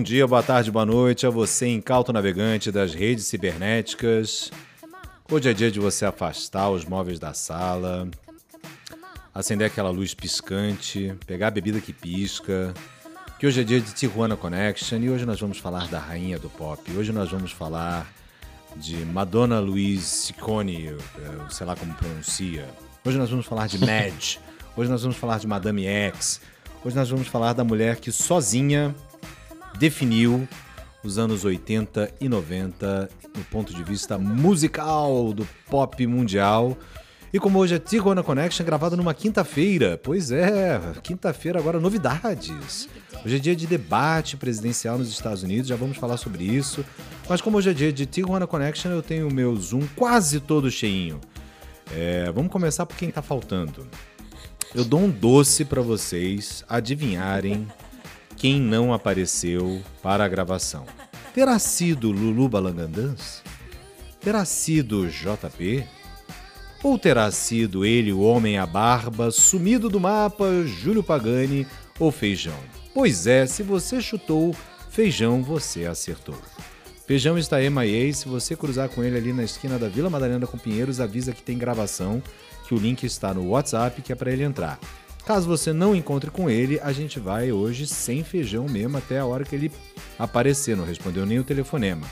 Bom dia, boa tarde, boa noite a você, incauto navegante das redes cibernéticas. Hoje é dia de você afastar os móveis da sala, acender aquela luz piscante, pegar a bebida que pisca. Que hoje é dia de Tijuana Connection e hoje nós vamos falar da rainha do pop. Hoje nós vamos falar de Madonna Louise Ciccone, sei lá como pronuncia. Hoje nós vamos falar de Madge. Hoje nós vamos falar de Madame X. Hoje nós vamos falar da mulher que sozinha definiu os anos 80 e 90 do ponto de vista musical do pop mundial. E como hoje é Tijuana Connection, gravado numa quinta-feira. Pois é, quinta-feira agora novidades. Hoje é dia de debate presidencial nos Estados Unidos, já vamos falar sobre isso. Mas como hoje é dia de Tijuana Connection, eu tenho o meu Zoom quase todo cheinho. É, vamos começar por quem tá faltando. Eu dou um doce para vocês adivinharem quem não apareceu para a gravação. Terá sido Lulu Balangandãs? Terá sido JP? Ou terá sido ele, o homem à barba, sumido do mapa, Júlio Pagani ou Feijão? Pois é, se você chutou Feijão, você acertou. Feijão está MIA, se você cruzar com ele ali na esquina da Vila Madalena com Pinheiros, avisa que tem gravação, que o link está no WhatsApp, que é para ele entrar. Caso você não encontre com ele, a gente vai hoje sem feijão mesmo até a hora que ele aparecer, não respondeu nem o telefonema.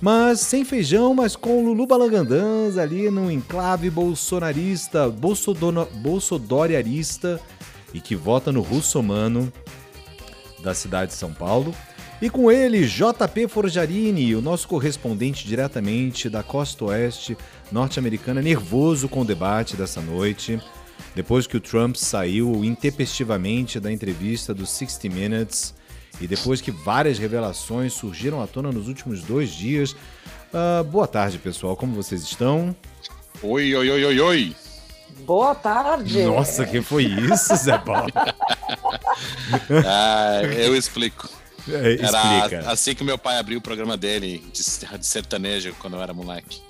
Mas sem feijão, mas com Lulu Balangandãs ali num enclave bolsonarista, bolsodono, bolsodoriarista e que vota no russomano da cidade de São Paulo. E com ele, JP Forjarini, o nosso correspondente diretamente da costa oeste norte-americana, nervoso com o debate dessa noite. Depois que o Trump saiu intempestivamente da entrevista do 60 Minutes e depois que várias revelações surgiram à tona nos últimos dois dias. Uh, boa tarde, pessoal. Como vocês estão? Oi, oi, oi, oi, oi. Boa tarde. Nossa, que foi isso, Zé Paulo? ah, eu explico. É, explica. Era assim que meu pai abriu o programa dele de, de sertanejo quando eu era moleque.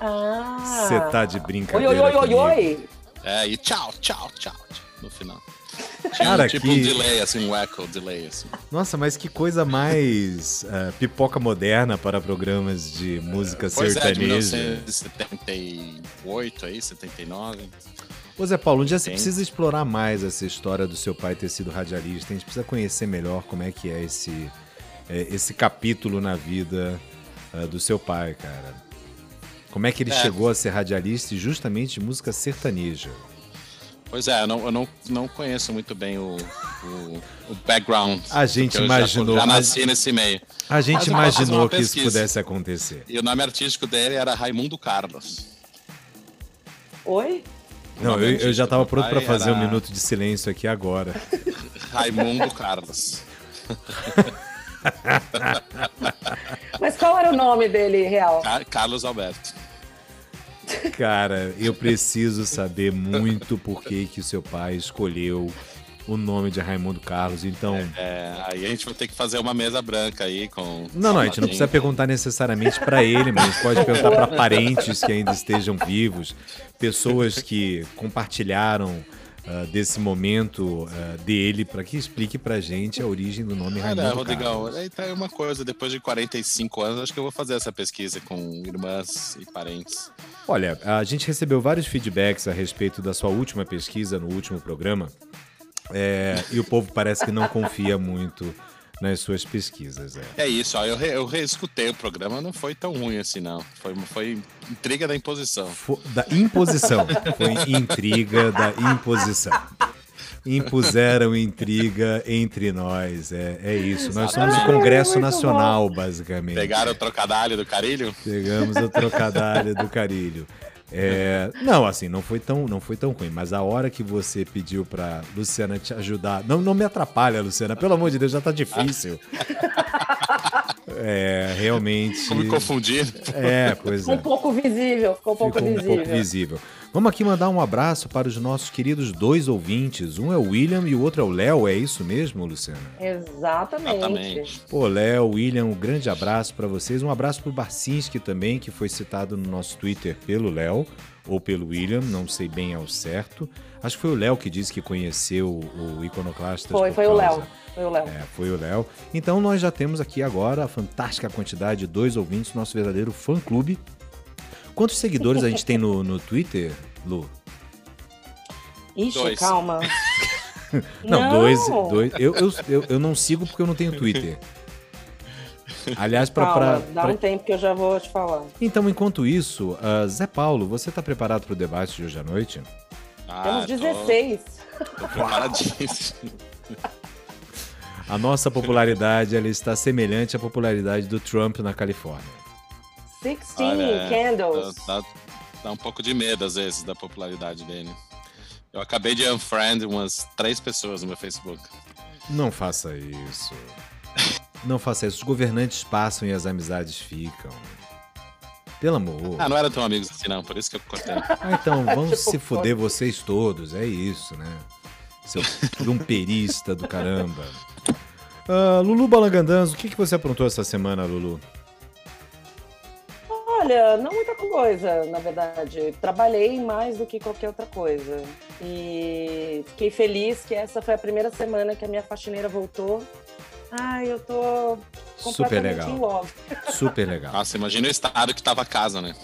Ah. Você tá de brincadeira. Oi, oi, oi, oi, oi. É, e tchau, tchau, tchau, tchau no final. Tinha Cara, um, tipo que- um delay, assim, um echo, delay, assim. Nossa, mas que coisa mais uh, pipoca moderna para programas de música Pois é, de sertaneja. 1978 aí, 79. Ô Zé Paulo, um dia você precisa explorar mais essa história do seu pai ter sido radialista. A gente precisa conhecer melhor como é que é esse, é, esse capítulo na vida uh, do seu pai, cara. Como é que ele É. chegou a ser radialista e justamente música sertaneja? Pois é, eu não, eu não, não conheço muito bem o, o, o background. A gente eu já- imaginou- Já, nasci nesse meio. A gente Mas imaginou que isso pudesse acontecer. E o nome artístico dele era Raimundo Carlos. Oi? Não, eu, eu já estava pronto para fazer um era- minuto de silêncio aqui agora. Raimundo Carlos. Mas qual era o nome dele real? Ca- Carlos Alberto. Cara, eu preciso saber muito por que, que o seu pai escolheu o nome de Raimundo Carlos. Então, É, aí a gente vai ter que fazer uma mesa branca aí com. não, não, a gente não precisa perguntar necessariamente para ele, mas pode perguntar para parentes que ainda estejam vivos, pessoas que compartilharam ah, desse momento ah, dele, para que explique pra gente a origem do nome Raimundo Olha, Rodrigão, Carlos. aí tá uma coisa, depois de 45 anos, acho que eu vou fazer essa pesquisa com irmãs e parentes. Olha, a gente recebeu vários feedbacks a respeito da sua última pesquisa no último programa. é, e o povo parece que não confia muito nas suas pesquisas. É. É isso, ó, eu, re, eu reescutei o programa, não foi tão ruim assim, não. Foi, foi intriga da imposição. Fo- Da imposição. Foi intriga da imposição. impuseram intriga entre nós. É, é isso. Nós somos o. Congresso Nacional, basicamente. Pegaram o trocadilho do carilho? Pegamos o trocadilho do carilho. É, não, assim, não foi, tão, não foi tão ruim, mas a hora que você pediu pra Luciana te ajudar. Não, não me atrapalha, Luciana, pelo amor de Deus, já tá difícil. É, realmente. Como me confundir? É, pois Ficou é. um pouco visível, ficou um pouco Ficou um visível. pouco visível. Vamos aqui mandar um abraço para os nossos queridos dois ouvintes. Um é o William e o outro é o Léo. É isso mesmo, Luciana? Exatamente. Exatamente. Pô, Léo, William, um grande abraço para vocês. Um abraço pro Barcinski também, que foi citado no nosso Twitter pelo Léo ou pelo William, não sei bem ao certo. Acho que foi o Léo que disse que conheceu o Iconoclastas. Foi, foi o Léo. Foi o Léo. É, foi o Léo. Então nós já temos aqui agora a fantástica quantidade de dois ouvintes, nosso verdadeiro fã-clube. Quantos seguidores a gente tem no, no Twitter, Lu? Ixi, Dois. calma. Não, dois. dois. Eu, eu, eu, eu não sigo porque eu não tenho Twitter. Aliás, pra, Calma, pra- dá pra- um tempo que eu já vou te falar. Então, enquanto isso, ah, Zé Paulo, você tá preparado para o debate de hoje à noite? Ah, Temos tô- 16. Tô preparadíssimo. A nossa popularidade ela está semelhante à popularidade do Trump na Califórnia. 16 Olha, candles. Dá, dá- dá um pouco de medo, às vezes, da popularidade dele. Eu acabei de unfriend umas três pessoas no meu Facebook. Não faça isso. Não faça isso. Os governantes passam e as amizades ficam. Pelo amor. Ah, não eram tão amigos assim, não. Por isso que eu cortei. Ah, então, vão Tipo, se fuder vocês todos. É isso, né? Seu trumperista do caramba. Ah, Lulu Balangandanzo, o que, que você aprontou essa semana, Lulu? Olha, não muita coisa, na verdade. Trabalhei mais do que qualquer outra coisa. E fiquei feliz que essa foi a primeira semana que a minha faxineira voltou. Ai, eu tô Super legal. em love. Super legal. Nossa, imagina o estado que tava a casa, né?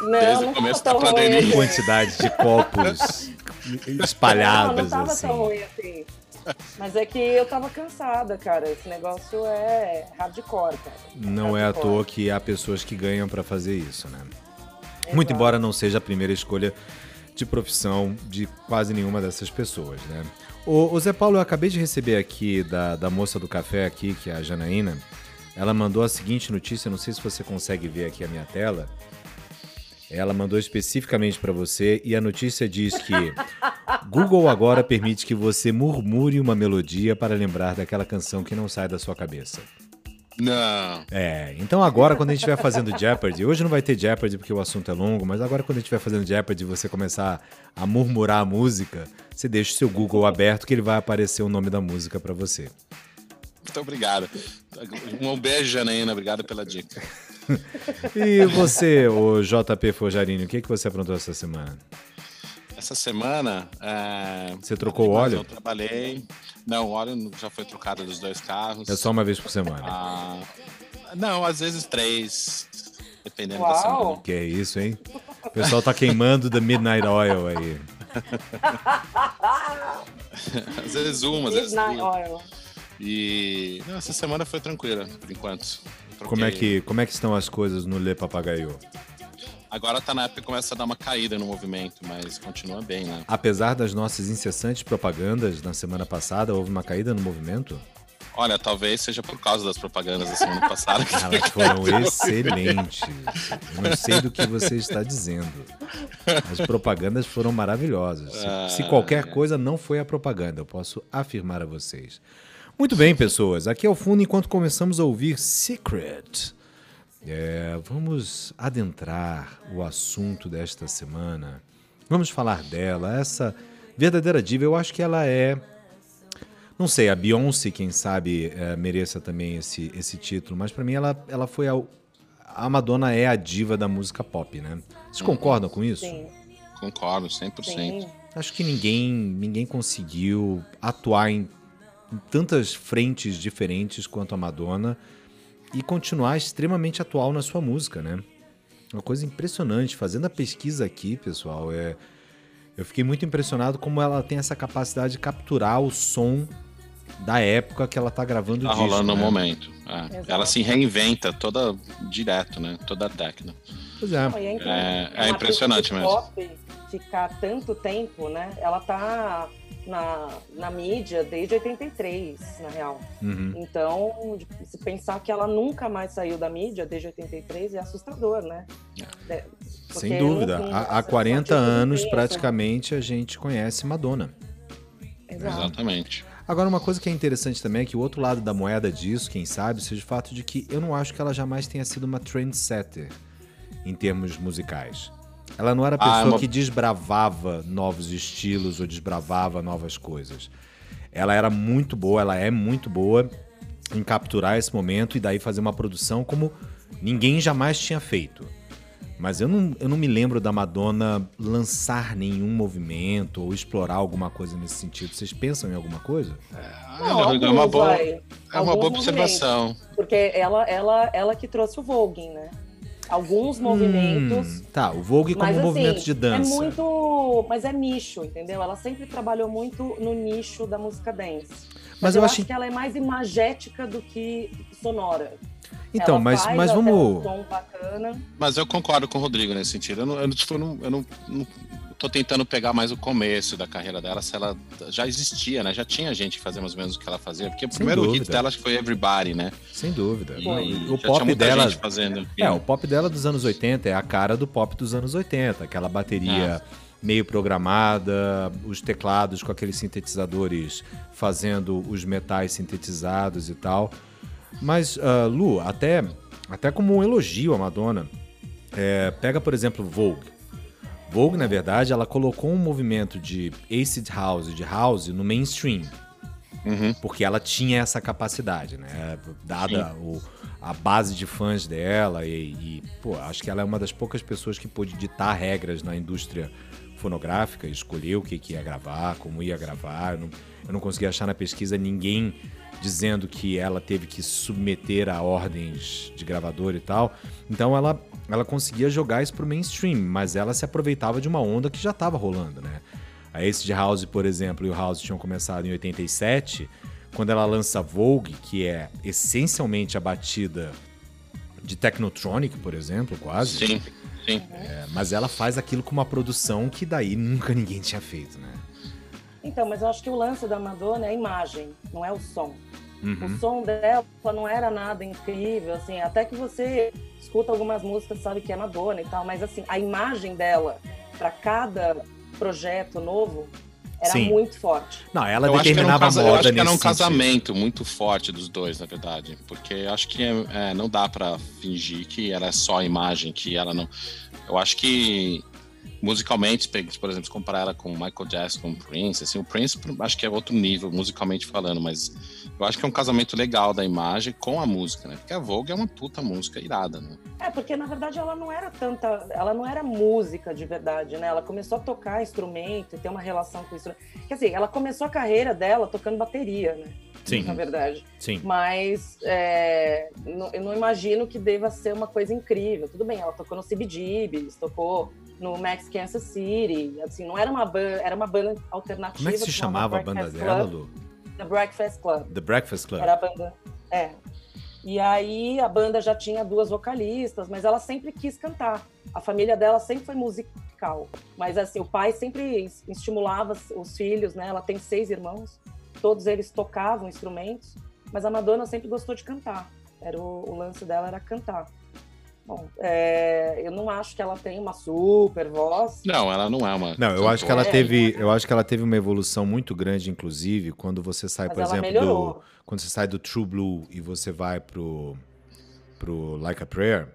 Não, Desde o não começo tava da pandemia. Quantidade de copos Não, não espalhados, tava assim. tão ruim assim. Mas é que eu tava cansada, cara. Esse negócio é hardcore, cara. Não é à Hardcore. toa que há pessoas que ganham pra fazer isso, né? Muito Exato. embora não seja a primeira escolha de profissão de quase nenhuma dessas pessoas, né? O, o Zé Paulo, eu acabei de receber aqui da, da moça do café aqui, que é a Janaína. Ela mandou a seguinte notícia, não sei se você consegue ver aqui a minha tela. Ela mandou especificamente pra você e a notícia diz que Google agora permite que você murmure uma melodia para lembrar daquela canção que não sai da sua cabeça. Não. É, então agora quando a gente estiver fazendo Jeopardy, hoje não vai ter Jeopardy porque o assunto é longo, mas agora quando a gente estiver fazendo Jeopardy e você começar a murmurar a música, você deixa o seu Google aberto que ele vai aparecer o nome da música pra você. Muito obrigado. Um beijo, Janaína. Obrigado pela dica. E você, o JP Forjarini, o que, que você aprontou essa semana? Essa semana. é, Você trocou o óleo? Eu trabalhei. Não, o óleo já foi trocado dos dois carros. É só uma vez por semana. Ah, não, às vezes três. Dependendo Uau. da semana. Que é isso, hein? O pessoal tá queimando da Midnight Oil aí. Às vezes uma, às vezes Midnight duas. Oil. E. Não, essa semana foi tranquila, por enquanto. Como é que, como é que estão as coisas no Le Papagaio? Agora tá na época que começa a dar uma caída no movimento, mas continua bem, né? Apesar das nossas incessantes propagandas na semana passada, houve uma caída no movimento? Olha, talvez seja por causa das propagandas da semana passada. que Elas foram excelentes. Eu não sei do que você está dizendo. As propagandas foram maravilhosas. Se, se qualquer coisa não foi a propaganda, eu posso afirmar a vocês. Muito bem, pessoas. Aqui ao fundo, enquanto começamos a ouvir Secret, é, vamos adentrar o assunto desta semana. Vamos falar dela. Essa verdadeira diva, eu acho que ela é não sei, a Beyoncé, quem sabe, é, mereça também esse, esse título, mas pra mim ela, ela foi a. A Madonna é a diva da música pop, né? Vocês concordam com isso? Sim, Concordo, 100%. sim. Acho que ninguém, ninguém conseguiu atuar em tantas frentes diferentes quanto a Madonna e continuar extremamente atual na sua música, né? Uma coisa impressionante. Fazendo a pesquisa aqui, pessoal, é. Eu fiquei muito impressionado como ela tem essa capacidade de capturar o som da época que ela tá gravando o Tá disco. rolando no né? momento. é. Ela se reinventa toda direto, né? Toda década. Pois é. É- é uma impressionante mesmo. pop, ficar tanto tempo, né? Ela tá na, na mídia desde 83, na real. Uhum. Então, se pensar que ela nunca mais saiu da mídia desde 83 é assustador, né? É, porque Sem dúvida. não- Há, há essa 40 parte anos, praticamente, a gente conhece Madonna. Exato. Exatamente. Agora, uma coisa que é interessante também é que o outro lado da moeda disso, quem sabe, seja o fato de que eu não acho que ela jamais tenha sido uma trendsetter em termos musicais. Ela não era a Ah, é pessoa uma- que desbravava novos estilos ou desbravava novas coisas. Ela era muito boa, ela é muito boa em capturar esse momento e daí fazer uma produção como ninguém jamais tinha feito. Mas eu não, eu não me lembro da Madonna lançar nenhum movimento ou explorar alguma coisa nesse sentido. Vocês pensam em alguma coisa? Não, é uma alguns, boa, vai. é uma Alguns boa observação. Porque ela, ela, ela que trouxe o voguing, né? Alguns movimentos. Hum, tá, o Vogue como mas, um assim, movimento de dança. É muito. Mas é nicho, entendeu? Ela sempre trabalhou muito no nicho da música dance. Mas, Mas eu, eu acho acho- que ela é mais imagética do que sonora. Então, Ela mas, faz mas vamos. um tom bacana. Mas eu concordo com o Rodrigo nesse sentido. Eu não, eu, tipo, eu não, eu não- não- tô tentando pegar mais o começo da carreira dela, se ela já existia, né? Já tinha gente que fazia mais ou menos o que ela fazia. Porque o Sem primeiro hit dúvida. dela acho que foi Everybody, né? Sem dúvida. E Foi. o pop dela. fazendo. É, o pop dela dos anos 80 é a cara do pop dos anos 80. Aquela bateria meio programada, os teclados com aqueles sintetizadores fazendo os metais sintetizados e tal. Mas, ah, Lu, até, até como um elogio à Madonna, é, pega, por exemplo, Vogue. Vogue, na verdade, ela colocou um movimento de acid house, de house, no mainstream. Uhum. Porque ela tinha essa capacidade, né? Dada o- a base de fãs dela e, e, pô, acho que ela é uma das poucas pessoas que pôde ditar regras na indústria fonográfica, escolher o que, que ia gravar, como ia gravar. Eu não, eu não consegui achar na pesquisa ninguém dizendo que ela teve que submeter a ordens de gravador e tal. Então ela, ela conseguia jogar isso pro mainstream, mas ela se aproveitava de uma onda que já estava rolando, né? A Ace de House, por exemplo, e o House tinham começado em 87. Quando ela lança Vogue, que é essencialmente a batida de Technotronic, por exemplo, quase. Sim, sim. É, mas ela faz aquilo com uma produção que daí nunca ninguém tinha feito, né? Então, mas eu acho que o lance da Madonna é a imagem, não é o som. Uhum. O som dela não era nada incrível, assim, até que você escuta algumas músicas, sabe que é Madonna e tal, mas assim, a imagem dela para cada projeto novo era Sim. muito forte. Não, ela eu acho que era um, determinava casa- a eu moda acho que era um sentido. casamento muito forte dos dois, na verdade. Porque eu acho que é, é, não dá pra fingir que ela é só a imagem, que ela não. Eu acho que musicalmente, por exemplo, se comparar ela com Michael Jackson, com Prince, assim, o Prince acho que é outro nível, musicalmente falando, mas eu acho que é um casamento legal da imagem com a música, né? Porque a Vogue é uma puta música irada, né? É, porque na verdade ela não era tanta, ela não era música de verdade, né? Ela começou a tocar instrumento e ter uma relação com isso. Quer dizer, ela começou a carreira dela tocando bateria, né? Sim. Na verdade. Sim. Mas é, não- eu não imagino que deva ser uma coisa incrível. Tudo bem, ela tocou no CBGBs, tocou no Max Kansas City. Assim, não era uma banda, era uma banda alternativa. Como é que se chamava a banda dela, Lu? The Breakfast Club. The Breakfast Club. Era a banda. É. E aí a banda já tinha duas vocalistas, mas ela sempre quis cantar. A família dela sempre foi musical. Mas assim, o pai sempre es- estimulava os- os filhos, né? Ela tem seis irmãos, todos eles tocavam instrumentos, mas a Madonna sempre gostou de cantar. Era o, o lance dela era cantar. Bom, é, eu não acho que ela tem uma super voz. Não, ela não é uma. Não, eu acho que ela teve, eu acho que ela teve uma evolução muito grande, inclusive, quando você sai, Mas por ela exemplo, melhorou. do, quando você sai do True Blue e você vai pro pro Like a Prayer,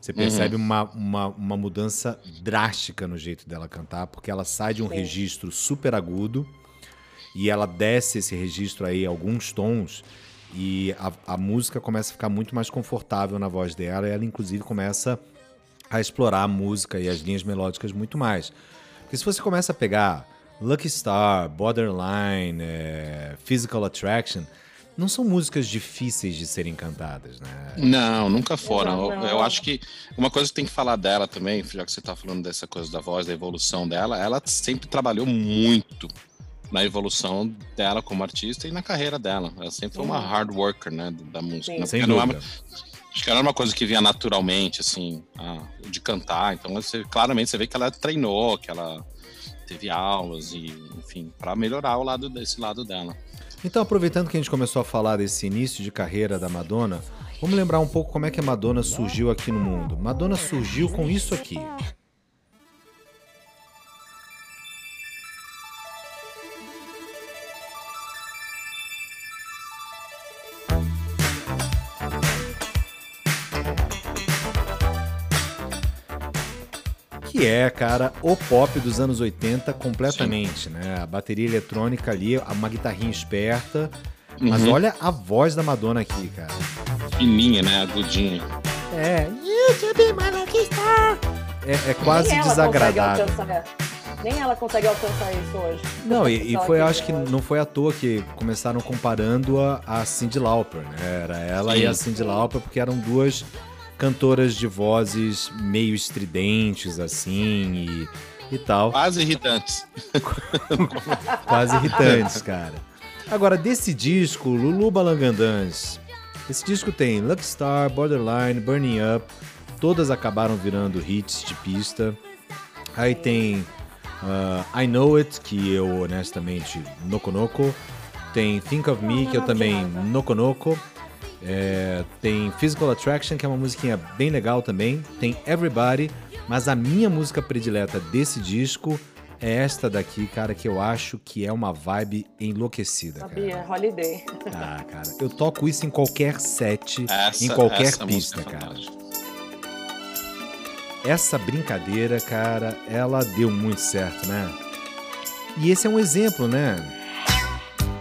você percebe uma, uma, uma mudança drástica no jeito dela cantar, porque ela sai de um Sim. registro super agudo e ela desce esse registro aí alguns tons e a, a música começa a ficar muito mais confortável na voz dela e ela inclusive começa a explorar a música e as linhas melódicas muito mais. Porque se você começa a pegar Lucky Star, Borderline, é, Physical Attraction, não são músicas difíceis de serem cantadas, né? Não, nunca foram. Eu, eu acho que uma coisa que tem que falar dela também, já que você tá falando dessa coisa da voz, da evolução dela, ela sempre trabalhou muito na evolução dela como artista e na carreira dela. Ela sempre foi uma hard worker, né, da música. Sim. né? Sem Porque não uma-. Acho que era uma coisa que vinha naturalmente, assim, ah, de cantar. Então, você, claramente, você vê que ela treinou, que ela teve aulas e, enfim, para melhorar o lado desse lado dela. Então, aproveitando que a gente começou a falar desse início de carreira da Madonna, vamos lembrar um pouco como é que a Madonna surgiu aqui no mundo. Madonna surgiu com isso aqui. Que é, cara, o pop dos anos 80 completamente, né? A bateria eletrônica ali, uma guitarrinha esperta. Mas Uhum. olha a voz da Madonna aqui, cara. Fininha, né? Agudinha. É, é, é quase Nem desagradável. Nem ela consegue alcançar isso hoje. Não, e, e foi, que- acho que não foi à toa que começaram comparando-a a Cyndi Lauper, né? Era ela Sim. e a Cyndi Lauper, porque eram duas cantoras de vozes meio estridentes, assim, e, e tal. Quase irritantes. quase irritantes, cara. Agora, desse disco, Lulu Balangandãs, esse disco tem Lucky Star, Borderline, Burning Up, todas acabaram virando hits de pista. Aí tem ah, I Know It, que eu honestamente Noko Noko. Tem Think of Me, que eu também Noko Noko. É, tem Physical Attraction, que é uma musiquinha bem legal também. Tem Everybody, mas a minha música predileta desse disco é esta daqui, cara, que eu acho que é uma vibe enlouquecida, Sabia, cara. Holiday. Ah, cara, eu toco isso em qualquer set, Essa, em qualquer essa pista, é cara. Essa brincadeira, cara, ela deu muito certo, né? E esse é um exemplo, né?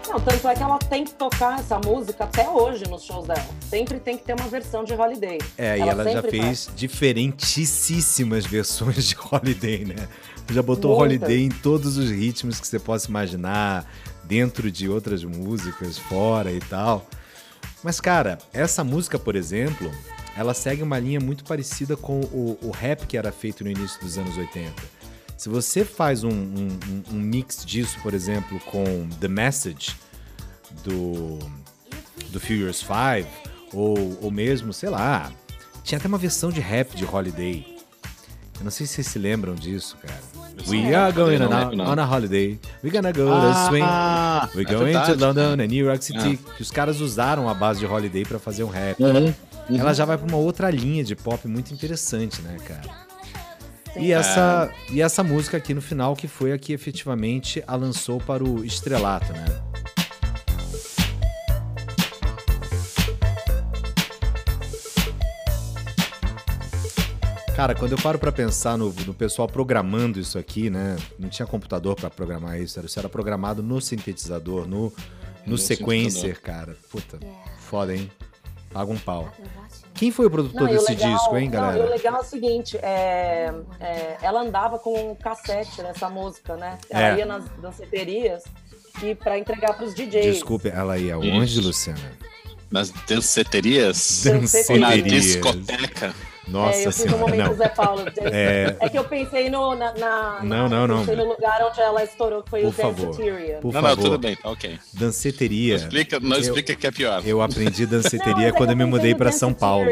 Não, tanto é que ela tem que tocar essa música até hoje nos shows dela. Sempre tem que ter uma versão de Holiday. É, e ela já fez diferentíssimas versões de Holiday, né? Já botou Muitas. Holiday em todos os ritmos que você possa imaginar, dentro de outras músicas, fora e tal. Mas, cara, essa música, por exemplo, ela segue uma linha muito parecida com o, o rap que era feito no início dos anos 80. Se você faz um- um- um mix disso, por exemplo, com The Message, do, do Furious 5, ou, ou mesmo, sei lá, tinha até uma versão de rap de Holiday. Eu não sei se vocês se lembram disso, cara. We are going on a, on a holiday. We're gonna go to swing. Ah, We're é going to verdade. London and New York City. Que os caras usaram a base de Holiday pra fazer um rap. Uhum. Ela já vai pra uma outra linha de pop muito interessante, né, cara? Sim. E essa, e essa música aqui no final, que foi a que efetivamente a lançou para o estrelato, né? Cara, quando eu paro pra pensar no, no pessoal programando isso aqui, né? Não tinha computador pra programar isso, era- isso era programado no sintetizador, no, no No sequencer, cara. Puta, foda, hein? Paga um pau. Quem foi o produtor Não, desse legal- disco, hein, não, e o galera? legal é o seguinte, é, é, ela andava com um cassete dessa música, né? Ela É. ia nas danceterias e para entregar para os DJs. Desculpe, ela ia onde. Luciana? Nas danceterias. Danceterias. Na discoteca. Nossa é, eu fiz um senhora, momento não. Zé Paulo. É. É. que eu pensei no, na, na- Não, não, não. pensei no lugar onde ela estourou, que foi Por o favor. Danceteria. Por não, não, favor, tudo bem, tá ok. danceteria. Não explica, não Eu- explica que é pior. Eu aprendi Não, danceteria é quando eu me mudei para São Paulo.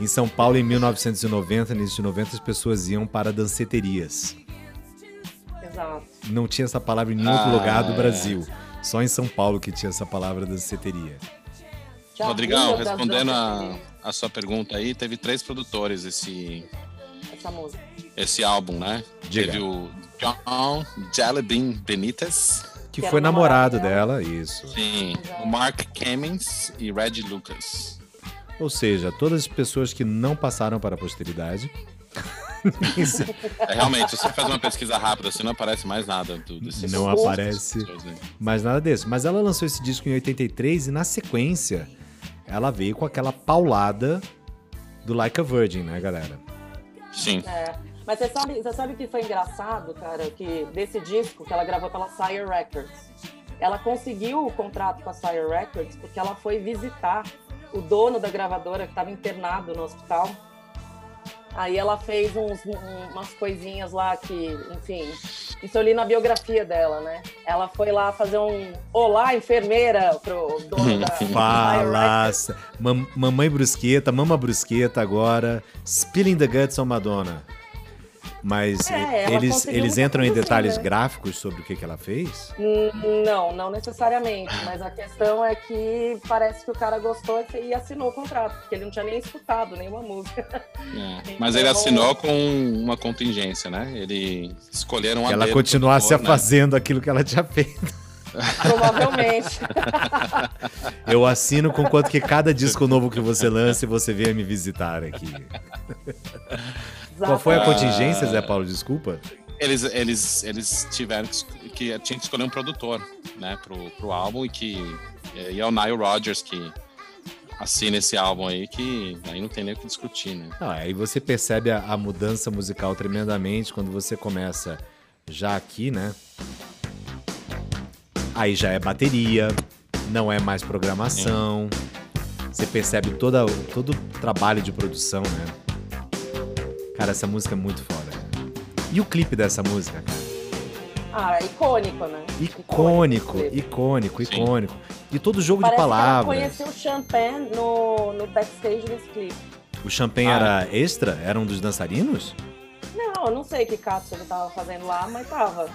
Em São Paulo, em 1990, início de 90, as pessoas iam para danceterias. Exato. Não tinha essa palavra em nenhum outro Ah, lugar do é. Brasil. Só em São Paulo que tinha essa palavra danceteria. Já Rodrigão, respondendo a, a sua pergunta aí, teve três produtores esse, Essa música. esse álbum, né? Diga. Teve o John Jellybean Benitez, Que Que foi namorado dela, isso. sim, o Mark Cummings e Red Lucas. Ou seja, todas as pessoas que não passaram para a posteridade. É, realmente, se você faz uma pesquisa rápida, assim, não aparece mais nada do, não aparece mais nada desse. Mas ela lançou esse disco em 83 e na sequência ela veio com aquela paulada do Like a Virgin, né, galera? Sim. É. Mas você sabe, você sabe que foi engraçado, cara, que desse disco que ela gravou pela Sire Records, ela conseguiu o contrato com a Sire Records porque ela foi visitar o dono da gravadora que estava internado no hospital. Aí ela fez uns, um- umas coisinhas lá que, enfim, Isso eu li na biografia dela, né? Ela foi lá fazer um Olá, enfermeira, pro dono da. Fala! Mam- mamãe Brusqueta, Mama Brusqueta agora. Spilling the Guts on Madonna. Mas É, eles, eles entram em detalhes assim, né? gráficos sobre o que, que ela fez? Hum, Não, não necessariamente. Mas a questão é que parece que o cara gostou e assinou o contrato, porque ele não tinha nem escutado nenhuma música. É, Mas ele Então- assinou com uma contingência, né? Ele escolheram um a ela continuasse produtor, né? fazendo aquilo que ela tinha feito. Provavelmente. Eu assino com quanto que cada disco novo que você lança e você venha me visitar aqui. Qual foi a Exatamente. contingência, Zé Paulo? Desculpa. Eles, eles, eles tiveram que, que tinha que escolher um produtor, né, pro, pro álbum e que e é o Nile Rodgers que assina esse álbum aí que aí não tem nem o que discutir, né? Não, aí você percebe a, a mudança musical tremendamente quando você começa já aqui, né? Aí já é bateria, não é mais programação. Você percebe toda, todo o trabalho de produção, né? Cara, essa música é muito foda. E o clipe dessa música, cara? Ah, icônico, né? Icônico, icônico, Sim. icônico. E todo jogo Parece de que ela palavras. conheceu o Champagne no, no backstage desse clipe. O Champagne Ah, era extra? Era um dos dançarinos? Não, eu não sei que cato ele tava fazendo lá, mas tava.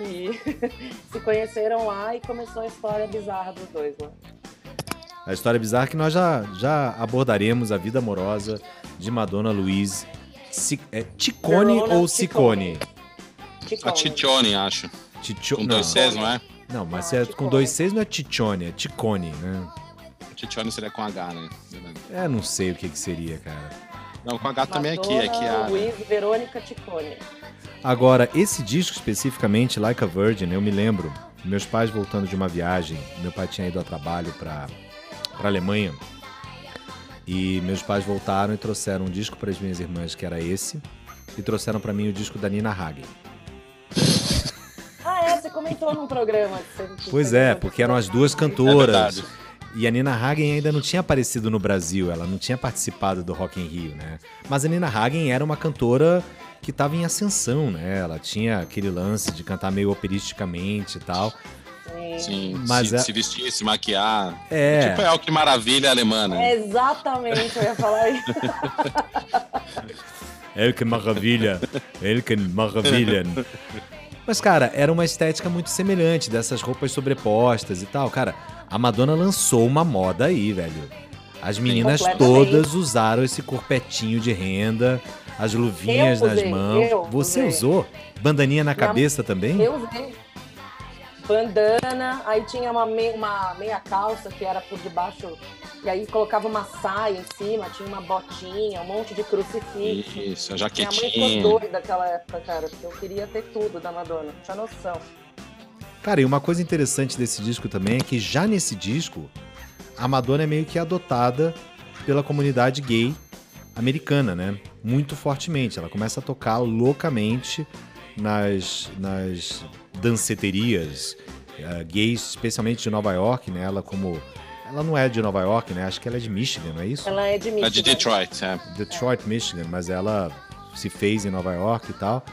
E se conheceram lá e começou a história bizarra dos dois lá. A história bizarra que nós já, já abordaremos a vida amorosa de Madonna Luiz. É Ticone ou Ciccone? Ticone. A Titione, acho. Ticho... Com Não, dois Cs, não é? não, mas Ah, é Ticone. com dois Cs não é Ticone, é Ticone, né? Titione seria com H, né? É, não sei o que, que seria, cara. Não, com H também é aqui, é que Madonna, a. Luiz Verônica Ticone. Agora, esse disco especificamente, Like a Virgin, eu me lembro, meus pais voltando de uma viagem, meu pai tinha ido a trabalho para para Alemanha, e meus pais voltaram e trouxeram um disco para as minhas irmãs, que era esse, e trouxeram para mim o disco da Nina Hagen. Ah, é, você comentou num programa. que você- que Pois é, porque eram as duas É cantoras. verdade. E a Nina Hagen ainda não tinha aparecido no Brasil, ela não tinha participado do Rock in Rio, né? Mas a Nina Hagen era uma cantora que estava em ascensão, né? Ela tinha aquele lance de cantar meio operisticamente e tal. Sim. Mas se, é- se vestir, se maquiar. É. Tipo, é o que maravilha alemã, né? É exatamente, eu ia falar isso. El que maravilha, El que maravilha. Mas, cara, era uma estética muito semelhante, dessas roupas sobrepostas e tal. Cara, a Madonna lançou uma moda aí, velho. As meninas todas usaram esse corpetinho de renda, as luvinhas Eu nas usei, mãos. Você usei. usou? Bandaninha na cabeça também? Eu usei bandana, aí tinha uma, me- uma meia calça que era por debaixo, e aí colocava uma saia em cima, tinha uma botinha, um monte de crucifixo. Isso, a Minha mãe ficou jaquetinha. doida naquela época, cara, porque eu queria ter tudo da Madonna, não tinha noção. Cara, e uma coisa interessante desse disco também é que já nesse disco, a Madonna é meio que adotada pela comunidade gay americana, né? Muito fortemente. Ela começa a tocar loucamente nas, nas danceterias eh, gays, especialmente de Nova York, né? Ela como... Ela não é de Nova York, né? Acho que ela é de Michigan, não é isso? Ela é de Michigan. É de Detroit, é. Detroit, Michigan, mas ela se fez em Nova York e tal.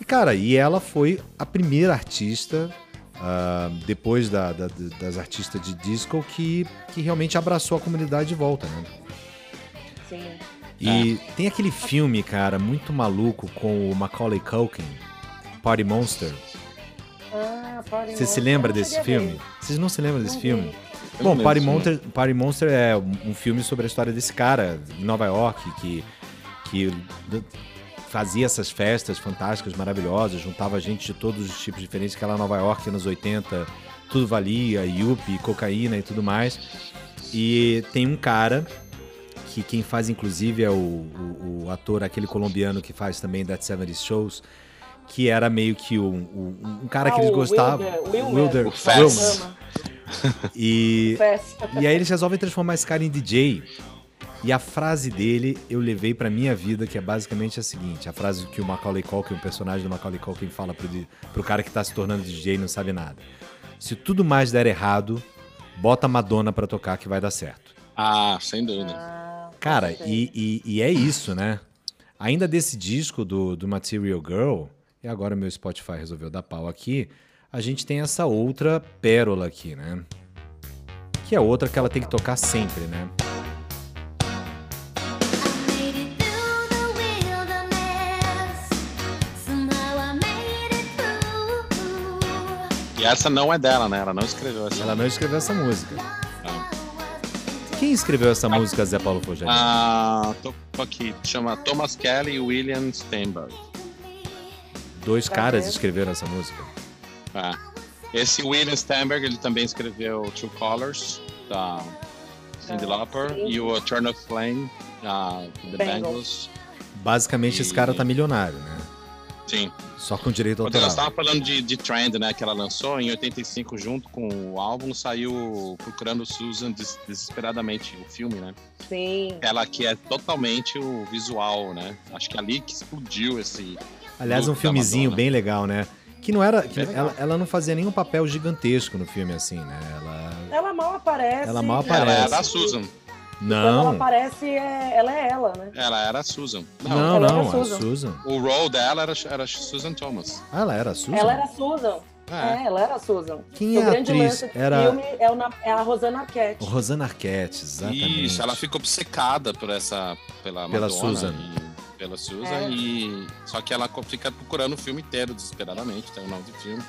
E, cara, e ela foi a primeira artista, ah, depois da- da- das artistas de disco, que, que realmente abraçou a comunidade de volta, né? Sim. E tem aquele filme, cara, muito maluco com o Macaulay Culkin, Party Monster. Ah, Party Você se Monster, lembra desse filme? ver. Vocês não se lembram desse Não filme? Eu Bom, Party Monster, Party Monster é um filme sobre a história desse cara em Nova York que, que fazia essas festas fantásticas, maravilhosas, juntava gente de todos os tipos diferentes, aquela Nova York anos 80, tudo valia, yuppie, cocaína e tudo mais. E tem um cara que quem faz inclusive é o, o- o ator, aquele colombiano que faz também That 70 Shows, que era meio que um, um- um cara Ah, que eles gostavam. Wilder. Wilder O Fess. Wilmer. E, e aí eles resolvem transformar esse cara em DJ. E a frase dele eu levei pra minha vida, que é basicamente a seguinte: a frase que o Macaulay Culkin, o personagem do Macaulay Culkin, fala pro, pro cara que tá se tornando DJ e não sabe nada. Se tudo mais der errado, bota Madonna pra tocar que vai dar certo. Ah, sem dúvida. Ah, Cara, e, e- e é isso, né? Ainda desse disco do, do Material Girl, e agora meu Spotify resolveu dar pau aqui, a gente tem essa outra pérola aqui, né? Que é outra que ela tem que tocar sempre, né? E essa não é dela, né? Ela não escreveu essa. Ela não escreveu essa música. Não. Quem escreveu essa música, Zé Paulo Fogelli? Ah, tô aqui. Chama Thomas Kelly e William Steinberg. Dois Tá caras vendo? escreveram essa música. É. Esse William Steinberg, ele também escreveu Two Colors, da Cyndi Ah, Lauper, e o Eternal Flame, da The Bangles. Bangles. Basicamente, esse cara tá milionário, né? Sim. Só com direito Quando nós autoral. estávamos falando de, de Trend, né, que ela lançou, em 85, junto com o álbum, saiu Procurando Susan des- Desesperadamente, o filme, né? Sim. Ela que é totalmente o visual, né? Acho que é ali que explodiu esse... Aliás, um filmezinho bem legal, né? Que não era. que ela, ela não fazia nenhum papel gigantesco no filme, assim, né? Ela. Ela mal aparece. Ela mal Ela Aparece. era a Susan. Quando ela Não. aparece, é... ela é ela, né? Ela era a Susan. Não, Não, ela era não, a Susan. Susan. o role dela era, era Susan Thomas. Ah, ela era a Susan? Ela era a Susan. É. É, ela era a Susan. Quem o é a grande atriz? lance do Era- filme é, o é a Rosana Arquette. Rosana Arquette, exatamente. Isso, ela ficou obcecada por essa, pela, Pela Madonna Susan. e- pela Susan, É. e só que ela fica procurando o filme inteiro, desesperadamente, tem o nome do filme.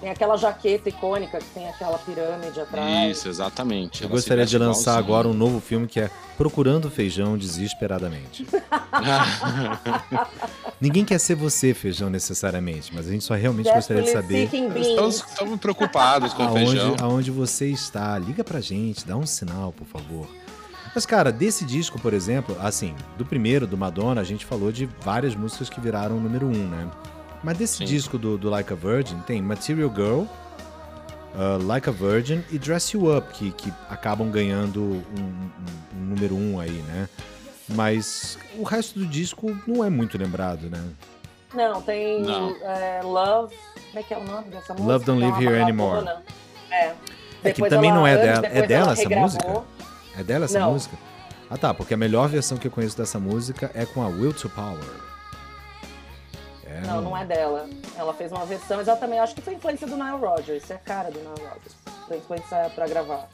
Tem aquela jaqueta icônica que tem aquela pirâmide atrás. Isso, exatamente. Eu Ela gostaria de lançar igualzinho. agora um novo filme que é Procurando Feijão Desesperadamente. Ninguém quer ser você, Feijão, necessariamente, mas a gente só realmente gostaria de saber. Estamos, estamos preocupados com o feijão. aonde, aonde você está. Liga pra gente, dá um sinal, por favor. Mas, cara, desse disco, por exemplo, assim, do primeiro, do Madonna, a gente falou de várias músicas que viraram o número um, né? Mas desse Sim. disco do, do Like a Virgin, tem Material Girl, uh, Like a Virgin e Dress You Up, que, que acabam ganhando um, um- um número um aí, né? Mas o resto do disco não é muito lembrado, né? Não, tem Não. é, Love. Como é que é o nome dessa música? Love Don't Live Here. Anymore. É. É que também ela- não é dela. É dela ela essa música? É dela essa Não. música? Ah tá, porque a melhor versão que eu conheço dessa música é com a Will to Power. É, Não, não é dela. Ela fez uma versão exatamente. Acho que foi influência do Nile Rodgers. É a cara do Nile Rodgers. Foi influência pra gravar.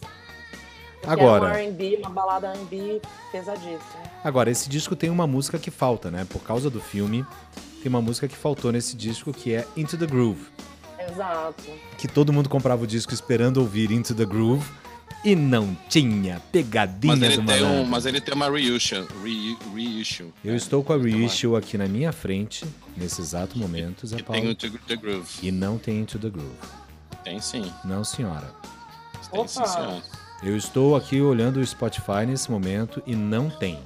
Porque Agora- É um R&B, uma balada R&B pesadíssima. Agora, esse disco tem uma música que falta, né? Por causa do filme, tem uma música que faltou nesse disco que é Into the Groove. Exato. Que todo mundo comprava o disco esperando ouvir Into the Groove e não tinha pegadinha Mas ele, do tem um, malandro. mas ele tem uma reissue. Re, reissue Eu né? estou com a uma- reissue aqui na minha frente, nesse exato momento, Zé Paulo. tem o The The Groove. E não tem Into the Groove. Tem sim. Não, senhora. Tem sim, Opa. senhor. Eu estou aqui olhando o Spotify nesse momento e não tem.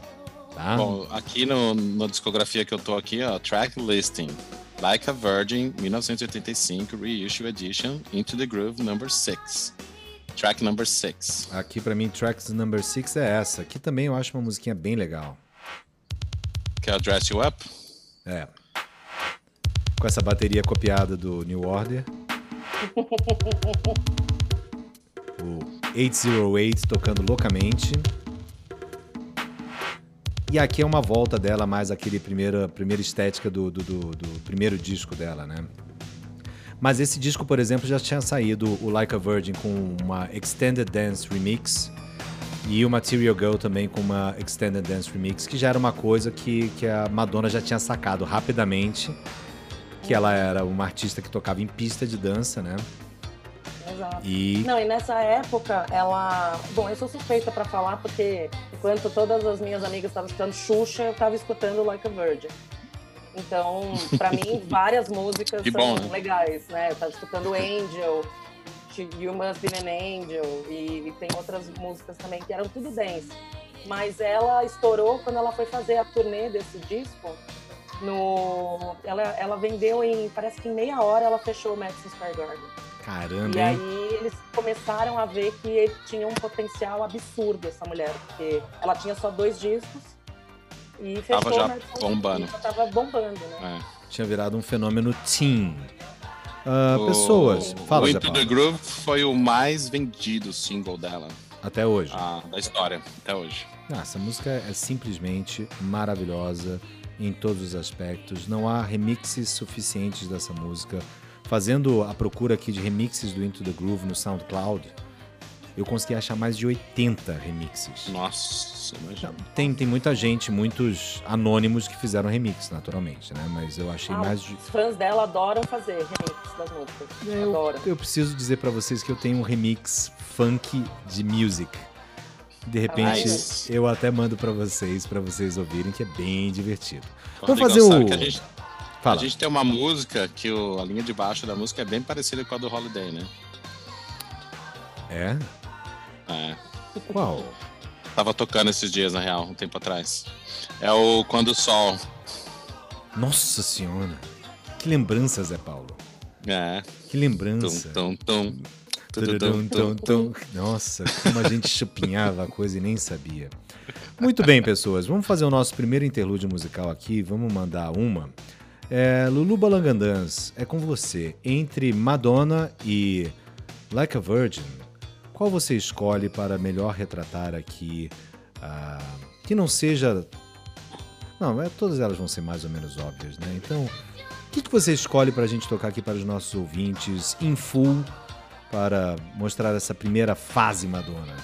Tá? Bom, aqui no, na discografia que eu tô aqui, ó, track listing. Like a Virgin, 1985, Reissue Edition, Into the Groove, number 6. Track number 6. Aqui pra mim, Tracks Number 6 é essa. Aqui também eu acho uma musiquinha bem legal. Que o Dress You Up. É. Com essa bateria copiada do New Order. o 808 tocando loucamente. E aqui é uma volta dela, mais aquele primeira, primeira estética do, do, do- do primeiro disco dela, né? Mas esse disco, por exemplo, já tinha saído o Like a Virgin com uma Extended Dance Remix e o Material Girl também com uma Extended Dance Remix, que já era uma coisa que, que a Madonna já tinha sacado rapidamente, que ela era uma artista que tocava em pista de dança, né? Exato. E Não, e nessa época, ela. Bom, eu sou suspeita pra falar, porque enquanto todas as minhas amigas estavam escutando Xuxa, eu tava escutando Like a Virgin. Então, pra mim, várias músicas Que são bom, né? legais, né? Eu tava escutando Angel, You Must Be an Angel, e, e tem outras músicas também que eram tudo dance. Mas ela estourou quando ela foi fazer a turnê desse disco. No, ela, ela vendeu em, parece que em meia hora ela fechou o Madison Square Garden. caramba, E aí eles começaram a ver que tinha um potencial absurdo essa mulher, porque ela tinha só dois discos e fechou Tava já o Madison- bombando. Já tava bombando, né? É. Tinha virado um fenômeno teen. Ah, O- pessoas, fala, o Into the. Groove foi o mais vendido single dela, Até hoje. ah, da história, até hoje. Ah, essa música é simplesmente maravilhosa. em todos os aspectos. Não há remixes suficientes dessa música. Fazendo a procura aqui de remixes do Into the Groove no SoundCloud, eu consegui achar mais de 80 remixes. Nossa, imagina. Tem, tem muita gente, muitos anônimos que fizeram remix, naturalmente, né? Mas eu achei Ah, mais de. Os fãs dela adoram fazer remix das músicas. Eu, Adoram. eu preciso dizer pra vocês que eu tenho um remix funk de music. De repente, Nice. eu até mando pra vocês, pra vocês ouvirem, que é bem divertido. Rodrigo, Vamos fazer o. que a gente, Fala. a gente tem uma música que o- a linha de baixo da música é bem parecida com a do Holiday, né? É? É. Qual? Tava tocando esses dias, na real, um tempo atrás. É o Quando o Sol. Nossa senhora. Que lembrança, Zé Paulo. É. Que Tum, lembrança. tum, tum. Tududum, tum, tum. Nossa, como a gente chupinhava a coisa e nem sabia. Muito bem, pessoas. Vamos fazer o nosso primeiro interlúdio musical aqui. Vamos mandar uma. É, Lulu Balangandãs, é com você. Entre Madonna e Like a Virgin, qual você escolhe para melhor retratar aqui? ah, que não seja. Não, é, todas elas vão ser mais ou menos óbvias, né? Então, o que, que você escolhe para a gente tocar aqui para os nossos ouvintes em full para mostrar essa primeira fase Madonna?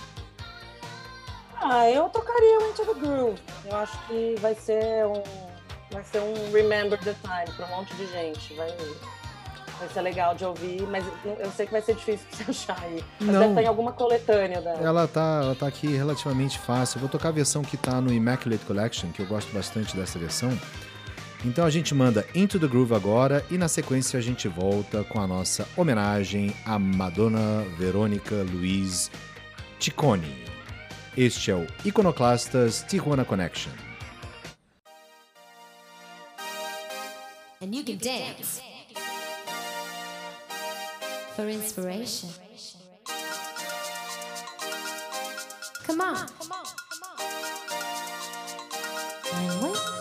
Ah, eu tocaria o Into the Groove. Eu acho que vai ser um, vai ser um Remember the Time para um monte de gente. Vai, vai ser legal de ouvir, mas eu- sei que vai ser difícil de você achar aí. Mas Não. deve estar em alguma coletânea dela. Ela tá, ela tá aqui relativamente fácil. Eu vou tocar a versão que tá no Immaculate Collection, que eu gosto bastante dessa versão. Então a gente manda Into the Groove agora e na sequência a gente volta com a nossa homenagem a Madonna Verônica Luiz Ciccone. Este é o Iconoclastas Tijuana Connection. And you can dance for inspiration. Come on. And when you get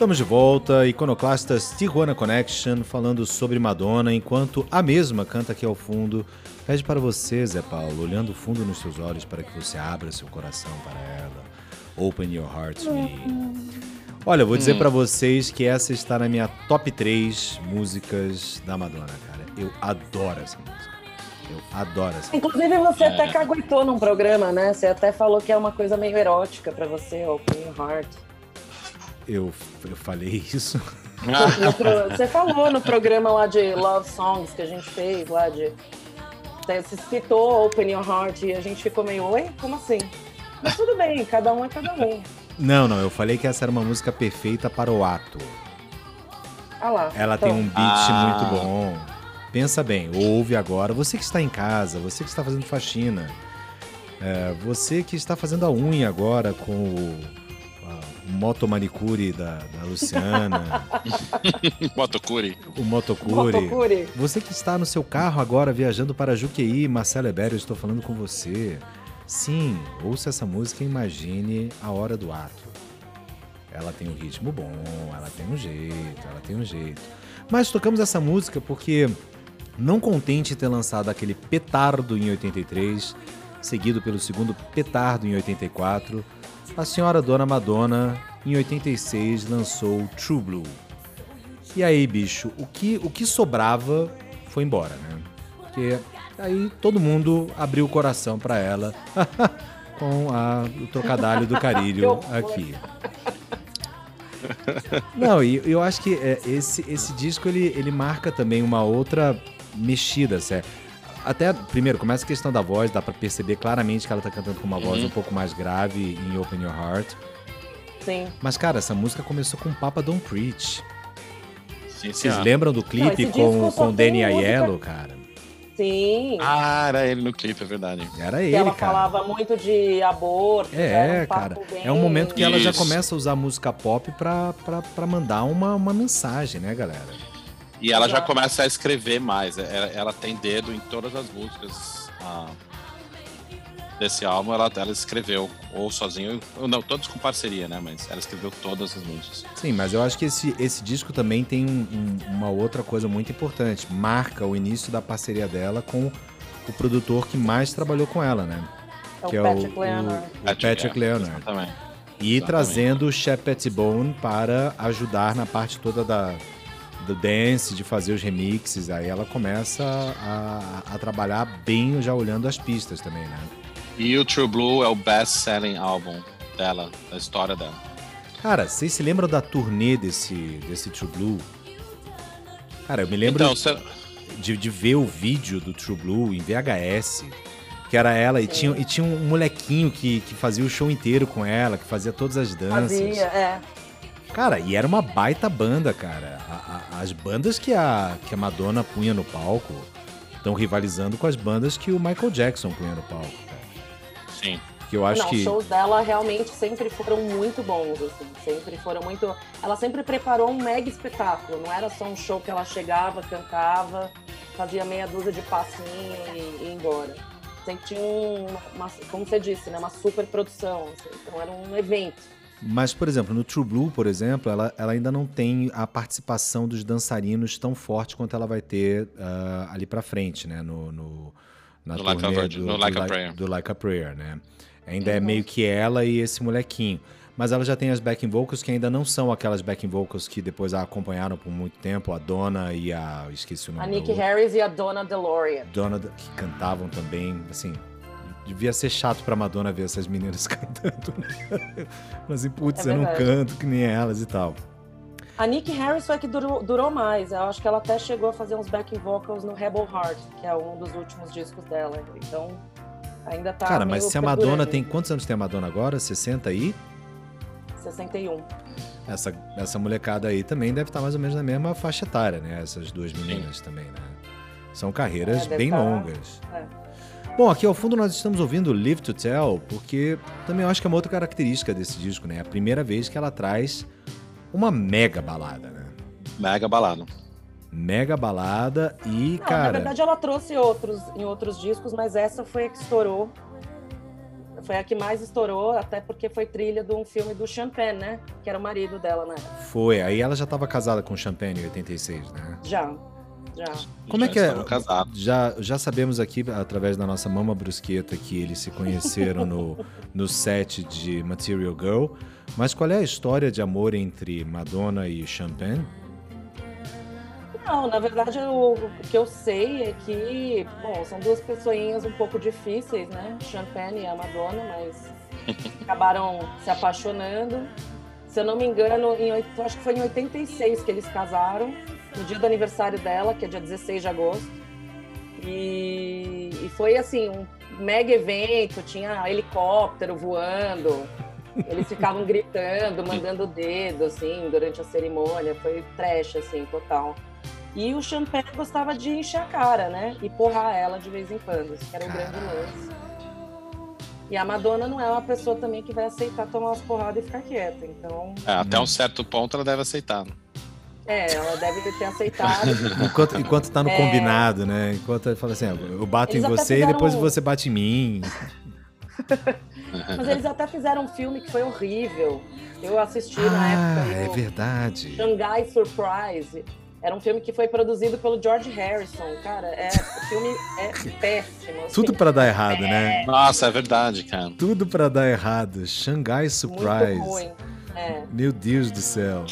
Estamos de volta, Iconoclastas Tijuana Connection, falando sobre Madonna, enquanto a mesma canta aqui ao fundo. Pede para você, Zé Paulo, olhando fundo nos seus olhos, para que você abra seu coração para ela. Open your heart to me. Olha, eu vou dizer pra vocês que essa está na minha top 3 músicas da Madonna, cara. Eu adoro essa música. Eu adoro essa música. Inclusive, você até caguetou num programa, né? Você até falou que é uma coisa meio erótica pra você, Open Your Heart. Eu, eu falei isso. Pro- Você falou no programa lá de Love Songs que a gente fez, lá de. Você citou Open Your Heart e a gente ficou meio, oi? Como assim? Mas tudo bem, cada um é cada um. Não, não, eu falei que essa era uma música perfeita para o ato. Ah lá. Ela tem um beat Ah. muito bom. Pensa bem, ouve agora. Você que está em casa, você que está fazendo faxina, é, você que está fazendo a unha agora com o, a- o motomanicure da, da Luciana, Motocuri. o motocure. Motocure. Você que está no seu carro agora viajando para Juqueí, Marcelo Ebério, estou falando com você. Sim, ouça essa música e imagine a hora do ato. Ela tem um ritmo bom, ela tem um jeito, ela tem um jeito. Mas tocamos essa música porque, não contente em ter lançado aquele petardo em 83, seguido pelo segundo petardo em 84, a senhora Dona Madonna, em 86, lançou True Blue. E aí, bicho, o que, o que sobrava foi embora, né? Porque aí todo mundo abriu o coração pra ela com a, o trocadalho do carilho aqui. Não, e eu acho que é, esse, esse disco ele, ele marca também uma outra mexida, certo? Até, primeiro, começa a questão da voz, dá pra perceber claramente que ela tá cantando com uma voz um pouco mais grave em Open Your Heart. Sim. Mas, cara, essa música começou com Papa Don't Preach. Sim, sim. Vocês ó. lembram do clipe esse com, com Danny música- Aiello, cara? Sim. Ah, era ele no clipe, é verdade. Era que ele, ela cara. falava muito de aborto. era É, um papo cara. bem- É um momento que ela já Isso. começa a usar música pop pra, pra, pra mandar uma, uma mensagem, né, galera? E ela já começa a escrever mais. Ela, ela tem dedo em todas as músicas ah, desse álbum. Ela, ela escreveu, ou sozinho, ou não, todos com parceria, né? Mas ela escreveu todas as músicas. Sim, mas eu acho que esse, esse disco também tem um- um- uma outra coisa muito importante. Marca o início da parceria dela com o produtor que mais trabalhou com ela, né? É o que Patrick Leonard. o Patrick Leonard. Exatamente. E Exatamente. trazendo o Shep Pettibone para ajudar na parte toda da, do dance, de fazer os remixes. Aí ela começa a, a trabalhar bem já olhando as pistas também, né? E o True Blue é o best-selling álbum dela, da história dela. Cara, vocês se lembram da turnê desse, desse True Blue? Cara, eu me lembro Então, cê- de, de ver o vídeo do True Blue em VHS, que era ela, e tinha, e tinha um molequinho que, que fazia o show inteiro com ela, que fazia todas as danças. Fazia, é. Cara, e era uma baita banda, cara. A- a- as bandas que a, que a Madonna punha no palco estão rivalizando com as bandas que o Michael Jackson punha no palco, cara. sim. Que eu acho não, que. os shows dela realmente sempre foram muito bons, assim. Sempre foram muito. Ela sempre preparou um mega espetáculo. Não era só um show que ela chegava, cantava, fazia meia dúzia de passinho e, e ia embora. Sempre tinha um, uma, como você disse, né? Uma super produção. assim. Então era um evento. Mas, por exemplo, no True Blue, por exemplo, ela, ela ainda não tem a participação dos dançarinos tão forte quanto ela vai ter ah, ali pra frente, né? No, no, na No Like a turnê Virgin, no Like a Prayer. do Like a Prayer, né? Ainda Uhum. é meio que ela e esse molequinho. Mas ela já tem as backing vocals que ainda não são aquelas backing vocals que depois a acompanharam por muito tempo, a Donna e a. Esqueci o nome A outra. Harris e a Donna DeLorean. Donna que cantavam também, assim. Devia ser chato pra Madonna ver essas meninas cantando, né? Mas, assim, putz, É eu não canto que nem elas e tal. A Nicky Harris foi que durou, durou mais. Eu acho que ela até chegou a fazer uns backing vocals no Rebel Heart, que é um dos últimos discos dela. Então, ainda tá. Cara, mas se a Madonna tem. Quantos anos tem a Madonna agora? 60 aí? 61. Essa, essa molecada aí também deve estar mais ou menos na mesma faixa etária, né? Essas duas meninas também, né? São carreiras É, bem tá- longas. é. Bom, aqui ao fundo nós estamos ouvindo Live to Tell, porque também eu acho que é uma outra característica desse disco, né? É a primeira vez que ela traz uma mega balada, né? Mega balada. Mega balada e, Não, cara. na verdade ela trouxe outros em outros discos, mas essa foi a que estourou. foi a que mais estourou, até porque foi trilha de um filme do Champagne, né? Que era o marido dela, né? Foi, aí ela já tava casada com o Champagne em 86, né? Já, já. Como é Já que é? estavam casados. Já, já sabemos aqui, através da nossa mama brusqueta, que eles se conheceram no, no set de Material Girl. Mas qual é a história de amor entre Madonna e Champagne? Não, na verdade, o, o que eu sei é que, bom, são duas pessoinhas um pouco difíceis, né? Champagne e a Madonna, mas acabaram se apaixonando. Se eu não me engano, em, acho que foi em 86 que eles casaram, no dia do aniversário dela, que é dia 16 de agosto. E, e foi assim, um mega evento, tinha helicóptero voando. Eles ficavam gritando, mandando o dedo, assim, durante a cerimônia. Foi trash, assim, total. E o Champagne gostava de encher a cara, né? E porrar ela de vez em quando. Isso que era o grande lance. E a Madonna não é uma pessoa também que vai aceitar tomar umas porradas e ficar quieta. Então, É, até um certo ponto ela deve aceitar. né? É, ela deve ter aceitado. Enquanto, enquanto tá no É. combinado, né? Enquanto ele fala assim, ah, eu bato Eles em você e fizeram depois um- você bate em mim. Mas eles até fizeram um filme que foi horrível. Eu assisti na Ah, época. é o verdade. Shanghai Surprise. Era um filme que foi produzido pelo George Harrison. Cara, é, o filme é péssimo. assim. Tudo pra dar errado, né? Nossa, é verdade, cara. Tudo pra dar errado. Shanghai Muito Surprise. ruim. É. Meu Deus do céu.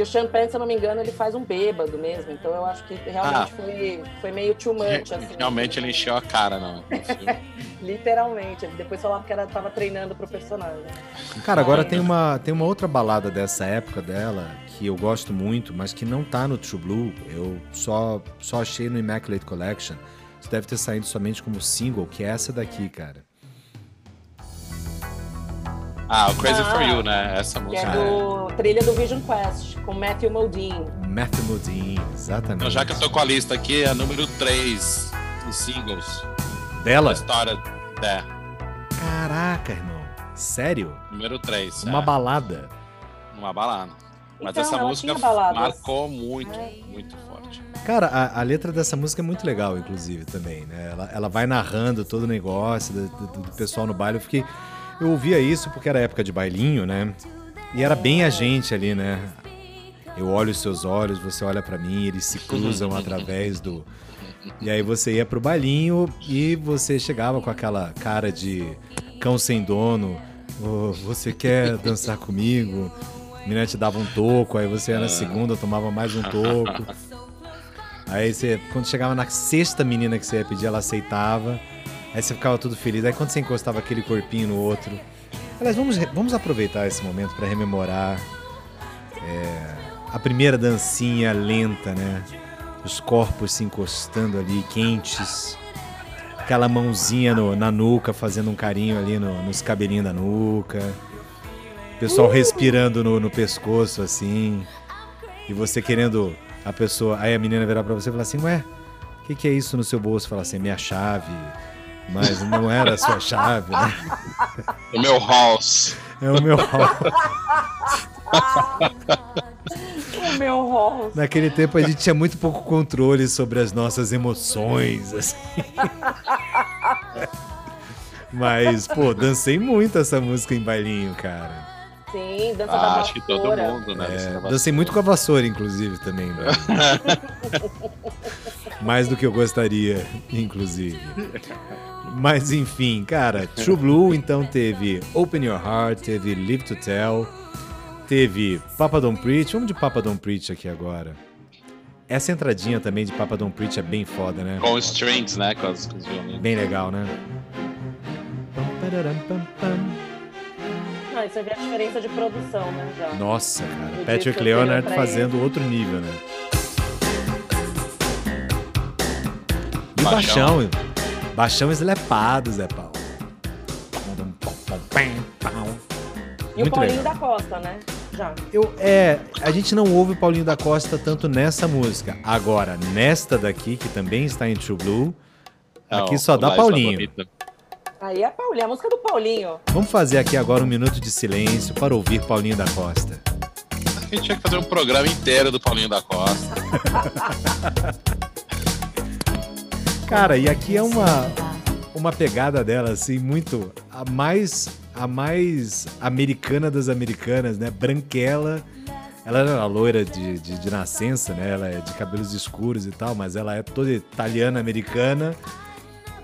E o Champagne, se eu não me engano, ele faz um bêbado mesmo. Então eu acho que realmente Ah. foi, foi meio too much. Assim, Realmente ele encheu a cara filme. Literalmente. Ele depois falava que ela tava treinando pro personagem. Cara, agora tem uma, tem uma outra balada dessa época dela que eu gosto muito, mas que não tá no True Blue. Eu só, só achei no Immaculate Collection. Isso deve ter saído somente como single, que é essa daqui, cara. Ah, o Crazy for Ah, You, né? Essa Que música. é do trilha do Vision Quest, com Matthew Modine. Matthew Modine, exatamente. Então, já que eu tô com a lista aqui, é a número 3 dos singles da Dela? história. É, Caraca, irmão. Sério? número 3. Uma é, balada. uma balada. Mas Então, essa música marcou muito, É. muito forte. Cara, a, a letra dessa música é muito legal, inclusive, também, né? Ela, ela vai narrando todo o negócio do, do- do pessoal no baile. Eu fiquei. Eu ouvia isso porque era época de bailinho, né? E era bem a gente ali, né? Eu olho os seus olhos, você olha pra mim, eles se cruzam através do. E aí você ia pro bailinho e você chegava com aquela cara de cão sem dono. "Ô, você quer dançar comigo? A menina te dava um toco, aí você ia na segunda, tomava mais um toco. Aí você, quando chegava na sexta menina que você ia pedir, ela aceitava. Aí você ficava tudo feliz. Aí quando você encostava aquele corpinho no outro. Aliás, vamos, vamos aproveitar esse momento para rememorar é, a primeira dancinha lenta, né? Os corpos se encostando ali, quentes. Aquela mãozinha no- na nuca, fazendo um carinho ali no- nos cabelinhos da nuca. O pessoal respirando no, no pescoço, assim. E você querendo a pessoa. Aí a menina virar pra você e falar assim: Ué, o que, que é isso no seu bolso? Falar assim: Minha chave. Mas não era a sua chave, né? O meu house. É o meu. O meu rosto. Naquele tempo a gente tinha muito pouco controle sobre as nossas emoções, assim. Mas, pô, dancei muito essa música em bailinho, cara. Sim, dança da Ah, acho que todo vassoura. mundo, né? É, dancei muito com a vassoura, inclusive, também. né? Mais do que eu gostaria, inclusive. Mas enfim, cara, True Blue então teve Open Your Heart, teve Live to Tell, teve Papa Don't Preach. Vamos de Papa Don't Preach aqui agora. Essa entradinha também de Papa Don't Preach é bem foda, né? Com strings, né? Com, as, com os violinos. Bem legal, né? Não, isso aí vê a diferença de produção, né? Já. Nossa, cara. No Patrick Leonard fazendo outro nível, né? E o Baixão. baixão. Baixão eslepado, Zé Paulo. E o Paulinho legal. da Costa, né? Já. Eu, é, a gente não ouve o Paulinho da Costa tanto nessa música. Agora, nesta daqui, que também está em True Blue, aqui Não, só dá Paulinho. Aí é Paulinho, a música do Paulinho. Vamos fazer aqui agora um minuto de silêncio para ouvir Paulinho da Costa. A gente tinha que fazer um programa inteiro do Paulinho da Costa. Cara, e aqui é uma, uma pegada dela, assim, muito. A mais. A mais americana das americanas, né? Branquela. Ela era loira de, de, de nascença, né? Ela é de cabelos escuros e tal, mas ela é toda italiana-americana,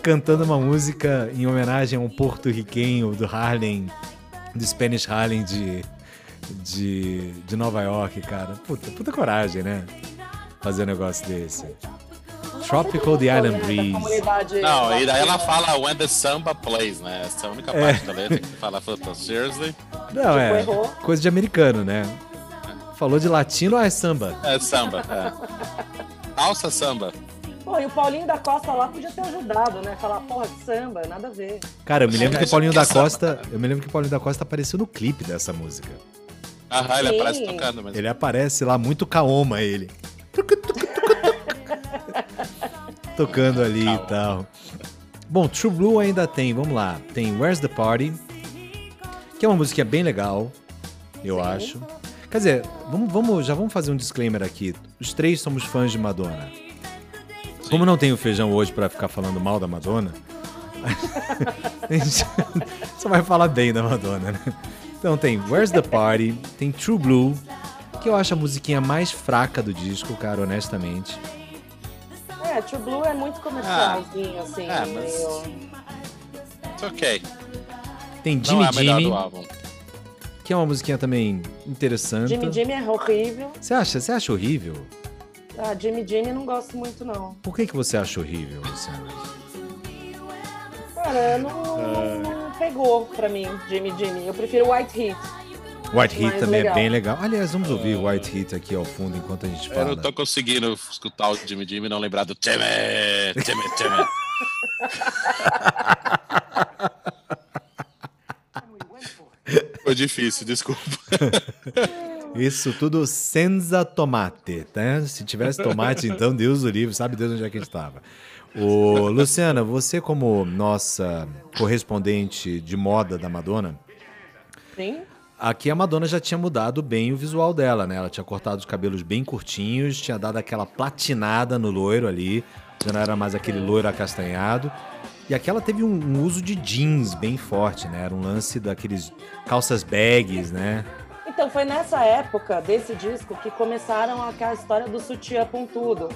cantando uma música em homenagem a um porto-riquenho do Harlem, do Spanish Harlem de, de, de Nova York, cara. Puta, puta coragem, né? Fazer um negócio desse. Tropical the Island Breeze. Não, e daí ela fala When the Samba Plays, né? Essa é a única parte da letra que fala seriously. Não, é errou. coisa de americano, né? Falou de latino, ah, é samba. É samba, é. Alça samba. Pô, e o Paulinho da Costa lá podia ter ajudado, né? Falar, porra, samba, nada a ver. Cara, eu me lembro que o Paulinho Que da samba. Costa, eu me lembro que o Paulinho da Costa apareceu no clipe dessa música. Aham, ele Sim. aparece tocando, mas. Ele aparece lá muito kaoma ele. Tocando ali e tal. Bom, True Blue ainda tem, vamos lá. Tem Where's the Party, que é uma musiquinha bem legal, eu acho. Quer dizer, vamos, vamos, já vamos fazer um disclaimer aqui. Os três somos fãs de Madonna. Como não tem o feijão hoje pra ficar falando mal da Madonna, a gente só vai falar bem da Madonna, né? Então tem Where's the Party, tem True Blue, que eu acho a musiquinha mais fraca do disco, cara, honestamente. É, True Blue é muito comercialzinho, assim. é, mas- meio... It's ok. Tem Não Jimmy é a melhor Jimmy, do álbum. que é uma musiquinha também interessante. Jimmy Jimmy é horrível. Você acha, você acha horrível? Ah, Jimmy Jimmy não gosto muito, não. Por que, que você acha horrível, Luciano? Cara, não, não pegou pra mim, Jimmy Jimmy. Eu prefiro White Heat. White Heat Mais também é legal. bem legal. Aliás, vamos ouvir White Heat aqui ao fundo enquanto a gente Eu fala. não tô conseguindo escutar o Jimmy Jimmy e não lembrar do Timmy, Timmy, Timmy. Foi difícil, desculpa. Isso tudo senza tomate, tá? Se tivesse tomate, então Deus o livre, sabe Deus onde é que a gente estava. Ô, Luciana, você como nossa correspondente de moda da Madonna, Sim? Aqui a Madonna já tinha mudado bem o visual dela, né? Ela tinha cortado os cabelos bem curtinhos, tinha dado aquela platinada no loiro ali, já não era mais aquele loiro acastanhado. E aqui ela teve um, um uso de jeans bem forte, né? Era um lance daqueles calças bags, né? Então, foi nessa época desse disco que começaram aquela história do sutiã pontudo.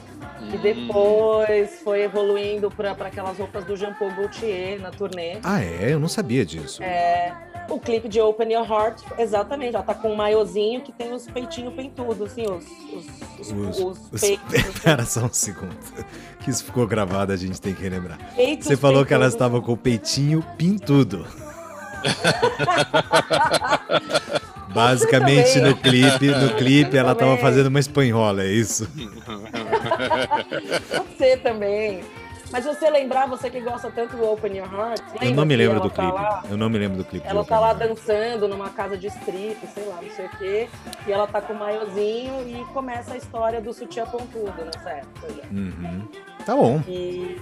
E depois foi evoluindo pra aquelas roupas do Jean Paul Gaultier na turnê. Ah, é? Eu não sabia disso. É, o clipe de Open Your Heart, exatamente, ela tá com um maiozinho que tem os peitinhos pentudos, assim, os, os, os, Os- os os- peitos. Pera só um segundo. Que isso ficou gravado, a gente tem que relembrar. peitos Você falou que ela pentudos. estava com o peitinho pintudo. Basicamente no clipe, no clipe ela estava fazendo uma espanhola, é isso? Você também. Mas você lembrar, você que gosta tanto do Open Your Heart, Eu não me lembro do tá clipe. lá- Eu não me lembro do clipe. Ela tá Open lá dançando numa casa de strip, sei lá, não sei o quê. E ela tá com o maiozinho e começa a história do sutiã pontudo nessa época. Uhum. Tá bom. E...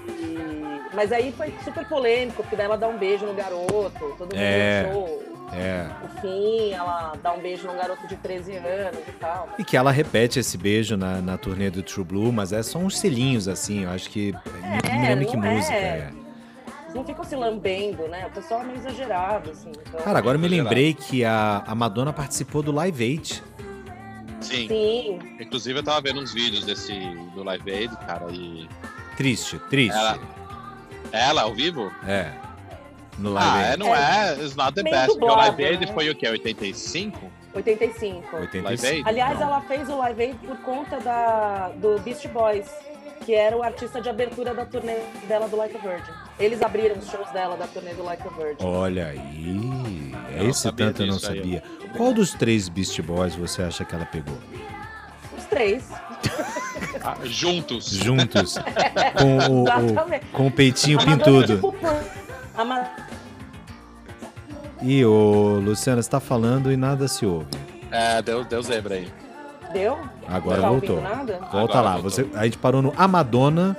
Mas aí foi super polêmico, porque daí ela dá um beijo no garoto, todo mundo É. achou É. o fim, ela dá um beijo num garoto de 13 anos e tal. E que ela repete esse beijo na, na turnê do True Blue, mas é só uns selinhos assim, eu acho que. não me lembro que não é. música é. Eles não ficam se lambendo, né? O pessoal é meio exagerado, assim. Então... Cara, agora eu me lembrei que a, a Madonna participou do Live Aid. Sim. Sim, Inclusive eu tava vendo uns vídeos desse do Live Aid, cara, e. Triste, triste. Ela, ela ao vivo? É. No Live Ah, é, não é. It's not the Meio best. Porque o dublado, Live Aid né? foi o quê? 85? 85. 85. Live Aid? Aliás, Não. ela fez o Live Aid por conta da, do Beast Boys, que era o artista de abertura da turnê dela do Like a Virgin. Eles abriram os shows dela da turnê do Like a Virgin. Olha aí. Eu não Esse sabia tanto eu não disso aí, sabia. Qual dos três Beast Boys você acha que ela pegou? Os três. Ah, juntos. Juntos. com, o, o- Exatamente. com o peitinho pintudo. tipo, a Ma- Ih, ô Luciana, você tá falando e nada se ouve. É, deu, deu zebra aí. Deu? Agora Não tá voltou. ouvindo nada? Volta Agora lá. voltou. Você, a gente parou no A Madonna.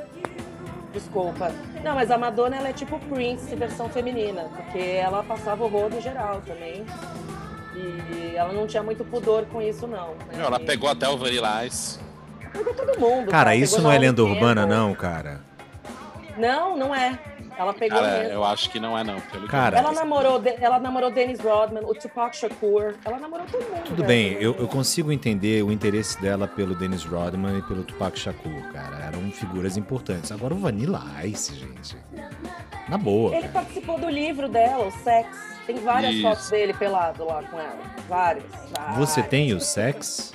Desculpa. Não, mas a Madonna ela é tipo Prince versão feminina, porque ela passava o rodo geral também. E ela não tinha muito pudor com isso, não. né? Ela E- pegou até o Vanilla Ice. Pegou todo mundo. Cara, tá? isso Pegou não é lenda urbana, Campbell. não, cara. Não, não é. Ela pegou Cara, mesmo. eu acho que não é não. Pelo que Cara, eu Ela namorou, ela namorou Dennis Rodman, o Tupac Shakur. Ela namorou todo mundo. Tudo velho. bem, eu, eu consigo entender o interesse dela pelo Dennis Rodman e pelo Tupac Shakur, cara. Eram figuras importantes. Agora o Vanilla Ice, gente. Na boa, Ele cara. participou do livro dela, o Sex. Tem várias Isso. fotos dele pelado lá com ela. Várias. Você várias. tem o sex?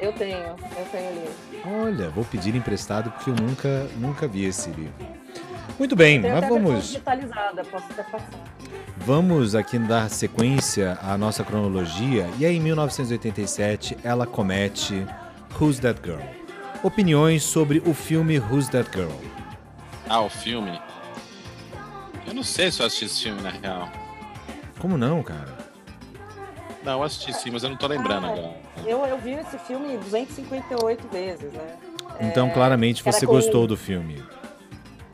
Eu tenho, eu tenho o livro. Olha, vou pedir emprestado porque eu nunca, nunca vi esse livro. Muito bem, mas vamos, digitalizada, posso até passar. vamos aqui dar sequência à nossa cronologia. E aí, em 1987, ela comete Who's That Girl? Opiniões sobre o filme Who's That Girl? Ah, o filme. Eu não sei se eu assisti esse filme, na real. Como não, cara? Não, eu assisti sim, mas eu não tô lembrando Ah, agora. Eu, eu vi esse filme 258 vezes, né? Então, claramente, era você com- gostou do filme.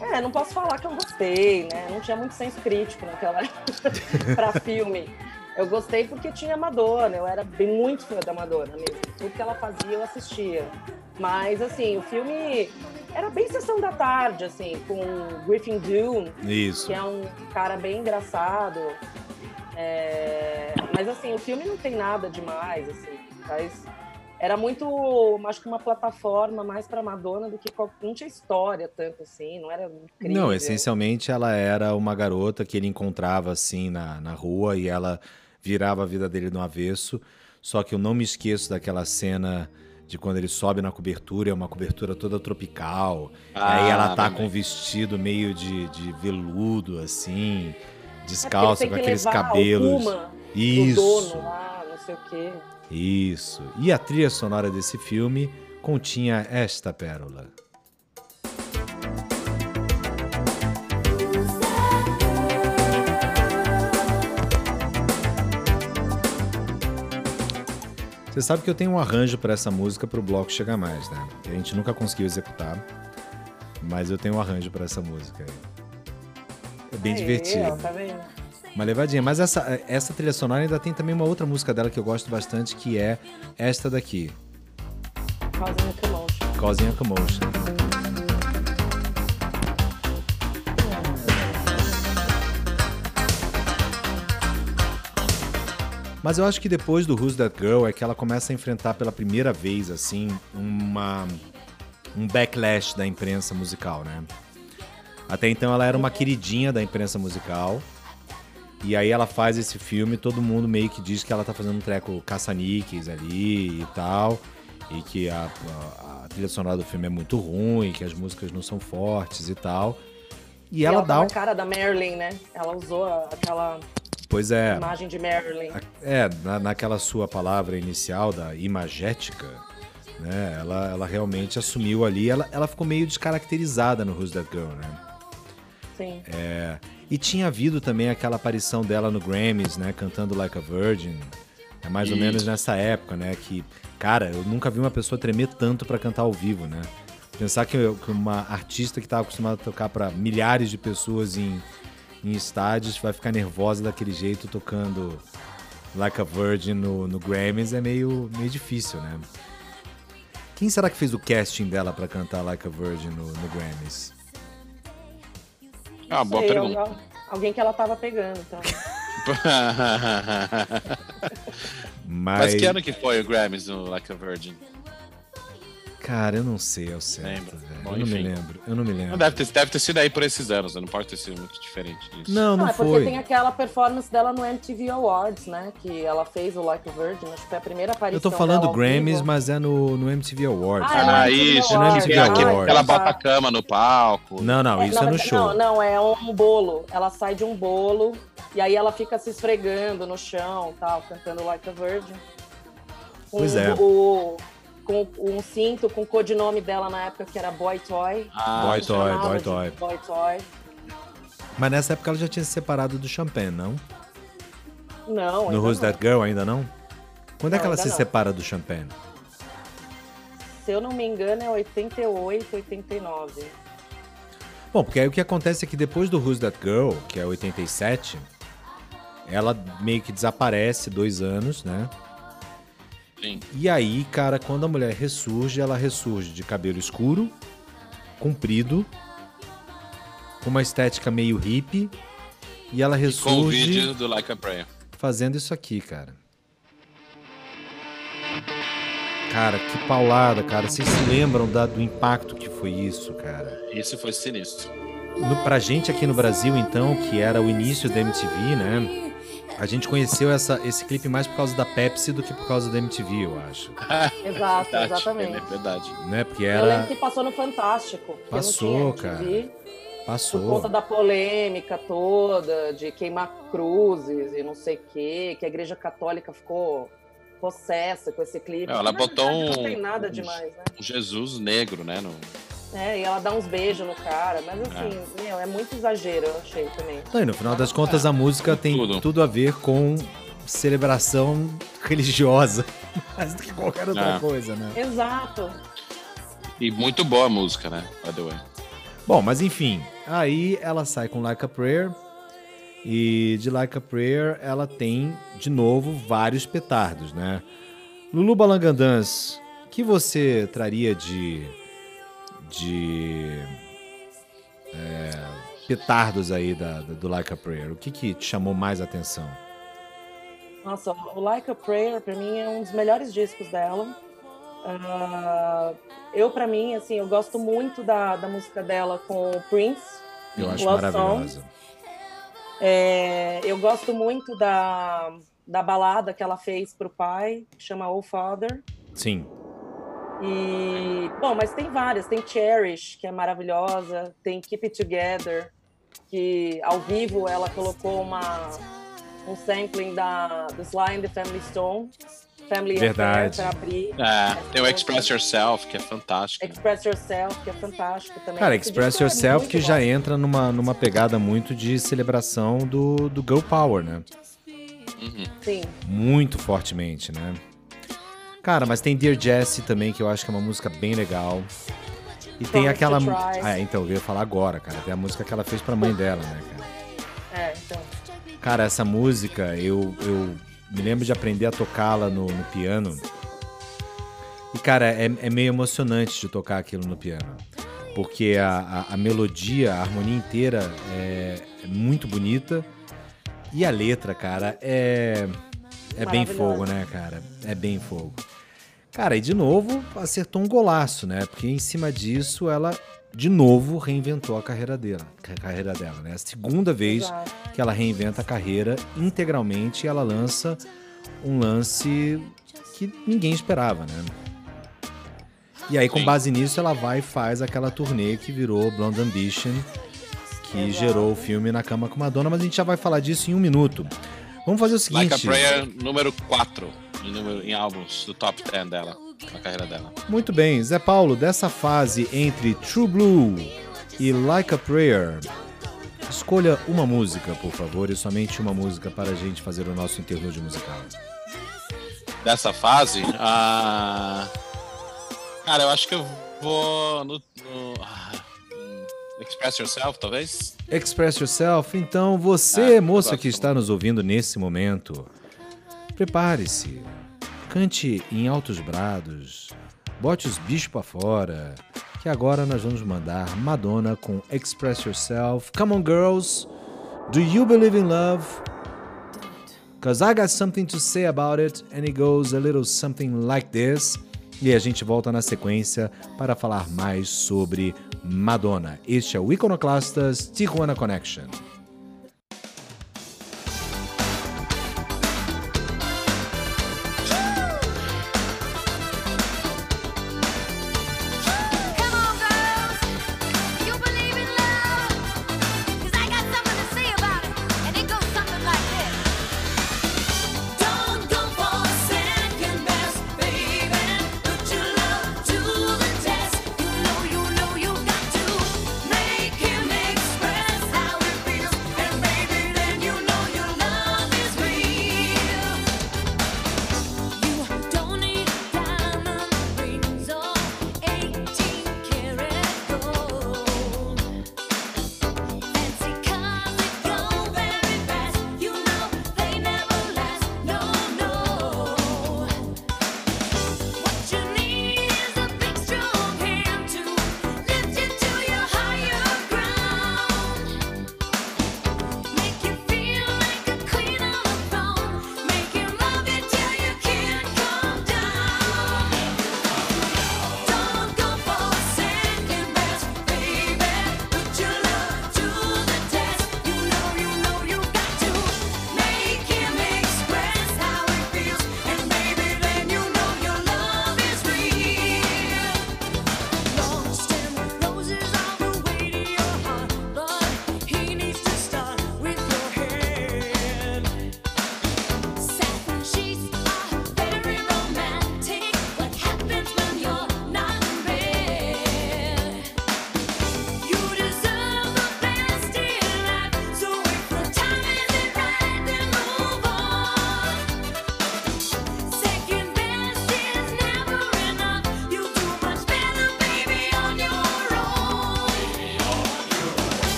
É, não posso falar que eu gostei, né? Não tinha muito senso crítico naquela pra filme. Eu gostei porque tinha Madonna, eu era bem muito fã da Madonna mesmo. Tudo que ela fazia eu assistia. Mas assim, o filme era bem sessão da tarde, assim, com Griffin Dunne, Isso. que é um cara bem engraçado. É, Mas assim, o filme não tem nada demais, assim. Mas era muito, acho que uma plataforma mais para Madonna do que não tinha história tanto assim, não era incrível. Não, essencialmente ela era uma garota que ele encontrava assim na, na rua e ela virava a vida dele no avesso. Só que eu não me esqueço daquela cena de quando ele sobe na cobertura, é uma cobertura toda tropical. e aí Ah, ela tá lembrei. com um vestido meio de, de veludo, assim, É descalça, ele com aqueles cabelos. Uma do Isso. dono lá, não sei o quê. Isso. E a trilha sonora desse filme continha esta pérola. Você sabe que eu tenho um arranjo para essa música para o bloco chegar mais, né? A gente nunca conseguiu executar, mas eu tenho um arranjo para essa música. É bem Aí, divertido. ó, tá vendo? Uma levadinha. Mas essa, essa trilha sonora ainda tem também uma outra música dela que eu gosto bastante, que é esta daqui, Causing a commotion. Causing a Commotion. Mas eu acho que depois do Who's That Girl é que ela começa a enfrentar pela primeira vez, assim, uma, um backlash da imprensa musical, né? Até então ela era uma queridinha da imprensa musical. E aí ela faz esse filme, todo mundo meio que diz que ela tá fazendo um treco caça-níqueis ali e tal. E que a, a- a trilha sonora do filme é muito ruim, que as músicas não são fortes e tal. E, E ela, ela dá tá um... na cara da Marilyn, né? Ela usou a- aquela Pois é, imagem de Marilyn. é na, naquela sua palavra inicial da imagética, né? Ela, ela realmente assumiu ali, ela, ela ficou meio descaracterizada no Who's That Girl, né? Sim. É, e tinha havido também aquela aparição dela no Grammys, né? Cantando Like a Virgin. É mais ou Isso. menos nessa época, né? Que, cara, eu nunca vi uma pessoa tremer tanto pra cantar ao vivo, né? Pensar que, eu- que uma artista que estava acostumada a tocar pra milhares de pessoas em, em estádios vai ficar nervosa daquele jeito tocando Like a Virgin no, no Grammys é meio, meio difícil, né? Quem será que fez o casting dela pra cantar Like a Virgin no, no Grammys? Ah, boa Sei, pergunta. al- Alguém que ela tava pegando, então. Mas que ano que foi o Grammys no Like a Virgin? Cara, eu não sei ao certo, Lembra? velho. Bom, eu não me lembro. Eu não me lembro. Não deve ter, deve ter sido aí por esses anos, né? não pode ter sido muito diferente disso. Não, não é porque foi. tem aquela performance dela no MTV Awards, né? Que ela fez o Like a Virgin, acho que foi a primeira aparição Eu tô falando Grammys, mas é no, no MTV Awards. Ah, né? é no Ah, MTV isso, É no Awards. MTV que, é que Awards. ela bota a cama no palco. Não, não, isso é, na no show. Não, não, é um bolo. Ela sai de um bolo e aí ela fica se esfregando no chão, tal, cantando Like a Virgin. Pois é. O, com um cinto com o codinome dela na época que era Boy Toy. Ah, Boy Toy, Boy Toy. Boy Toy. Mas nessa época ela já tinha se separado do Champagne, não? Não, No Who's não. That Girl ainda não? Quando é Não, que ela se não. separa do Champagne? Se eu não me engano, é 88, 89. Bom, porque aí o que acontece é que depois do Who's That Girl, que é 87, ela meio que desaparece dois anos, né? Sim. E aí, cara, quando a mulher ressurge, ela ressurge de cabelo escuro, comprido com uma estética meio hippie. E ela Com o ressurge vídeo do Like a Prayer. fazendo isso aqui, cara. Cara, que paulada, cara. Vocês se lembram da- do impacto que foi isso, cara? Isso foi sinistro. No, pra gente aqui no Brasil, então, que era o início da MTV, né? A gente conheceu essa, esse clipe mais por causa da Pepsi do que por causa da MTV, eu acho. Exato, Verdade, exatamente. É verdade. Né? Porque Eu lembro era. que passou no Fantástico. Passou, MTV, Por Passou. conta da polêmica toda, de queimar cruzes e não sei o quê, que a igreja católica ficou possessa com esse clipe. Ela botou verdade, um- Não tem nada um- demais, né? Um Jesus negro, né? No... É, e ela dá uns beijos no cara, mas assim, meu, é muito exagero, eu achei também. Não, e no final das contas, a música tem Tudo. tudo a ver com celebração religiosa, mais do que qualquer outra É. coisa, né? Exato. E muito boa a música, né? By the way. Bom, mas enfim, aí ela sai com Like a Prayer e de Like a Prayer ela tem de novo vários petardos, né? Lulu Balangandãs, o que você traria de de é, petardos aí da, da- do Like a Prayer? O que que te chamou mais atenção? Nossa, o Like a Prayer, pra mim, é um dos melhores discos dela. Ah, eu, pra mim, assim, eu gosto muito da, da música dela com o Prince. Eu acho Love maravilhosa. É, eu gosto muito da, da balada que ela fez pro pai, que chama Oh Father. Sim. E, bom, mas tem várias. Tem Cherish, que é maravilhosa. Tem Keep It Together, que ao vivo ela colocou uma, um sampling da, do Sly and the Family Stone. Family Verdade. Affair pra abrir. É, tem o Express Yourself, que é fantástico. Express Yourself, que é fantástico também. Cara, Esse Express é Yourself que bom. já entra numa, numa pegada muito de celebração do, do Girl Power, né? Uhum. Sim, Muito fortemente, né? Cara, mas tem Dear Jessie também, que eu acho que é uma música bem legal. E tem Promise aquela. Ah, então, eu ia falar agora, cara. Tem a música que ela fez pra mãe dela, né, cara? é, então. Cara, essa música, eu, eu me lembro de aprender a tocá-la no, no piano. E, cara, é, é meio emocionante de tocar aquilo no piano. Porque a, a, a melodia, a harmonia inteira é, é muito bonita. E a letra, cara, é, é bem fogo, né, cara? É bem fogo. Cara, e de novo acertou um golaço, né? Porque em cima disso ela de novo reinventou a carreira dela, a carreira dela, né? A segunda vez Exato. que ela reinventa a carreira integralmente e ela lança um lance que ninguém esperava, né? E aí, com base nisso, ela vai e faz aquela turnê que virou Blonde Ambition, que Exato. gerou o filme Na Cama com Madonna, mas a gente já vai falar disso em um minuto. Vamos fazer o seguinte. Like a Prayer, número 4 em, número, em álbuns do top 10 dela, na carreira dela. Muito bem, Zé Paulo, dessa fase entre True Blue e Like a Prayer, escolha uma música, por favor, e somente uma música para a gente fazer o nosso interlúdio musical. Dessa fase, ah, cara, eu acho que eu vou no, no- ah, Express Yourself, talvez? Express Yourself, então você, Ah, moça que está nos ouvindo nesse momento, prepare-se, cante em altos brados, bote os bichos pra fora, que agora nós vamos mandar Madonna com Express Yourself. Come on, girls, do you believe in love? Cause I got something to say about it, and it goes a little something like this. E a gente volta na sequência para falar mais sobre Madonna. Este é o Iconoclastas Tijuana Connection.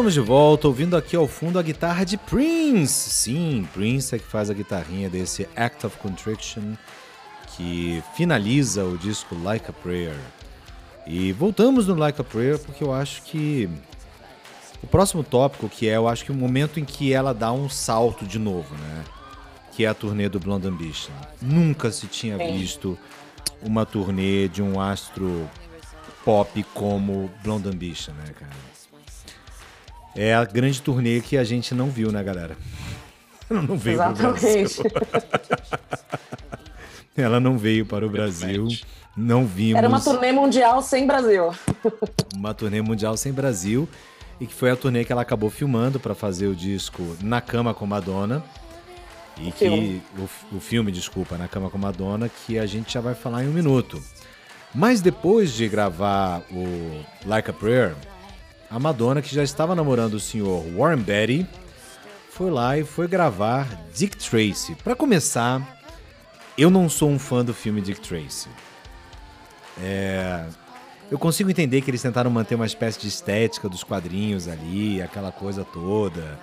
Estamos de volta, ouvindo aqui ao fundo a guitarra de Prince. Sim, Prince é que faz a guitarrinha desse Act of Contrition, que finaliza o disco Like a Prayer. E voltamos no Like a Prayer porque eu acho que o próximo tópico que é, eu acho que o momento em que ela dá um salto de novo, né? Que é a turnê do Blonde Ambition. Nunca se tinha Sim. visto uma turnê de um astro pop como Blonde Ambition, né, cara? É a grande turnê que a gente não viu, né, galera? Ela não veio para o Brasil. Exatamente. Ela não veio para o Brasil. Não vimos Era uma turnê mundial sem Brasil. uma turnê mundial sem Brasil e que foi a turnê que ela acabou filmando para fazer o disco Na Cama com Madonna. E que filme. o, o filme, desculpa, Na Cama com Madonna, que a gente já vai falar em um minuto. Mas depois de gravar o Like a Prayer, a Madonna, que já estava namorando o senhor Warren Beatty, foi lá e foi gravar Dick Tracy. Para começar, eu não sou um fã do filme Dick Tracy. É, eu consigo entender que eles tentaram manter uma espécie de estética dos quadrinhos ali, aquela coisa toda.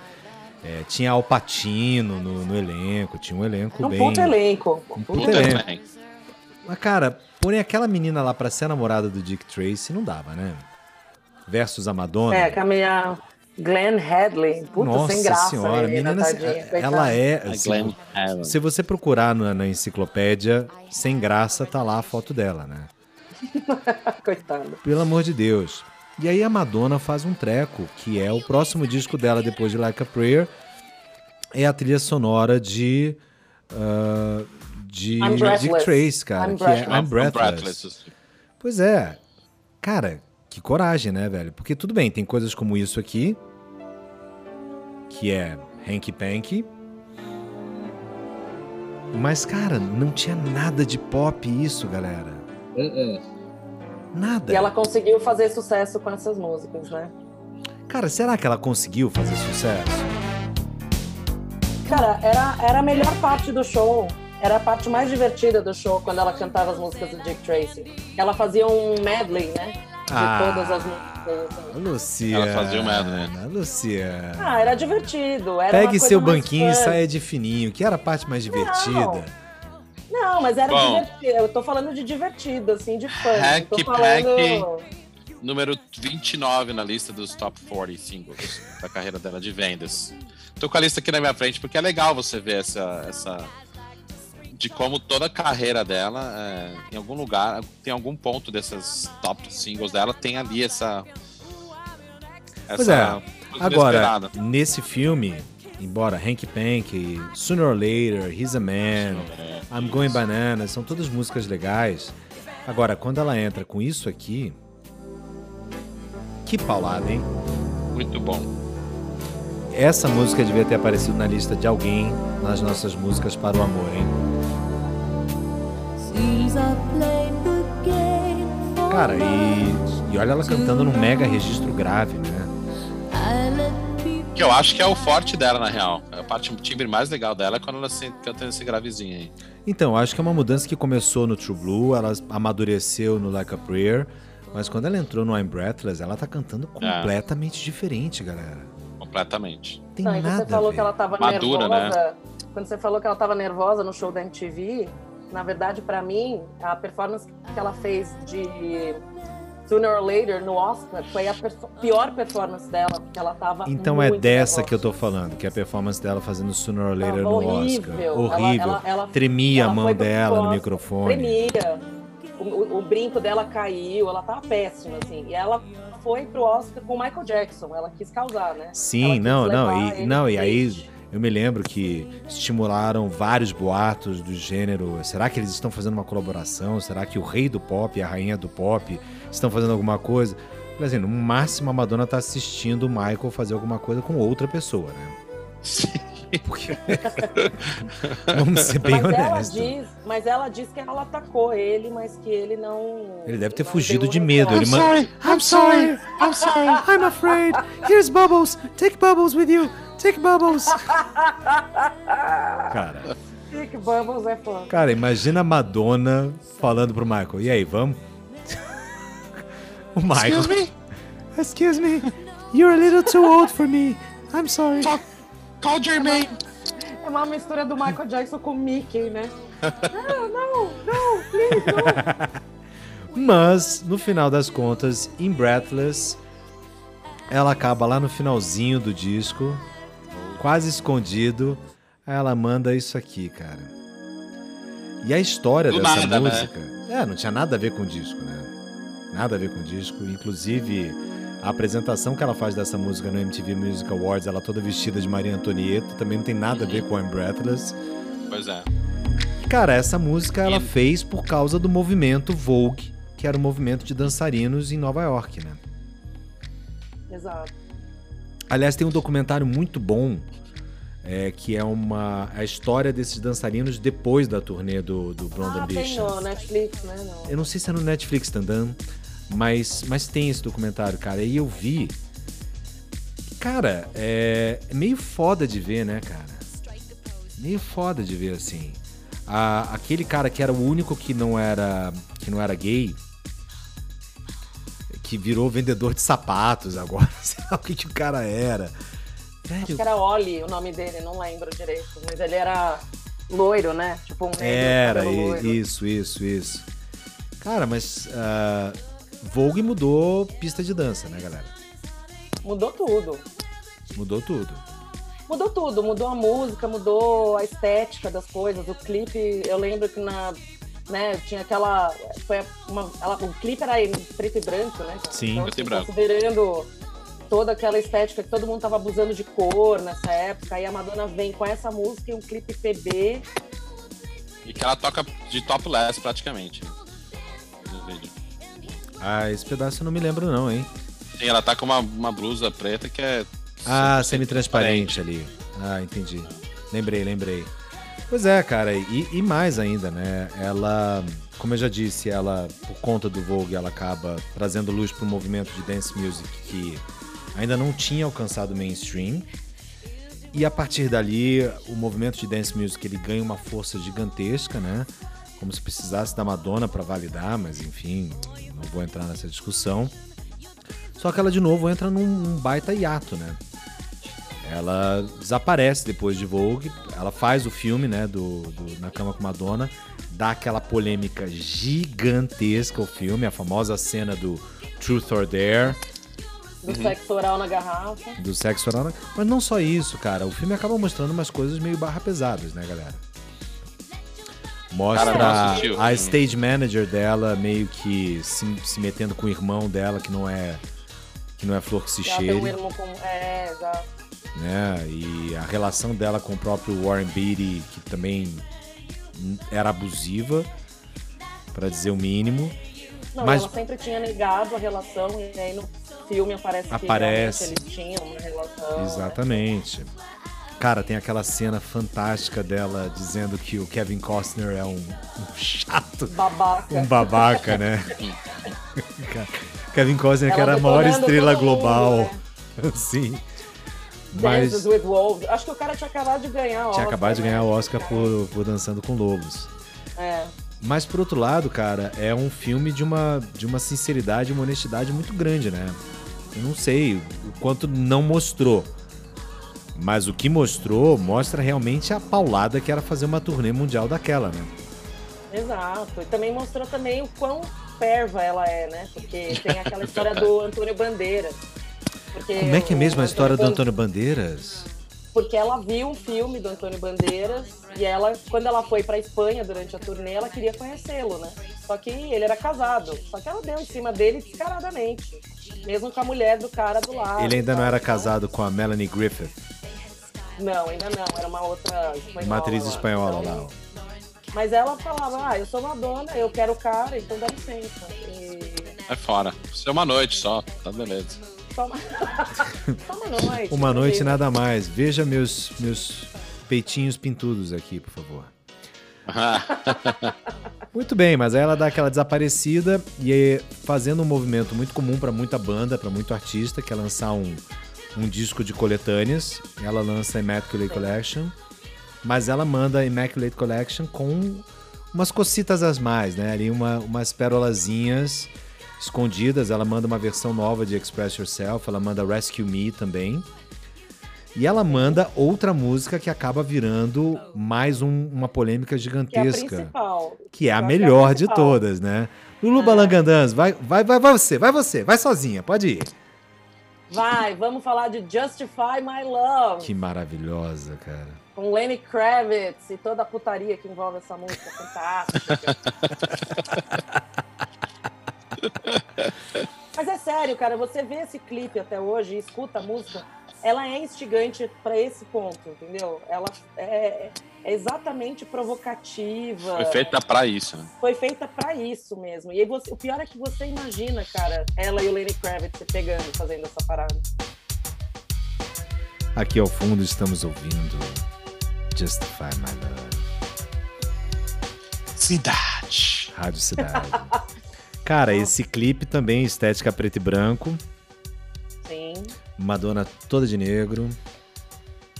É, tinha Al Pacino no, no elenco, tinha um elenco Um bem. puto elenco. Um puto elenco. Mas, cara, porém aquela menina lá pra ser a namorada do Dick Tracy não dava, né? Versus a Madonna. É, com a minha Glenn Hadley. Puta, Nossa sem graça. senhora, a menina, tadinha, ela é. A assim, se você procurar na, na enciclopédia, sem graça, tá lá a foto dela, né? Coitada. Pelo amor de Deus. E aí a Madonna faz um treco, que é o próximo disco dela depois de Like a Prayer. É a trilha sonora de. ah, de I'm Dick. Trace, cara. I'm que é Breathless. I'm I'm Breathless. Breathless. Pois é. Cara, que coragem, né, velho? Porque tudo bem, tem coisas como isso aqui, que é Hanky Panky. Mas, cara, não tinha nada de pop isso, galera. Nada. E ela conseguiu fazer sucesso com essas músicas, né? Cara, será que ela conseguiu fazer sucesso? Cara, era, era a melhor parte do show. Era a parte mais divertida do show, quando ela cantava as músicas do Dick Tracy. Ela fazia um medley, né? De Ah. todas as. Luciana. Ela fazia o medley. Luciana. Ah, era divertido. Era uma Pegue coisa seu banquinho e saia de fininho, que era a parte mais divertida. Não, mas era Bom. divertido. Eu tô falando de divertido, assim, de fã. Não Hack tô falando... Pack. Número 29 na lista dos top 40 singles da carreira dela de vendas. Tô com a lista aqui na minha frente porque é legal você ver essa. essa de como toda a carreira dela, é, em algum lugar, tem algum ponto dessas top singles dela, tem ali essa. Pois é. Agora, nesse filme, embora Hanky Panky, Sooner or Later, He's a Man, I'm Going Bananas, são todas músicas legais. Agora, quando ela entra com isso aqui, que paulada, hein? Muito bom. Essa música devia ter aparecido na lista de alguém nas nossas músicas para o amor, hein? Cara, e, e olha ela cantando num mega registro grave, né? Que eu acho que é o forte dela, na real. A parte o timbre mais legal dela é quando ela se, canta esse gravezinho aí. Então, acho que é uma mudança que começou no True Blue, ela amadureceu no Like a Prayer, mas quando ela entrou no I'm Breathless, ela tá cantando completamente diferente, galera. Completamente. Tem Não, e nada você falou a ver. que ela tava Madura, né? nervosa. Quando você falou que ela tava nervosa no show da MTV, na verdade, pra mim, a performance que ela fez de Sooner or Later no Oscar foi a pior performance dela, porque ela tava Então é dessa nervosa. que eu tô falando, que é a performance dela fazendo Sooner or Later Tava no horrível. Oscar. Horrível. ela- ela- Tremia ela a mão dela no microfone. Tremia. O, o- o brinco dela caiu, ela tava péssima, assim. E ela foi pro Oscar com o Michael Jackson, ela quis causar, né? Sim, não, não, e, não, e aí. Eu me lembro que estimularam vários boatos do gênero. Será que eles estão fazendo uma colaboração? Será que o rei do pop e a rainha do pop estão fazendo alguma coisa? Falei assim, no máximo a Madonna tá assistindo o Michael fazer alguma coisa com outra pessoa, né? Porque... Vamos ser bem mas ela honestos. diz, mas ela diz que ela atacou ele, mas que ele não. Ele deve ter fugido de medo. Recado. man- I'm sorry, I'm sorry, I'm afraid. Here's Bubbles. Take Bubbles with you. Take Bubbles. Cara, Dick Bubbles é fã. cara, imagina a Madonna falando pro Michael. E aí, vamos? o Michael. Excuse me. Excuse me. You're a little too old for me. I'm sorry. Call, Jermaine. É uma mistura do Michael Jackson com o Mickey, né? não, não, não, please, não. Mas, no final das contas, em Breathless, ela acaba lá no finalzinho do disco, quase escondido. Aí ela manda isso aqui, cara. E a história Do dessa nada, né? música. É, não tinha nada a ver com o disco, né? Nada a ver com o disco. Inclusive, a apresentação que ela faz dessa música no MTV Music Awards, ela toda vestida de Maria Antonieta, também não tem nada a ver com I'm Breathless. Pois é. Cara, essa música ela E- fez por causa do movimento Vogue, que era o movimento de dançarinos em Nova York, né? Exato. Aliás, tem um documentário muito bom é, que é uma a história desses dançarinos depois da turnê do, do Blonde Ah, tem Ambition. no Netflix, né? No... Eu não sei se é no Netflix também, mas, mas tem esse documentário, cara. E eu vi. Cara, é, é meio foda de ver, né, cara? Meio foda de ver assim. A- aquele cara que era o único que não era que não era gay, que virou vendedor de sapatos agora, sei lá o que, que o cara era. Acho Velho, que era Oli o nome dele, não lembro direito. Mas ele era loiro, né? Tipo um negro, Era, loiro. isso, isso, isso. Cara, mas ah, Vogue mudou pista de dança, né, galera? Mudou tudo. Mudou tudo. Mudou tudo, mudou a música, mudou a estética das coisas. O clipe, eu lembro que na. Né, tinha aquela. Foi uma, ela- o clipe era em preto e branco, né? Sim, então, preto e assim, branco. Considerando toda aquela estética que todo mundo tava abusando de cor nessa época, aí a Madonna vem com essa música e um clipe PB. E que ela toca de topless praticamente. Ah, esse pedaço eu não me lembro não, hein? Sim, ela tá com uma, uma blusa preta que é. Ah, 100% semi-transparente ali. Ah, entendi. Lembrei, lembrei. Pois é, cara, e, e mais ainda, né? Ela, como eu já disse, ela, por conta do Vogue, ela acaba trazendo luz para um movimento de dance music que ainda não tinha alcançado o mainstream. E a partir dali, o movimento de dance music ele ganha uma força gigantesca, né? Como se precisasse da Madonna para validar, mas enfim, não vou entrar nessa discussão. Só que ela de novo entra num, num baita hiato, né? Ela desaparece depois de Vogue, ela faz o filme, né, do, do Na Cama com Madonna, dá aquela polêmica gigantesca o filme, a famosa cena do Truth or Dare, Do Uhum. sexo oral na garrafa. do sexo oral. Mas não só isso, cara. O filme acaba mostrando umas coisas meio barra pesadas, né, galera? Mostra Cara, a stage manager dela meio que se, se metendo com o irmão dela, que não é que não é flor que se Ela tem um cheire, irmão com. É, exato. né? E a relação dela com o próprio Warren Beatty, que também era abusiva, pra dizer o mínimo. Não, Mas- ela sempre tinha negado a relação, e aí no filme aparece, Aparece. que eles tinham uma relação. né? Cara, tem aquela cena fantástica dela dizendo que o Kevin Costner é um, um chato, Babaca. um babaca, né? Kevin Costner, que era a maior detonando estrela todo mundo, global. né? Sim. Dances Mas with Wolves. Acho que o cara tinha acabado de ganhar o tinha Oscar, acabado de né? ganhar o Oscar por, por Dançando com Lobos. É. Mas por outro lado, cara, é um filme de uma, de uma sinceridade e uma honestidade muito grande, né? Eu não sei o quanto não mostrou. Mas o que mostrou mostra realmente a paulada que era fazer uma turnê mundial daquela, né? Exato. E também mostrou também o quão perva ela é, né? Porque tem aquela história do Antônio Bandeiras. Como é que é mesmo a história do Ban- Antônio Bandeiras? Porque ela viu um filme do Antônio Bandeiras e ela, quando ela foi pra Espanha durante a turnê, ela queria conhecê-lo, né? Só que ele era casado. Só que ela deu em cima dele descaradamente. Mesmo com a mulher do cara do lado. Ele ainda não era casado com a Melanie Griffith, Não, ainda não. Era uma outra espanhola. uma atriz lá. espanhola lá. Mas ela falava, ah, eu sou Madonna, eu quero o cara, então dá licença. E... É fora. Isso é uma noite só, tá beleza. Só uma... Só uma noite. Uma noite nada mais. Veja meus, meus peitinhos pintudos aqui, por favor. Muito bem, mas aí ela dá aquela desaparecida e fazendo um movimento muito comum para muita banda, para muito artista, que é lançar um, um disco de coletâneas. Ela lança a Immaculate Collection, mas ela manda a Immaculate Collection com umas cocitas as mais, né? Ali uma, umas pérolazinhas escondidas. Ela manda uma versão nova de Express Yourself, ela manda Rescue Me também. E ela manda outra música que acaba virando mais um- uma polêmica Que é a gigantesca. principal. Que é a que é a melhor de todas, né? Lulu Balangandans, vai, vai, vai, vai você, vai você, vai sozinha, pode ir. Vai, vamos falar de Justify My Love, Que maravilhosa, cara. com Lenny Kravitz e toda a putaria que envolve essa música fantástica. Mas é sério, cara, você vê esse clipe até hoje e escuta a música, ela é instigante pra esse ponto, entendeu? Ela é, é exatamente provocativa. Foi feita pra isso, né? Foi feita pra isso mesmo. E aí você- o pior é que você imagina, cara, ela e o Lenny Kravitz se pegando, fazendo essa parada. Aqui ao fundo estamos ouvindo Justify My Love, Cidade. Rádio Cidade. Cara, esse clipe também, estética preto e branco, Sim. Madonna toda de negro,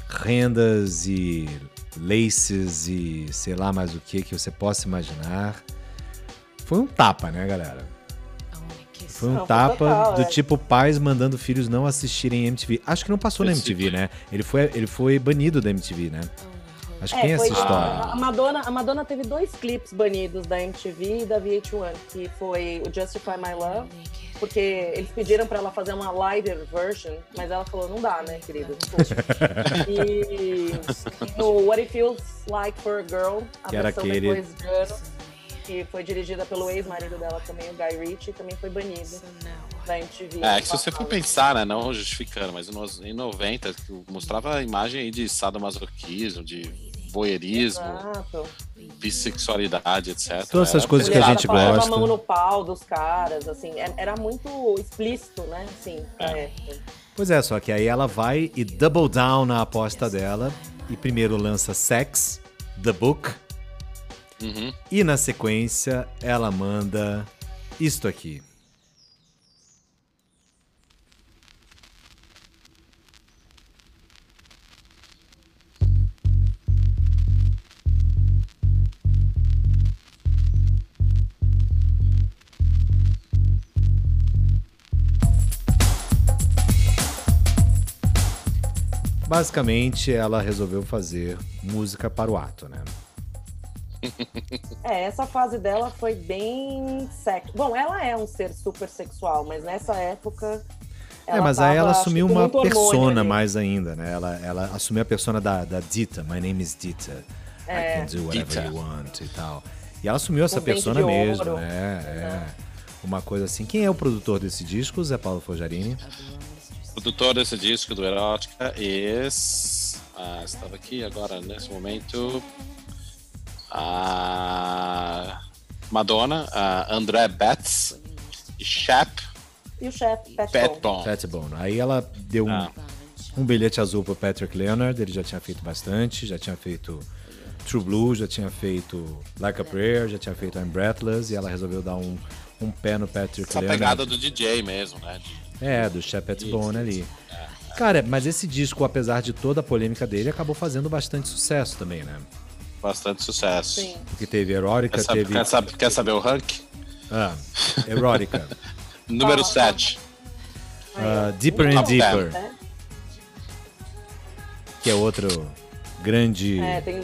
rendas e laces e sei lá mais o que que você possa imaginar. Foi um tapa, né, galera? Foi um Não, foi tapa total, do é. tipo pais mandando filhos não assistirem MTV. Acho que não passou na MTV, né? Ele foi, ele foi banido da MTV, né? Acho que É, tem essa foi- história. A Madonna, a Madonna teve dois clipes banidos da MTV e da VH1, que foi o Justify My Love, porque eles pediram pra ela fazer uma lighter version, mas ela falou, não dá, né? Desculpa. e no What It Feels Like for a Girl, a Que versão depois de ano, que foi dirigida pelo ex-marido dela também, o Guy Ritchie, também foi banido da MTV. É, que se você for pensar, né, não justificando, mas nos- em 90, que mostrava a imagem aí de sadomasoquismo, de voyeurismo, Exato. bissexualidade, etc. Todas essas Era- coisas que a gente gosta. a mão no pau dos caras, assim, é- era muito explícito, né, assim, É. Pois é, só que aí ela vai e double down na aposta dela. E primeiro lança Sex, The Book. Uhum. E na sequência ela manda isto aqui. Basicamente, ela resolveu fazer música para o ato, né? É, essa fase dela foi bem sexo. Bom, ela é um ser super sexual, mas nessa época. é, mas aí tava, ela acho assumiu uma persona ali. mais ainda, né? Ela, ela assumiu a persona da, da Dita, My name is Dita. I É. can do whatever Dita. you want e tal. E ela assumiu essa dente persona mesmo, né? É. Uma coisa assim. Quem é o produtor desse disco? Zé Paulo Fojarini. Produtor desse disco do Erótica is. Ah, estava aqui agora nesse momento. A Madonna, a André Betts e Shep E o chefe, Pat Bone. Fat Bone. Aí ela deu um, Ah. um bilhete azul pro Patrick Leonard. Ele já tinha feito bastante. Já tinha feito True Blue, já tinha feito Like a Prayer, já tinha feito I'm Breathless. E ela resolveu dar um, um pé no Patrick Essa Leonard. pegada do DJ mesmo, né? De- É, do Shepard Bone ali. Cara, mas esse disco, apesar de toda a polêmica dele, acabou fazendo bastante sucesso também, né? Bastante sucesso. Sim. Porque teve Erótica, Quer, saber, teve. quer, saber, quer saber o rank? Ah, Erótica. Número Ah, 7. ah, Deeper and Deeper, É, que é outro grande, é, tem.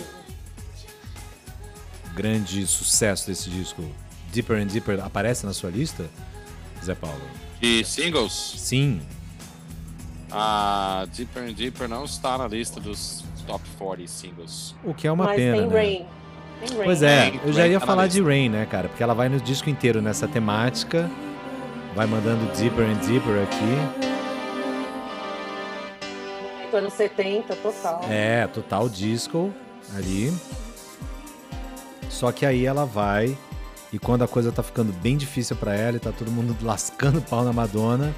grande sucesso desse disco. Deeper and Deeper aparece na sua lista, Zé Paulo? De singles, Sim. a Deeper and Deeper não está na lista dos top 40 singles. O que é uma mas pena, tem né? Rain. Tem Rain. Pois é, Rain, eu já ia tá falar de Rain, né, cara? Porque ela vai no disco inteiro nessa temática, vai mandando Deeper and Deeper aqui. Anos 70, total. É, total disco ali. Só que aí ela vai e quando a coisa tá ficando bem difícil pra ela e tá todo mundo lascando pau na Madonna,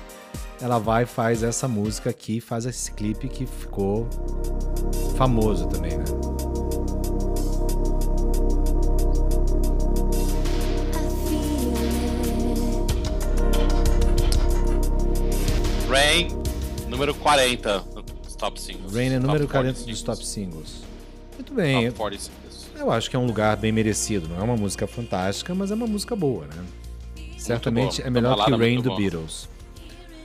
ela vai e faz essa música aqui, faz esse clipe que ficou famoso também, né? Rain, número 40 dos top singles. Rain é Top número 40 40 dos top singles. Muito Top bem, 40 singles. Eu acho que é um lugar bem merecido. Não é uma música fantástica, mas é uma música boa, né? Certamente é melhor que Rain do. Beatles.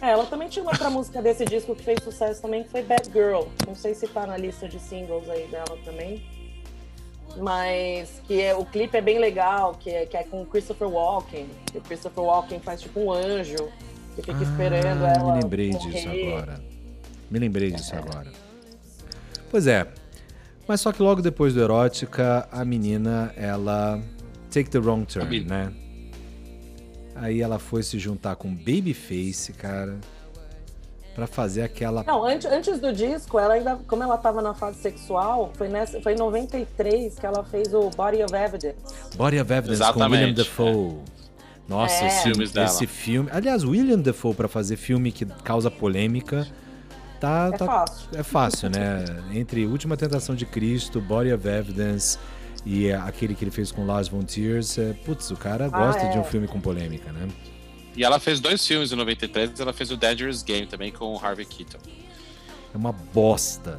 É, ela também tinha uma outra música desse disco que fez sucesso também, que foi Bad Girl. Não sei se tá na lista de singles aí dela também. Mas que é, o clipe é bem legal, que é, que é com o Christopher Walken. E o Christopher Walken faz tipo um anjo que fica esperando Ah, ela. Me lembrei morrer. disso agora. Me lembrei disso agora. Pois é. Mas só que logo depois do Erótica, a menina, ela take the wrong turn, Amigo. né? Aí ela foi se juntar com Babyface, cara, pra fazer aquela Não, antes, antes do disco, ela ainda, como ela tava na fase sexual, foi, nessa, foi em 93 que ela fez o Body of Evidence. Body of Evidence com Exatamente, William Dafoe. Nossa, É. esse, Filmes dela. esse filme. Aliás, William Dafoe pra fazer filme que causa polêmica tá, É tá fácil. É fácil, né? Entre Última Tentação de Cristo, Body of Evidence e é, aquele que ele fez com Lars von Trier, é, putz, o cara gosta de um é. filme com polêmica, né? E ela fez dois filmes em 93, ela fez o Dangerous Game também com o Harvey Keitel. É uma bosta.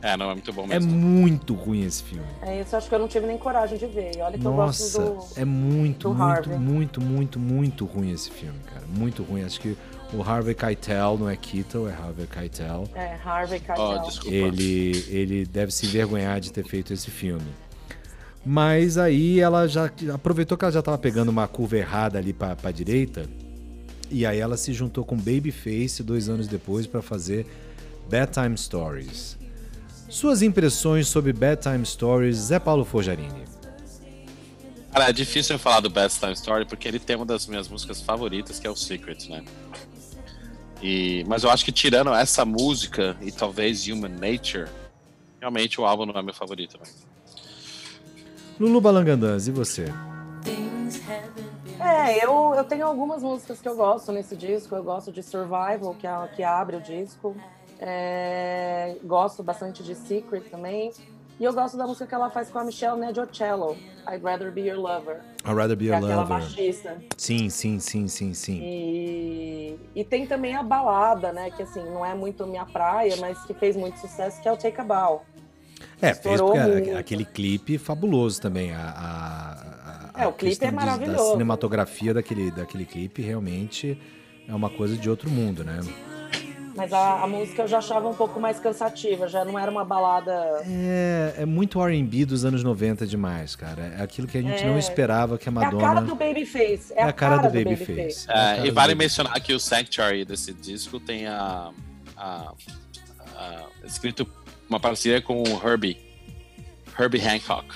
É, não, é muito bom É mesmo. muito ruim esse filme. É isso, acho que eu não tive nem coragem de ver. Olha que eu Nossa, gosto do. é muito, do muito, Harvey. muito, muito, muito ruim esse filme, cara. Muito ruim. Acho que o Harvey Keitel não é Keitel, é Harvey Keitel. É, Harvey Keitel. Oh, desculpa. Ele, ele deve se envergonhar de ter feito esse filme. Mas aí ela já aproveitou que ela já tava pegando uma curva errada ali pra, pra direita. E aí ela se juntou com Babyface dois anos depois pra fazer Bedtime Stories. Suas impressões sobre Bedtime Stories, Zé Paulo Forjarini. Cara, é difícil eu falar do Best Time Story porque ele tem uma das minhas músicas favoritas, que é o Secret, né? E, mas eu acho que tirando essa música e talvez Human Nature, realmente o álbum não é meu favorito. Né? Lulu Balangandãs, e você? É, eu, eu tenho algumas músicas que eu gosto nesse disco. Eu gosto de Survival, que é que abre o disco. É, gosto bastante de Secret também. E eu gosto da música que ela faz com a Michelle Neggiocello, I'd Rather Be Your Lover. I'd Rather Be é Your aquela Lover. baixista. Sim, sim, sim, sim, sim. E, e tem também a balada, né? Que assim, não é muito minha praia, mas que fez muito sucesso, que é o Take a Bow. É, fez porque muito. aquele clipe fabuloso também. A, a- a- É, a o clipe é maravilhoso. cinematografia daquele, daquele clipe realmente é uma coisa de outro mundo, né? Mas a, a música eu já achava um pouco mais cansativa, já não era uma balada. É, é muito R&B dos anos 90 demais, cara. É aquilo que a gente É. não esperava que a É a Madonna... cara do Babyface. É, É a cara do Babyface. É É, cara e do vale mencionar que o Sanctuary desse disco tem a, a- a- escrito uma parceria com o Herbie, Herbie Hancock.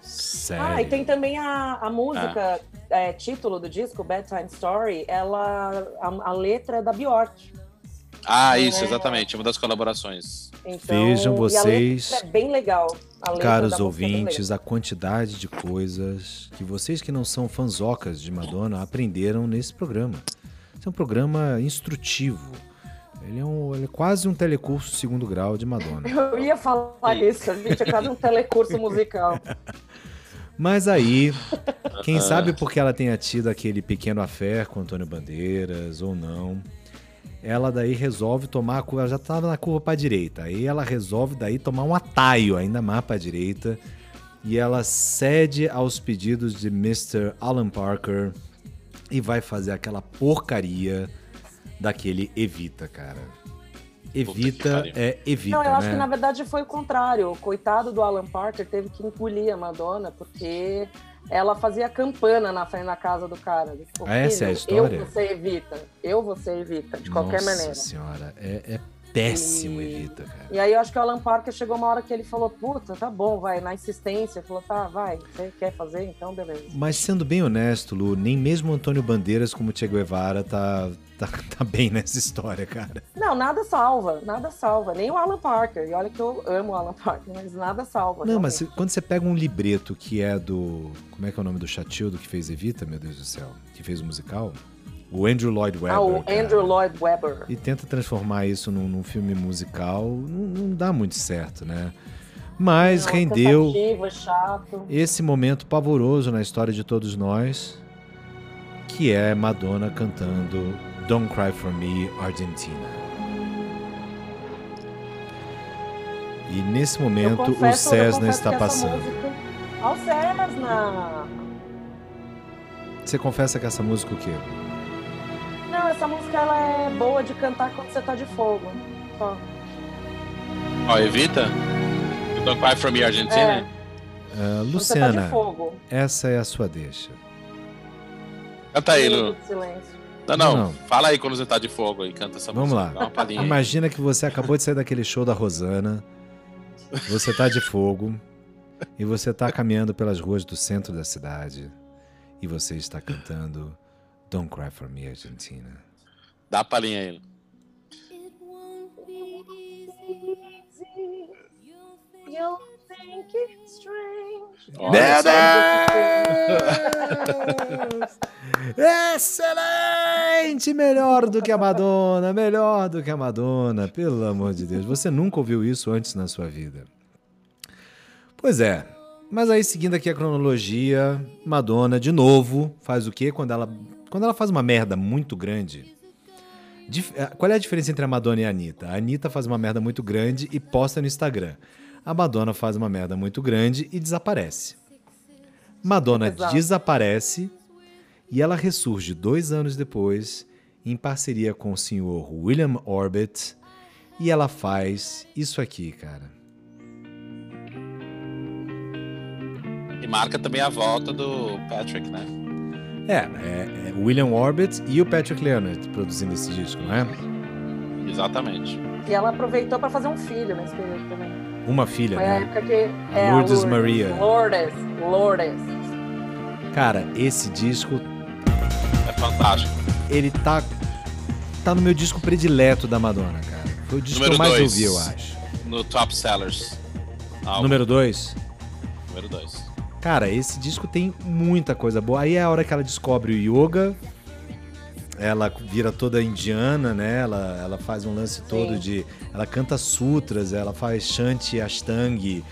Sério. Ah, e tem também a, a música, é, título do disco, Bedtime Story, ela, a, a letra é da Bjork. Ah, isso, É. exatamente, uma das colaborações. Então, Vejam e a vocês, letra é bem legal. Caros é ouvintes, a quantidade de coisas que vocês que não são fanzocas de Madonna aprenderam nesse programa. Esse é um programa instrutivo. Ele é, um, ele é quase um telecurso segundo grau de Madonna. Eu ia falar isso, a gente é quase um telecurso musical. Mas aí, quem sabe porque ela tenha tido aquele pequeno affair com Antônio Bandeiras ou não, ela daí resolve tomar a curva, ela já estava na curva para direita, aí ela resolve daí tomar um atalho ainda mais para direita e ela cede aos pedidos de Mr. Alan Parker e vai fazer aquela porcaria daquele Evita, cara. Evita é Evita, Não, eu acho né? que na verdade foi o contrário. O coitado do Alan Parker teve que engolir a Madonna, porque ela fazia campana na frente da casa do cara. Tipo, Ah, essa é a "Filho, história? Eu você evita. Eu você evita, de qualquer Nossa maneira. senhora, é, é péssimo E- Evita, cara. E aí eu acho que o Alan Parker chegou uma hora que ele falou, puta, tá bom, vai, na insistência, falou, tá, vai, você quer fazer, então beleza. Mas sendo bem honesto, Lu, nem mesmo Antônio Bandeiras como Che Guevara tá, tá, tá bem nessa história, cara. Não, nada salva, nada salva, nem o Alan Parker. E olha que eu amo o Alan Parker, mas nada salva. Não, mas realmente. se- quando você pega um libreto que é do. Como é que é o nome do Chatildo que fez Evita, meu Deus do céu? Que fez o musical? O Andrew Lloyd Webber. Ah, o cara, Andrew Lloyd Webber. E tenta transformar isso num, num filme musical, não, não dá muito certo, né? Mas Não, rendeu cansativo, é esse momento pavoroso na história de todos nós, que é Madonna cantando Don't Cry For Me, Argentina. E nesse momento o confesso- eu Cessna está passando. música- Ao Cessna! você confessa que essa música o quê? Essa música ela é boa de cantar quando você tá de fogo. Ó, evita. You Don't Cry From Me Argentina. É, tá Luciana, de fogo. essa é a sua deixa. Canta aí, Lu. Não, não, Não. Fala aí quando você tá de fogo e canta essa Vamos música. lá. Palhinha. aí. Imagina que você acabou de sair daquele show da Rosana, você tá de fogo e você tá caminhando pelas ruas do centro da cidade e você está cantando Don't Cry For Me Argentina. Dá a palhinha aí. Lu. It won't be easy. You think it's strange. Ó, Meu Deus! Excelente! Melhor do que a Madonna, melhor do que a Madonna, pelo amor de Deus. Você nunca ouviu isso antes na sua vida. Pois é, mas aí seguindo aqui a cronologia, Madonna de novo faz o quê? Quando ela, quando ela faz uma merda muito grande. Dif- eh, Qual é a diferença entre a Madonna e a Anitta? A Anitta faz uma merda muito grande e posta no Instagram. A Madonna faz uma merda muito grande e desaparece. Madonna Exato. desaparece e ela ressurge dois anos depois, em parceria com o senhor William Orbit, e ela faz isso aqui, cara. E marca também a volta do Patrick, né? É, é, é o William Orbit e o Patrick Leonard produzindo esse disco, não é? Exatamente. E ela aproveitou pra fazer um filho nesse período também. Uma filha, Foi a né? época que. é, Lourdes Maria. Lourdes, Lourdes. Cara, esse disco, É fantástico. ele tá, tá no meu disco predileto da Madonna, cara. Foi o disco Número que eu mais dois. ouvi, eu acho. No Top Sellers. Álbum. Número 2. Número 2. Cara, esse disco tem muita coisa boa. Aí é a hora que ela descobre o yoga. Ela vira toda indiana, né? Ela, ela faz um lance todo de. Ela canta sutras, ela faz shanti ashtang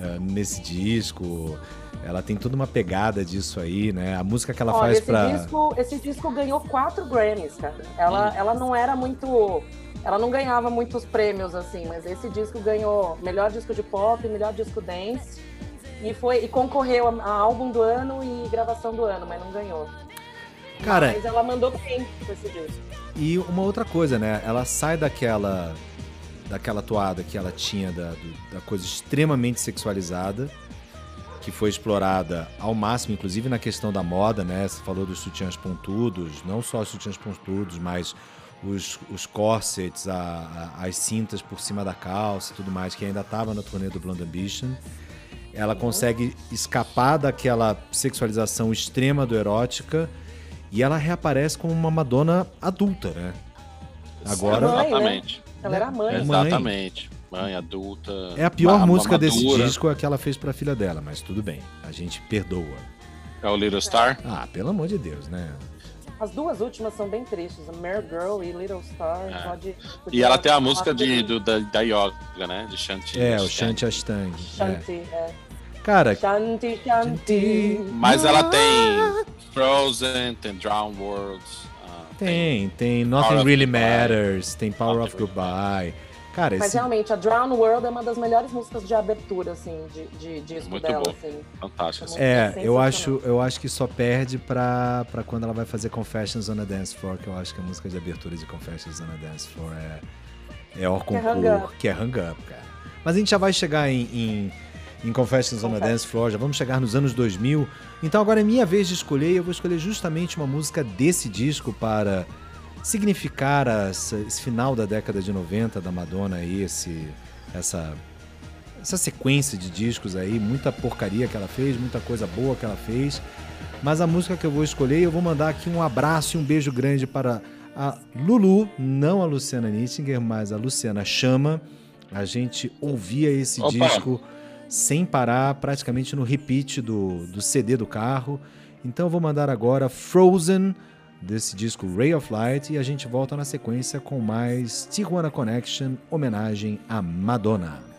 eh, nesse disco. Ela tem toda uma pegada disso aí, né? A música que ela Olha, faz esse, pra. disco, esse disco ganhou quatro Grammys, cara. Ela, ela não era muito. Ela não ganhava muitos prêmios, assim, mas esse disco ganhou melhor disco de pop, melhor disco dance. E, foi, e concorreu a, a álbum do ano e gravação do ano, mas não ganhou. Cara, Mas ela mandou bem com esse disco. E uma outra coisa, né? Ela sai daquela daquela toada que ela tinha da, do- da coisa extremamente sexualizada, que foi explorada ao máximo, inclusive na questão da moda, né? Você falou dos sutiãs pontudos, não só os sutiãs pontudos, mas os, os corsets, a- a- as cintas por cima da calça e tudo mais, que ainda estava na turnê do Blonde Ambition. Ela consegue escapar daquela sexualização extrema do erótica e ela reaparece como uma Madonna adulta, né? Agora Mãe, né? Exatamente. Ela era mãe. É mãe. Exatamente. Mãe adulta. é a pior ma- música desse disco é a que ela fez pra filha dela, mas tudo bem, a gente perdoa. É o Little Star. Ah, pelo amor de Deus, né? As duas últimas são bem tristes. A Mere Girl e Little Star. É. Pode, E ela tem a música de, do, da, da yoga, né? De Shanti. É, o Shanti Ashtang. É. Shanti, é. Cara, Shanti, Shanti. Mas ela tem Frozen, tem Drown Worlds. ah, tem, tem Power Nothing of Really. Matters, tem Power Nothing of Goodbye. Cara, Mas esse, realmente, a Drown World é uma das melhores músicas de abertura, assim, de, de disco Muito dela, boa. assim. Fantástica. Tá É, eu acho, eu acho que só perde pra, pra quando ela vai fazer Confessions on a Dance Floor, que eu acho que a música de abertura de Confessions on a Dance Floor é, é Or Que é Hang Concur, Up. que é Hang Up, cara. Mas a gente já vai chegar em, em, em Confessions on a. Dance Floor, já vamos chegar nos anos 2000. Então agora é minha vez de escolher e eu vou escolher justamente uma música desse disco para significar essa- esse final da década de 90 da Madonna aí, esse, essa essa sequência de discos aí, muita porcaria que ela fez, muita coisa boa que ela fez. Mas a música que eu vou escolher, eu vou mandar aqui um abraço e um beijo grande para a Lulu, não a Luciana Nittinger, mas a Luciana Chama. A gente ouvia esse Opa! disco sem parar, praticamente no repeat do, do CD do carro. Então vou mandar agora Frozen, desse disco Ray of Light, e a gente volta na sequência com mais Tijuana Connection, homenagem a Madonna.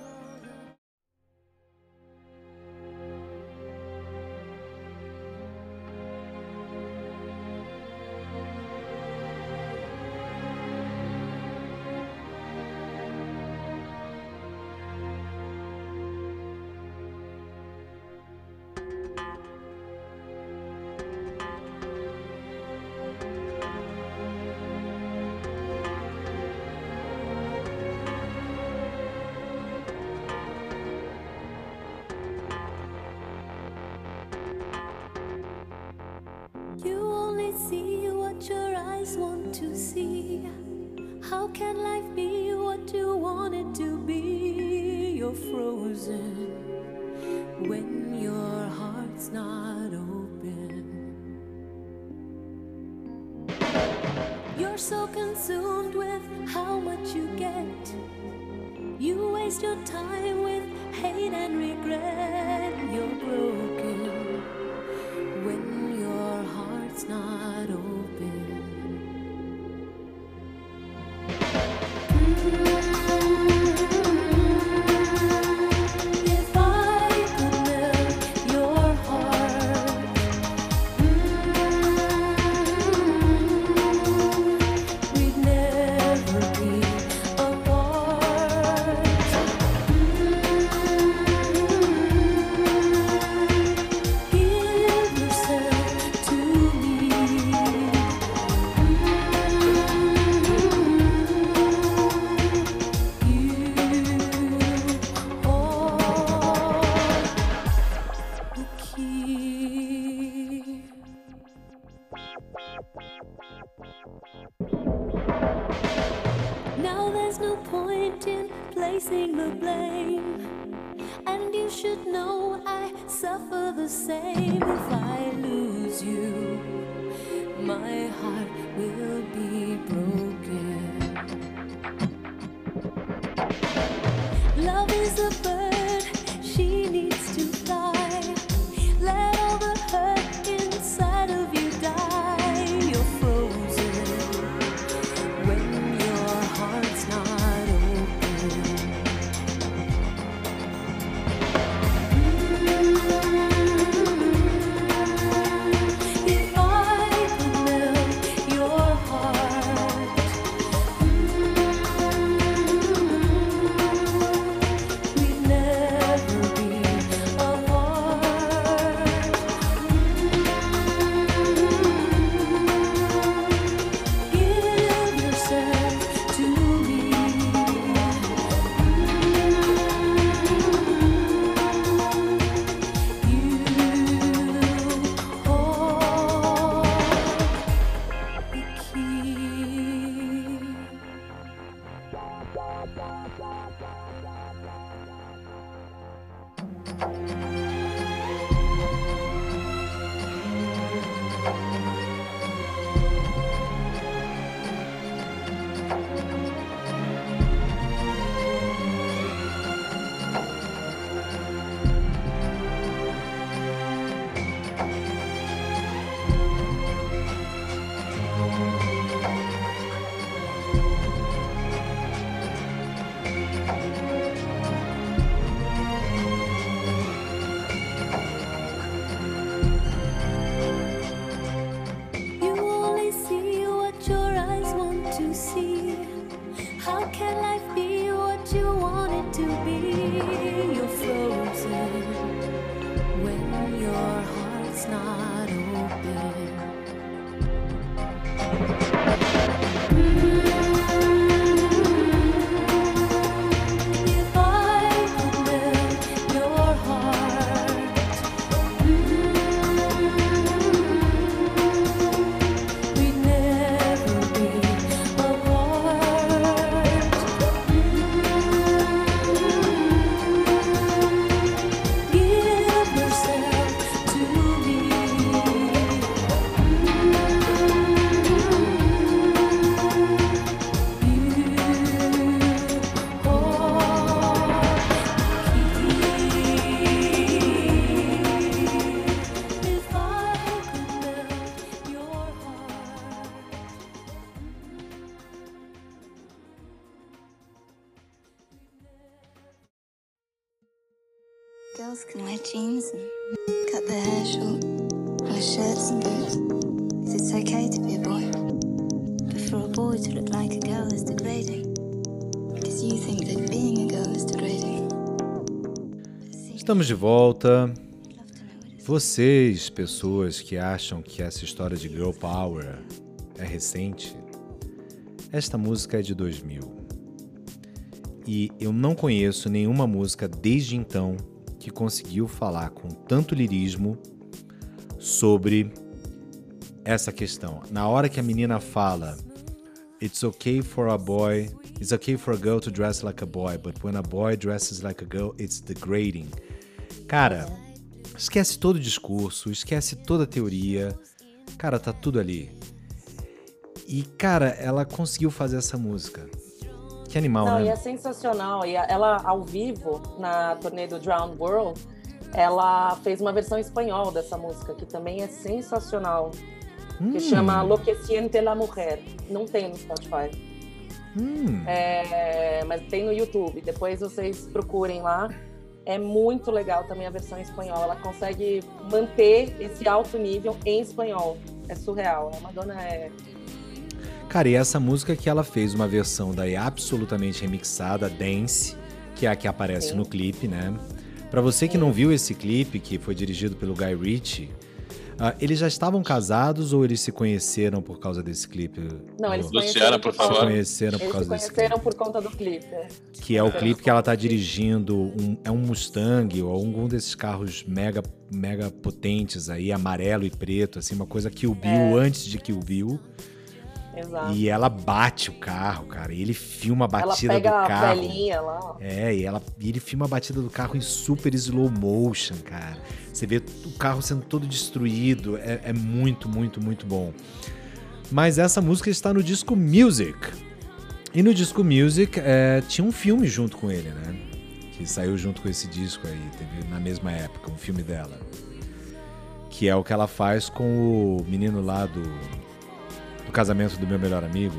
Estamos de volta. Vocês, pessoas que acham que essa história de Girl Power é recente, esta música é de 2000. E eu não conheço nenhuma música desde então que conseguiu falar com tanto lirismo sobre essa questão. Na hora que a menina fala It's okay for a boy, it's okay for a girl to dress like a boy, but when a boy dresses like a girl, it's degrading. Cara, esquece todo o discurso, esquece toda a teoria. Cara, tá tudo ali. E, cara, ela conseguiu fazer essa música. Que animal, Não, e né? é sensacional. E ela, ao vivo, na turnê do Drowned World, ela fez uma versão espanhol dessa música, que também é sensacional. Que chama Lo que siente la mujer. Não tem no Spotify. Hum, É, mas tem no YouTube. Depois vocês procurem lá. É muito legal também a versão em espanhol. Ela consegue manter esse alto nível em espanhol. É surreal. A Madonna é. Cara, e essa música que ela fez uma versão daí absolutamente remixada, Dance, que é a que aparece Sim. no clipe, né? Pra você que não viu esse clipe, que foi dirigido pelo Guy Ritchie, ah, eles já estavam casados ou eles se conheceram por causa desse clipe? Não, eles se Luciana, conheceram por favor. Conheceram por Eles se causa desse conheceram clipe. por conta do clipe. é. Que é o clipe que ela tá dirigindo, um- é um Mustang ou algum desses carros mega, mega potentes aí, amarelo e preto, assim, uma coisa Kill Bill antes de Kill Bill. Exato. E ela bate o carro, cara. E ele filma a Ela batida pega do a carro. velhinha lá. É, e, ela, e ele filma a batida do carro em super slow motion, cara. Você vê o carro sendo todo destruído. É, é muito, muito, muito bom. Mas essa música está no disco Music. E no disco Music é, tinha um filme junto com ele, né? Que saiu junto com esse disco aí, teve na mesma época, um filme dela. Que é o que ela faz com o menino lá do, do casamento do meu melhor amigo.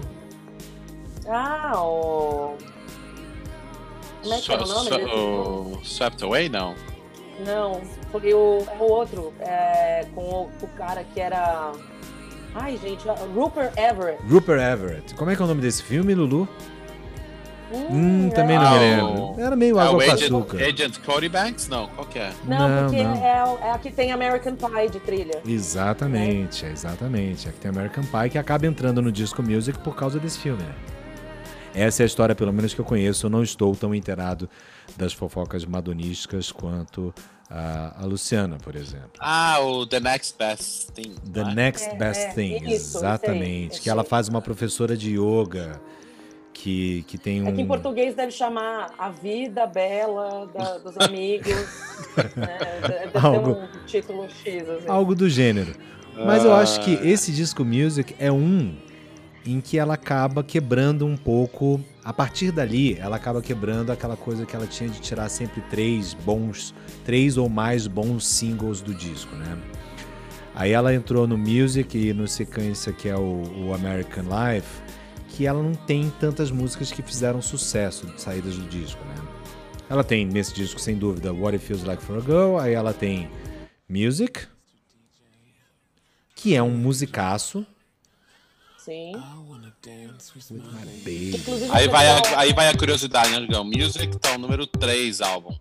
Ah, o. Como é que era o nome desse? o Swept Away, não. Não, foi o, é o outro, é, com o, o cara que era. Ai, gente, Rupert Everett. Rupert Everett. Como é que é o nome desse filme, Lulu? Hum, é- também não Ah, me lembro. Era meio Ah, água o com Agent, açúcar. Agent Cody Banks? Não, qual que é? Não, Não, porque não. É, é a que tem American Pie de trilha. Exatamente, é exatamente. Aqui tem American Pie que acaba entrando no disco Music por causa desse filme, né? Essa é a história, pelo menos, que eu conheço. Eu não estou tão inteirado das fofocas madonísticas quanto a, a Luciana, por exemplo. Ah, o The Next Best Thing. The não é? Next É, Best é, Thing, isso, isso aí, exatamente. que ela faz uma professora de yoga que, que tem um. É que em português deve chamar A Vida Bela da- dos Amigos. né? Deve ter Algo- um título X. Assim. Algo do gênero. Mas eu acho que Ah. esse disco Music é um em que ela acaba quebrando um pouco. A partir dali, ela acaba quebrando aquela coisa que ela tinha de tirar sempre três bons, três ou mais bons singles do disco, né? Aí ela entrou no Music e no sequência que é o, o American Life, que ela não tem tantas músicas que fizeram sucesso de saídas do disco, né? Ela tem nesse disco, sem dúvida, What It Feels Like for a Girl, aí ela tem Music, que é um musicaço. Sim. Aí vai, a, aí vai a curiosidade, né, Digão? Music tá o número 3 álbum.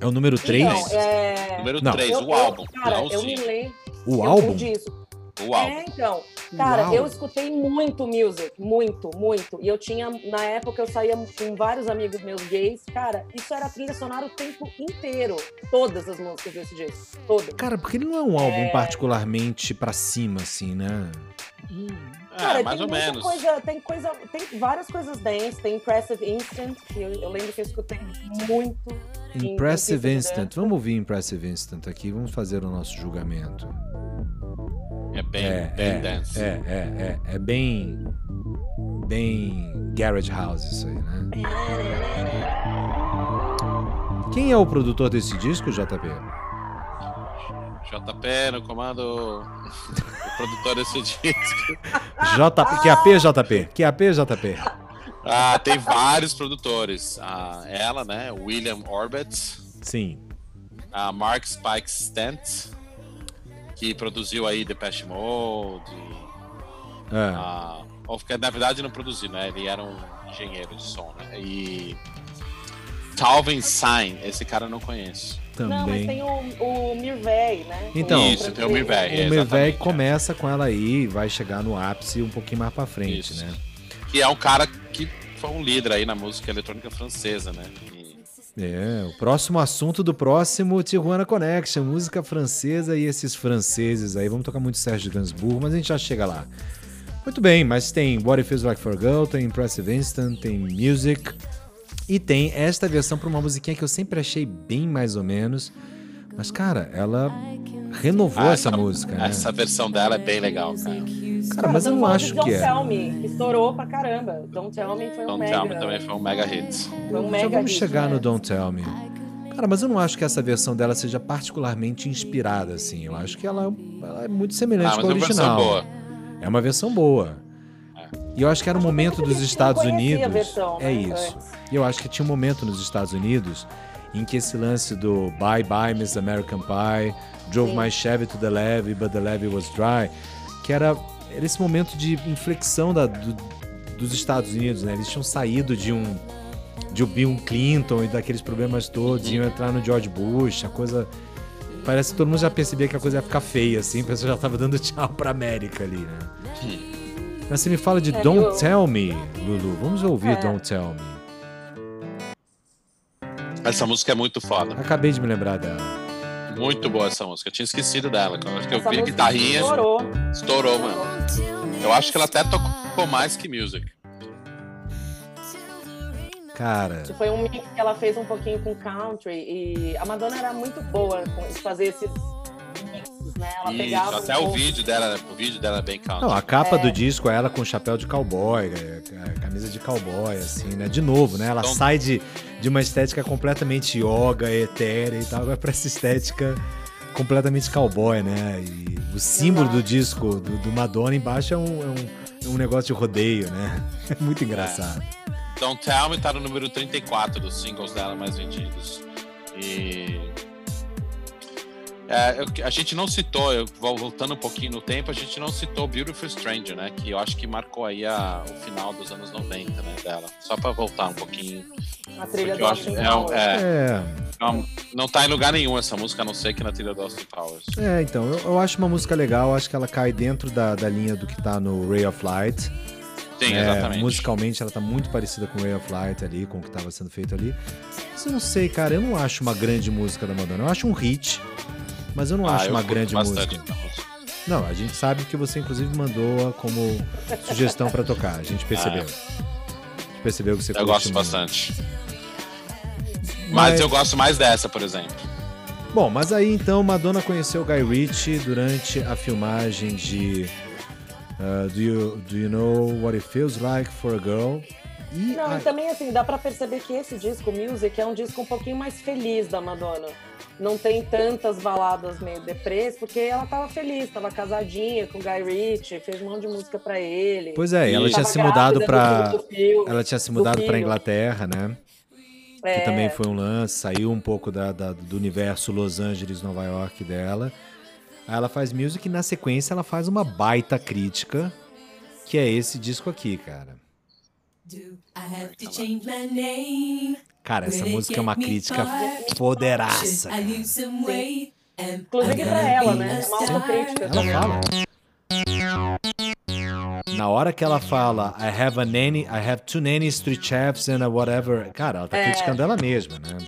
É o número 3? Então, é... Número Não. 3, eu- o eu- álbum. Cara, não eu me lembro. O eu- álbum? o disco. O álbum. É, então. Cara, Uau. eu escutei muito music, muito, muito. E eu tinha, na época, eu saía com vários amigos meus gays. Cara, isso era trilha sonora o tempo inteiro. Todas as músicas desse disco. Todas. Cara, porque ele não é um álbum É. particularmente pra cima, assim, né? Cara, É, mais tem ou muita menos. Coisa, tem coisa, tem várias coisas dance, tem Impressive Instant, que eu, eu lembro que eu escutei muito. Impressive de Instant. Vamos ouvir Impressive Instant aqui, vamos fazer o nosso julgamento. É bem, É, bem é, dance. é, é, é, é bem. Bem. Garage House, isso aí, né? Quem é o produtor desse disco, JP? JP no comando. o produtor desse disco. JP. QAP, JP? QAP, JP? Ah, tem vários produtores. Ah, ela, né? William Orbit. Sim. A Mark Spike Stent, que produziu aí Depeche Mode. É. Ah, ou que, na verdade não produziu, né? Ele era um engenheiro de som, né? E Calvin Sign, esse cara eu não conheço. Não, mas Também. tem o, o Mirvey, né? Então, Isso, tem o Mirvey. É, O Mervey exatamente, começa com ela aí e vai chegar no ápice um pouquinho mais pra frente, Isso. né? Que é um cara que foi um líder aí na música eletrônica francesa, né? E É, o próximo assunto do próximo Tijuana Connection, música francesa e esses franceses aí. Vamos tocar muito Sérgio Gainsbourg, mas a gente já chega lá. Muito bem, mas tem What It Feels Like for Girl, tem Impressive Instant, tem Music e tem esta versão para uma musiquinha que eu sempre achei bem mais ou menos. Mas, cara, ela renovou Ah, essa, música, né? Essa versão dela é bem legal, cara. Cara, mas eu não acho Don't que é. Tell Me, estourou pra caramba. Don't Tell Me foi um Don't mega. Tell Me também foi um mega hit. Foi um Já mega vamos hit, chegar né? no Don't Tell Me. Cara, mas eu não acho que essa versão dela seja particularmente inspirada, assim. Eu acho que ela, ela é muito semelhante Ah, com a é uma versão original. boa. É uma versão boa. E eu acho que era um momento dos Estados Unidos. versão, é né, isso. antes. E eu acho que tinha um momento nos Estados Unidos em que esse lance do Bye Bye Miss American Pie, Drove Sim. My Chevy to the Levee, but the levee was dry, que era, era esse momento de inflexão da, do- dos Estados Unidos, né? Eles tinham saído de um de Bill Clinton e daqueles problemas todos, iam entrar no George Bush, a coisa parece que todo mundo já percebia que a coisa ia ficar feia assim, a pessoa já tava dando tchau pra América ali, né? Mas você me fala de É, Don't eu- Tell Me, Lulu. Vamos ouvir É. Don't Tell Me. Essa música é muito foda. Acabei de me lembrar dela. Muito boa essa música. Eu tinha esquecido dela. Quando eu Essa vi a guitarrinha, Estourou. estourou, mano. Eu acho que ela até tocou mais que music. Cara, Foi um mix que ela fez um pouquinho com country e a Madonna era muito boa com de fazer esses né? Ela Isso, pegava até um o vídeo dela, o vídeo dela é bem country. não, a capa É. do disco é ela com chapéu de cowboy, é, é, camisa de cowboy, assim, né? De novo, né? Ela Então- sai de, de uma estética completamente yoga, etérea e tal, vai pra essa estética completamente cowboy, né? E o símbolo do disco do, do Madonna embaixo é um, é um, é um negócio de rodeio, né? É muito engraçado. Don't Tell Me tá no número 34 dos singles dela mais vendidos. E. É, a gente não citou, eu, vol- voltando um pouquinho no tempo, a gente não citou Beautiful Stranger, né? Que eu acho que marcou aí a- o final dos anos 90, né? Dela. Só pra voltar um pouquinho. a trilha do Austin é, Powers. é, É, não, não tá em lugar nenhum essa música, a não ser que na trilha do Austin Powers. É, então, eu, eu acho uma música legal, acho que ela cai dentro da, da linha do que tá no Ray of Light. Sim, É, exatamente. musicalmente ela tá muito parecida com Ray of Light ali, com o que tava sendo feito ali. Mas eu não sei, cara, eu não acho uma grande música da Madonna. Eu acho um hit, mas eu não Ah, acho eu uma grande bastante música. música. Não, a gente sabe que você inclusive mandou como sugestão pra tocar, a gente percebeu. A gente percebeu que você Eu gosto muito. bastante. Mas- Mas eu gosto mais dessa, por exemplo. Bom, mas aí então Madonna conheceu Guy Ritchie durante a filmagem de uh, do, you, do You Know What It Feels Like for a Girl? E Não, a- e também assim, dá pra perceber que esse disco, Music, é um disco um pouquinho mais feliz da Madonna. Não tem tantas baladas meio deprês, porque ela tava feliz, tava casadinha com o Guy Ritchie, fez um monte de música pra ele. Pois é, ela E- tinha se mudado filho, Ela tinha se do mudado pra filho. Inglaterra, né? Que É, também foi um lance, saiu um pouco da, da- do universo Los Angeles, Nova York dela. Aí ela faz music e na sequência ela faz uma baita crítica, que é esse disco aqui, cara. Do I have to change my name? Cara, essa música é uma get me crítica poderaça. I cara. lose some weight? Am Inclusive pra ela, né? É uma autocrítica. Ela fala. Na hora que ela fala I have a nanny, I have two nannies, three chefs and a whatever. Cara, ela tá É. criticando ela mesma, né?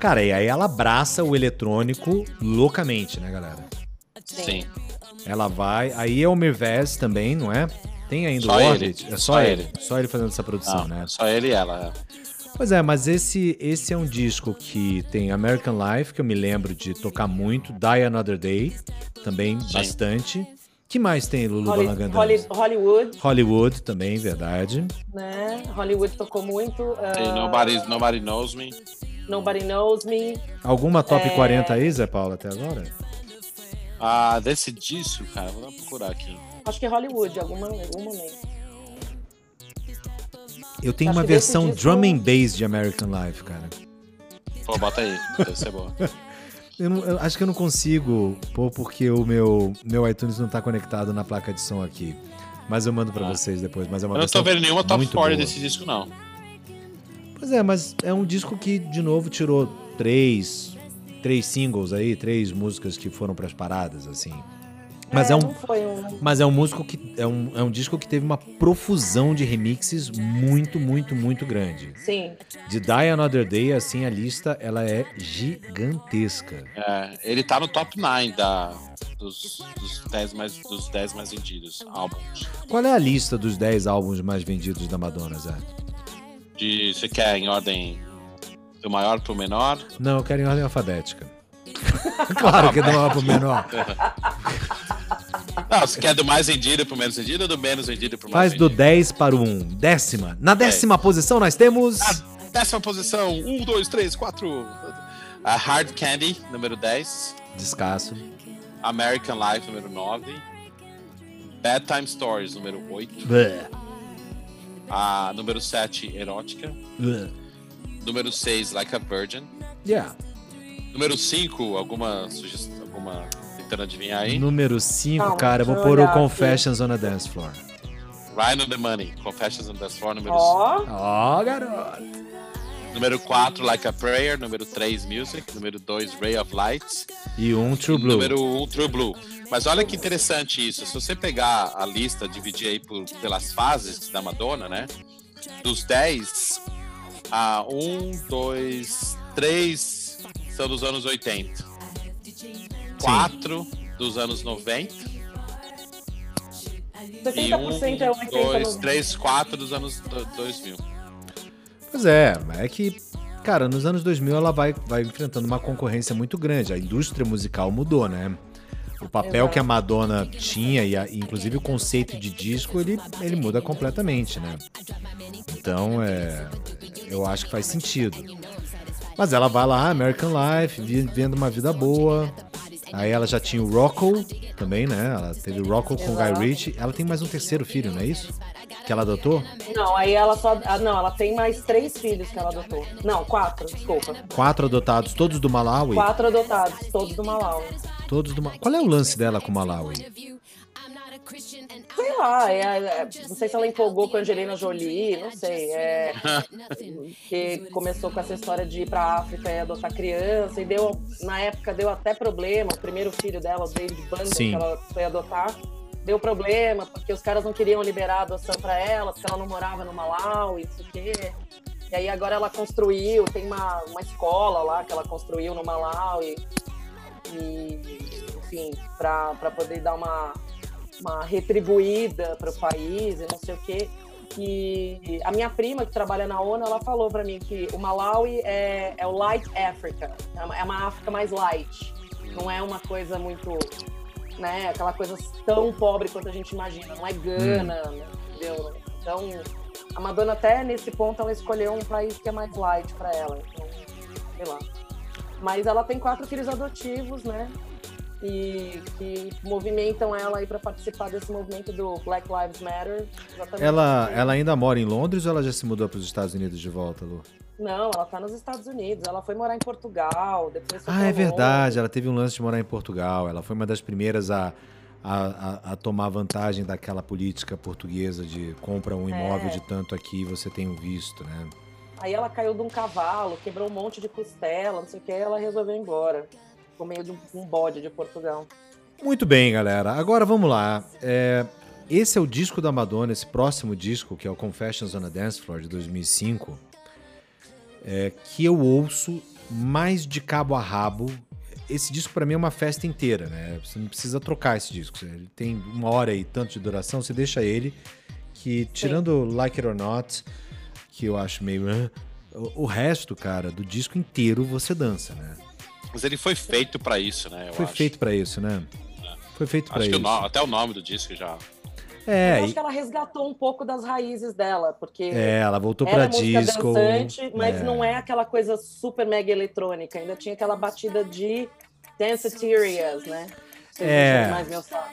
Cara, e aí ela abraça o eletrônico loucamente, né, galera? Sim. Ela vai. Aí é o Mirvez também, não é? Tem ainda Só o ele. É só, Só ele. ele. Só ele fazendo essa produção, Ah, né? Só ele e ela. é. Pois é, mas esse, esse é um disco que tem American Life, que eu me lembro de tocar muito, Die Another Day, também bastante. que mais tem Lulu Holly- Balangandã? Holly- Hollywood, Hollywood também, verdade. né? Hollywood tocou muito. Tem Nobody, Nobody Knows Me. Nobody Knows Me. Alguma top É. 40 aí, Zé Paulo, até agora? Ah, desse disco, cara, vou procurar aqui. Acho que é Hollywood, alguma, algum momento. Eu tenho Acho uma versão disco- drum and bass de American Life, cara. Pô, bota aí, deve ser boa. Eu, não- eu acho que eu não consigo pôr porque o meu, meu iTunes não tá conectado na placa de som aqui. Mas eu mando pra Ah. vocês depois. Mas é uma Eu não tô vendo nenhuma top muito 40 boa. desse disco, não. Pois é, mas é um disco que, de novo, tirou três, três singles aí, três músicas que foram pras paradas, assim. Mas é, um, não foi um. mas é um músico que é um, é um disco que teve uma profusão de remixes muito, muito, muito grande. Sim. De Die Another Day, assim, a lista ela é gigantesca. É, ele tá no top 9 da, dos, dos, 10 mais, dos 10 mais vendidos álbuns. Qual é a lista dos 10 álbuns mais vendidos da Madonna, Zé? De, você quer em ordem do maior pro menor? Não, eu quero em ordem alfabética. claro que é do maior pro menor. Não, você quer do mais vendido pro menos vendido ou do menos vendido pro mais Faz do vendido? 10 para o 1. Décima. Na décima posição nós temos. Na décima posição, 1, 2, 3, 4. A Hard Candy, número 10. Descasso. American Life, número 9. Bad Time Stories, número 8. Bleh. A número 7, Erótica. Bleh. Número 6, Like a Virgin. Yeah. Número 5, alguma sugestão, alguma tentando adivinhar aí? Número 5, Calma, cara, eu vou pôr o olhar aqui. Confessions on a Dance Floor. Ryan on the Money, Confessions on the Floor, número Ó, Ó, garoto. Número 4, Like a Prayer. Número 3, Music. Número 2, Ray of Lights. E um True Blue. Número 1, True Blue. Mas olha que interessante isso. Se você pegar a lista, dividir aí por, pelas fases da Madonna, né? Dos 10, a 1, 2, 3 são dos anos 80. 4 dos anos 90. E 1, 70% é 80 2, no- 3, 4 dos anos do- 2000. Pois é, mas é que, cara, nos anos 2000 ela vai, vai enfrentando uma concorrência muito grande. A indústria musical mudou, né? O papel que a Madonna tinha, e a- e inclusive o conceito de disco, ele, ele muda completamente, né? Então, é, eu acho que faz sentido. Mas ela vai lá, American Life, vivendo uma vida boa. Aí ela já tinha o Rocco também, né? Ela teve o Rocco com o Guy. Ritchie. Ela tem mais um terceiro filho, não é isso? Que ela adotou? Não, aí ela só. ah, não, ela tem mais três filhos que ela adotou. Não, quatro, desculpa. Quatro adotados, todos do Malawi. Quatro adotados, todos do Malau. Todos do Ma- Qual é o lance dela com o Malawi? Sei lá, é, é, não sei se ela empolgou com a Angelina Jolie, não sei. É, que começou com essa história de ir pra África e adotar criança, e deu, na época deu até problema. O primeiro filho dela, o David Sim. que ela foi adotar, deu problema, porque os caras não queriam liberar a adoção pra ela, porque ela não morava no Malau e não sei o quê. E aí agora ela construiu, tem uma, uma escola lá que ela construiu no Malau e, e enfim, para poder dar uma, uma retribuída para o país e não sei o quê. E a minha prima, que trabalha na ONU, ela falou para mim que o Malawi é, é o Light Africa, é uma- é uma África mais light, não é uma coisa muito, né, aquela coisa tão pobre quanto a gente imagina, não é Gana, né, entendeu? Então, a Madonna até nesse ponto ela escolheu um país que é mais light para ela, então, sei lá. Mas ela tem quatro filhos adotivos, né? E que movimentam ela aí para participar desse movimento do Black Lives Matter. Ela, ela ainda mora em Londres ou ela já se mudou para os Estados Unidos de volta, Lu? Não, ela tá nos Estados Unidos. Ela foi morar em Portugal, depois Ah, é verdade. Ela teve um lance de morar em Portugal. Ela foi uma das primeiras a, a, a- a tomar vantagem daquela política portuguesa de compra um imóvel É. de tanto aqui você tem um visto, né? Aí ela caiu de um cavalo, quebrou um monte de costela, não sei o que, ela resolveu ir embora. Ficou meio de um, bode de Portugal. Muito bem, galera. Agora vamos lá. É, esse é o disco da Madonna, esse próximo disco, que é o Confessions on a Dance Floor de 2005, é, que eu ouço mais de cabo a rabo. Esse disco pra mim é uma festa inteira, né? Você não precisa trocar esse disco. Ele tem uma hora e tanto de duração, você deixa ele. Que tirando Like It or Not, que eu acho meio. O resto, cara, do disco inteiro você dança, né? Mas ele foi feito pra isso, né? Eu Foi acho. feito pra isso, né? Foi feito pra Acho que isso. o até o nome do disco já. É, eu e- acho que ela resgatou um pouco das raízes dela, porque É, ela voltou música disco. dançante, mas é. não é aquela coisa super mega eletrônica. Ainda tinha aquela batida de Danceterias, né? É.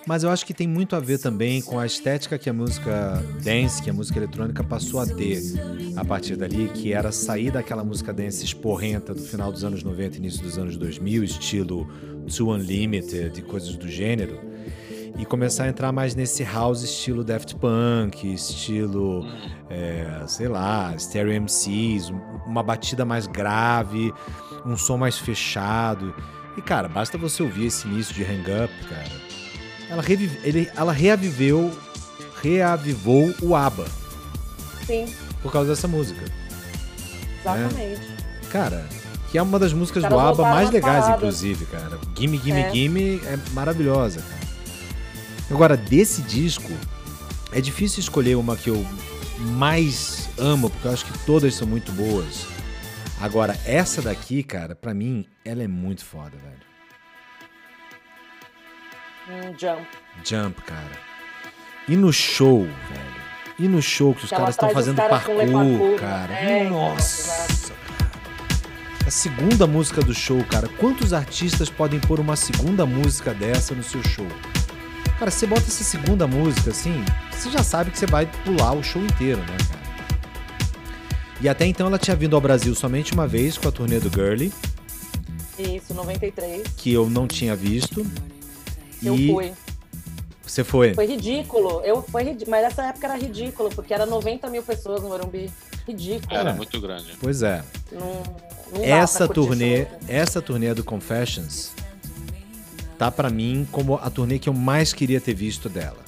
Mas eu acho que tem muito a ver também com a estética que a música dance, que a música eletrônica passou a ter a partir dali, que era sair daquela música dance esporrenta do final dos anos 90 início dos anos 2000, estilo Too Unlimited e coisas do gênero, e começar a entrar mais nesse house estilo Daft Punk, estilo, é, sei lá, Stereo MCs, um- uma batida mais grave, um som mais fechado. E, cara, basta você ouvir esse início de Hang Up, cara. ela, revive, ele, ela reaviveu, reavivou o ABBA Sim, por causa dessa música. exatamente. Cara, que é uma das músicas do ABBA mais legais, paradas. inclusive, cara. Gimme, Gimme, É. Gimme é maravilhosa, cara. Agora, desse disco, é difícil escolher uma que eu mais amo, porque eu acho que todas são muito boas. Agora, essa daqui, cara, pra mim, ela é muito foda, velho. Um jump. Jump, cara. E no show, velho. E no show que os ela caras estão fazendo caras parkour, cara. É, Nossa, exato. cara. A segunda música do show, cara. Quantos artistas podem pôr uma segunda música dessa no seu show? Cara, você bota essa segunda música assim, você já sabe que você vai pular o show inteiro, né, cara? E até então ela tinha vindo ao Brasil somente uma vez com a turnê do Girly, Isso, 93. que eu não tinha visto. Eu e fui. você foi. Foi ridículo. Eu, foi rid... Mas nessa época era ridículo, porque era 90 mil pessoas no Morumbi. Ridículo. Era muito grande. Pois é. Não, não essa turnê, essa turnê do Confessions tá pra mim como a turnê que eu mais queria ter visto dela.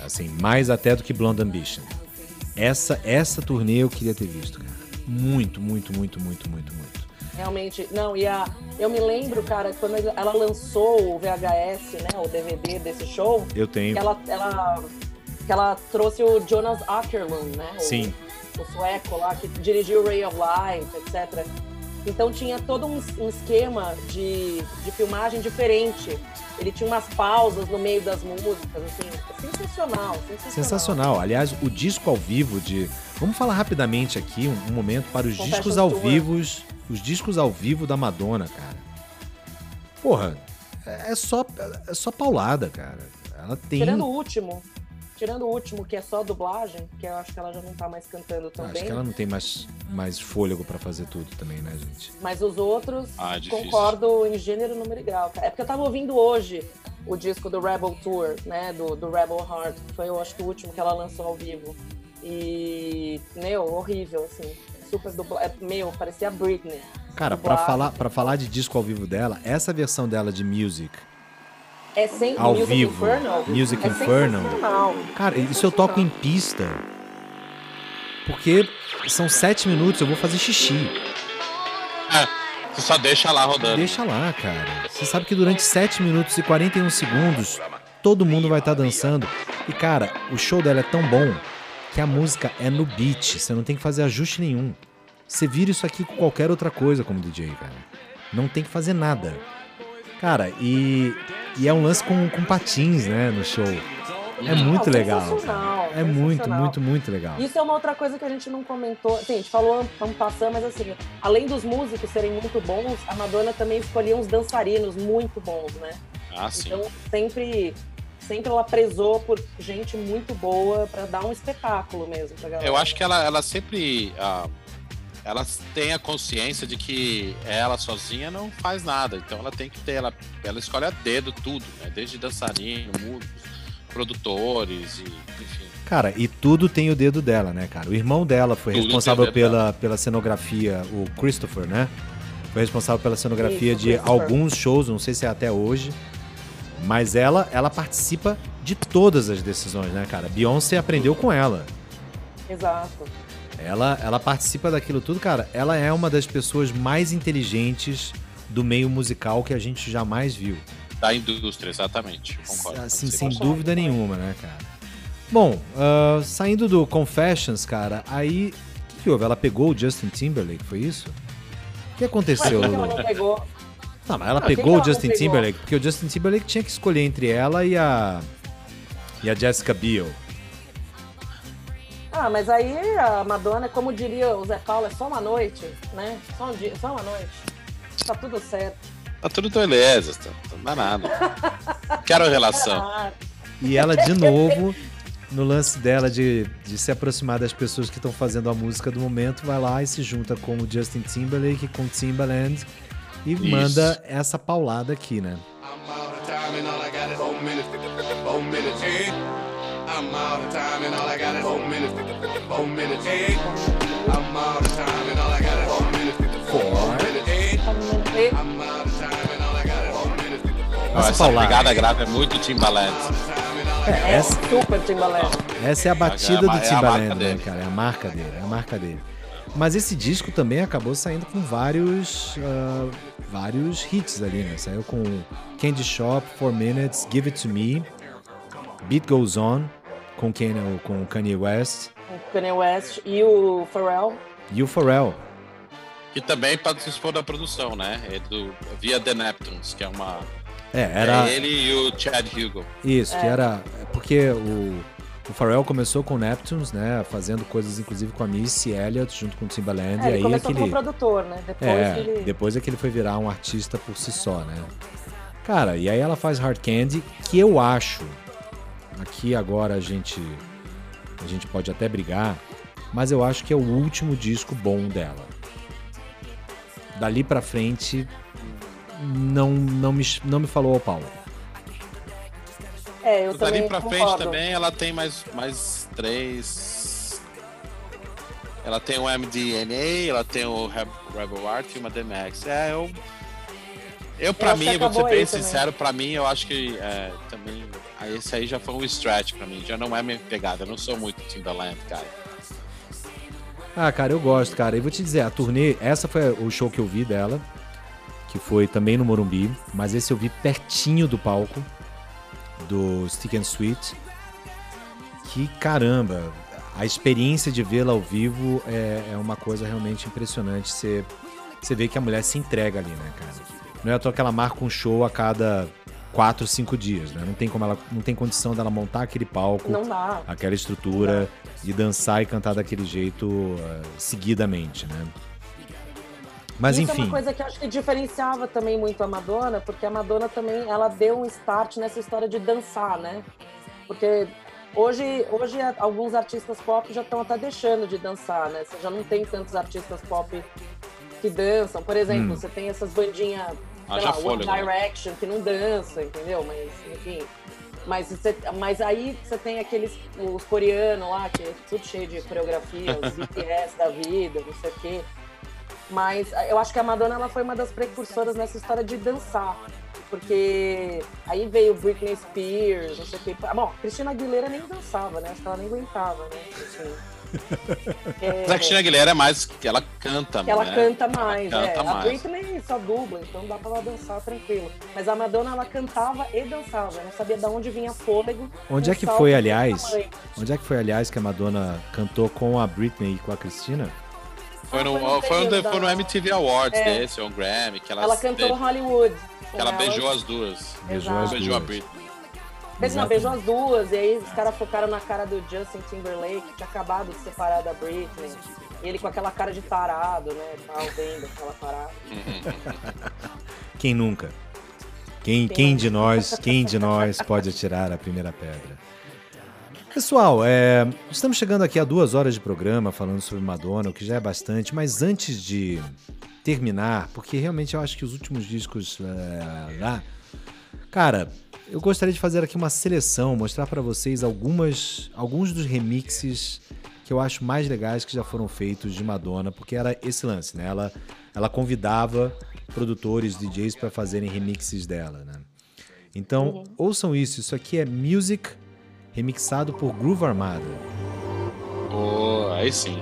Assim, mais até do que Blonde Ambition. Essa essa turnê eu queria ter visto, cara. Muito, muito, muito, muito, muito, muito. Realmente, não, e a, eu me lembro, cara, quando ela lançou o VHS, né, o DVD desse show, Eu tenho. que ela, ela, que ela trouxe o Jonas Ackerlund, né? O, Sim. O sueco lá, que dirigiu Ray of Light, etc. Então tinha todo um, um esquema de, de filmagem diferente. Ele tinha umas pausas no meio das músicas, assim, sensacional, sensacional. Sensacional. Aliás, o disco ao vivo de. Vamos falar rapidamente aqui um, um momento para os discos ao Tour. vivo. Os discos ao vivo da Madonna, cara. Porra, é só, é só paulada, cara. Ela tem. Tirando o último, tirando o último, que é só dublagem, que eu acho que ela já não tá mais cantando tão Acho que ela não tem mais, mais fôlego pra fazer tudo também, né, gente? Mas os outros, Ah, é concordo em gênero, número e grau. cara. É porque eu tava ouvindo hoje o disco do Rebel Tour, né? Do, do Rebel Heart, que foi, eu acho que o último que ela lançou ao vivo. E, meu, horrível, assim. Super dubla... é, Meu, parecia Britney. Cara, Dublagem. falar, pra falar de disco ao vivo dela, essa versão dela de Music, É sem Ao Music vivo, Infernal. Music é Infernal. sensacional. cara, isso eu toco em pista. Porque são sete minutos, eu vou fazer xixi. Você só deixa lá rodando. Deixa lá, cara. Você sabe que durante 7 minutos e 41 segundos, todo mundo vai estar dançando. E, cara, o show dela é tão bom que a música é no beat. Você não tem que fazer ajuste nenhum. Você vira isso aqui com qualquer outra coisa como DJ, cara. Não tem que fazer nada. Cara, e, e é um lance com, com patins, né, no show. É muito Não, legal. sensacional. É muito, sensacional. muito, muito legal. Isso é uma outra coisa que a gente não comentou. Sim, a gente falou, vamos passando, mas assim, além dos músicos serem muito bons, a Madonna também escolhia uns dançarinos muito bons, né? Ah, sim. Então sempre, sempre ela prezou por gente muito boa pra dar um espetáculo mesmo pra galera. Eu acho que ela, ela sempre. ah, ela tem a consciência de que ela sozinha não faz nada. Então ela tem que ter. Ela, ela escolhe a dedo tudo, né? Desde dançarino, músicos, produtores e enfim. Cara, e tudo tem o dedo dela, né, cara? O irmão dela foi Tudo responsável o dedo pela, pela cenografia, o Christopher, né? Foi responsável pela cenografia Isso, de alguns shows, não sei se é até hoje. Mas ela, ela participa de todas as decisões, né, cara? Beyoncé aprendeu com ela. Exato. Ela, ela participa daquilo tudo, cara. Ela é uma das pessoas mais inteligentes do meio musical que a gente jamais viu. Da indústria, exatamente. Concordo. Assim, sem dúvida nenhuma, né, cara? Bom, ah, saindo do Confessions, cara, aí. O que, que houve? Ela pegou o Justin Timberlake, foi isso? O que aconteceu, Lu? ela não pegou? Não, mas ela quem pegou o não Justin pegou? Timberlake, porque o Justin Timberlake tinha que escolher entre ela e a. E a Jessica Biel. Ah, mas aí a Madonna, como diria o Zé Paulo, é só uma noite, né? Só, um dia, só uma noite. Tá tudo certo. Tá tudo beleza, tá, não dá nada. Quero relação. E ela, de novo, no lance dela de, de se aproximar das pessoas que estão fazendo a música do momento, vai lá e se junta com o Justin Timberlake, com o Timbaland e manda essa paulada aqui, né? I'm Four minutes. I'm out of time and all I got is four minutes. Four minutes, hey. no- I'm out of time and all I got is four minutes. Essa pegada grave é muito Timbaland. É Essa, super Timbaland. essa é a batida É a do é Timbaland, né, cara? É a marca dele, é a marca dele. Mas esse disco também acabou saindo com vários ah, vários hits ali, né? Saiu com Candy Shop, Four Minutes, Give It To Me, Beat Goes On, com, Kanye, com Kanye West Kanye West e o Pharrell. e o Pharrell. Que também participou da produção, né? É do Via The Neptunes, que é uma. É, era... É ele e o Chad Hugo. Isso, que era. é Porque o, o Pharrell começou com o Neptunes, né? Fazendo coisas inclusive com a Missy Elliott junto com o Timbaland. É, e ele aí começou aquele. como produtor, né? Depois É, ele. depois é que ele foi virar um artista por si só, né? Cara, e aí ela faz Hard Candy, que eu acho. Aqui agora a gente. A gente pode até brigar, mas eu acho que é o último disco bom dela. Dali pra frente, não, não, me, não me falou ao Paulo. É, eu Dali pra frente também ela tem mais, mais três. Ela tem o MDNA, ela tem o Re- Rebel Art e uma DMX. É, eu. Eu, que mim, vou ser bem sincero, pra mim, eu acho que é, também. Aí Esse aí já foi um stretch pra mim, já não é minha pegada. Eu não sou muito Timbaland, cara. Ah, cara, eu gosto, cara. E vou te dizer, a turnê, essa foi o show que eu vi dela, que foi também no Morumbi, mas esse eu vi pertinho do palco do Stick and Sweet. Que caramba, a experiência de vê-la ao vivo é, é uma coisa realmente impressionante. Você, você vê que a mulher se entrega ali, né, cara? Não é à toa que ela marca um show a cada quatro, cinco dias, né? Não tem como ela, não tem condição dela montar aquele palco aquela estrutura de dançar e cantar daquele jeito eh, seguidamente, né? Mas Isso é enfim, uma coisa que eu acho que diferenciava também muito a Madonna, porque a Madonna também ela deu um start nessa história de dançar, né? Porque hoje, hoje alguns artistas pop já estão até deixando de dançar, né? Você já não tem tantos artistas pop que dançam. Por exemplo, Hum. você tem essas bandinhas, sei Haja lá, One né? Direction, que não dançam, entendeu? Mas, enfim. Mas, você- mas aí você tem aqueles, os coreanos lá, que é tudo cheio de coreografia, os BTS da vida, não sei o quê. Mas eu acho que a Madonna ela foi uma das precursoras nessa história de dançar. Porque aí veio Britney Spears, não sei o quê. Ah, Bom, Cristina Aguilera nem dançava, né? Acho que ela nem aguentava, né? Assim. É, Mas a Cristina Aguilera é mais que ela canta, que ela né? canta mais, Ela é. canta A mais. Britney só dubla, então dá pra ela dançar tranquilo. Mas a Madonna, ela cantava e dançava. Eu não sabia de onde vinha fôlego. onde é que foi, aliás? tamanho. Onde é que foi, aliás, que a Madonna cantou com a Britney e com a Cristina? Foi no, Ah, foi no foi no, foi no MTV Awards É. desse, ou um Grammy, que ela, Ela cantou Hollywood. que ela com beijou as duas. Beijou as Beijou a. Britney. Beijo, não, beijou as duas, e aí os caras focaram na cara do Justin Timberlake, que tinha acabado de separar da Britney. E ele com aquela cara de tarado, né? Tal, vendo aquela parada. Quem nunca? Quem, Quem de nós, quem de nós pode atirar a primeira pedra? Pessoal, é, estamos chegando aqui a duas horas de programa falando sobre Madonna, o que já é bastante, mas antes de terminar, porque realmente eu acho que os últimos discos é, lá, cara, eu gostaria de fazer aqui uma seleção, mostrar para vocês algumas, alguns dos remixes que eu acho mais legais que já foram feitos de Madonna, porque era esse lance, né? Ela, ela convidava produtores, DJs para fazerem remixes dela, né? Então, ouçam isso, isso aqui é Music remixado por Groove Armada. Oh, aí sim.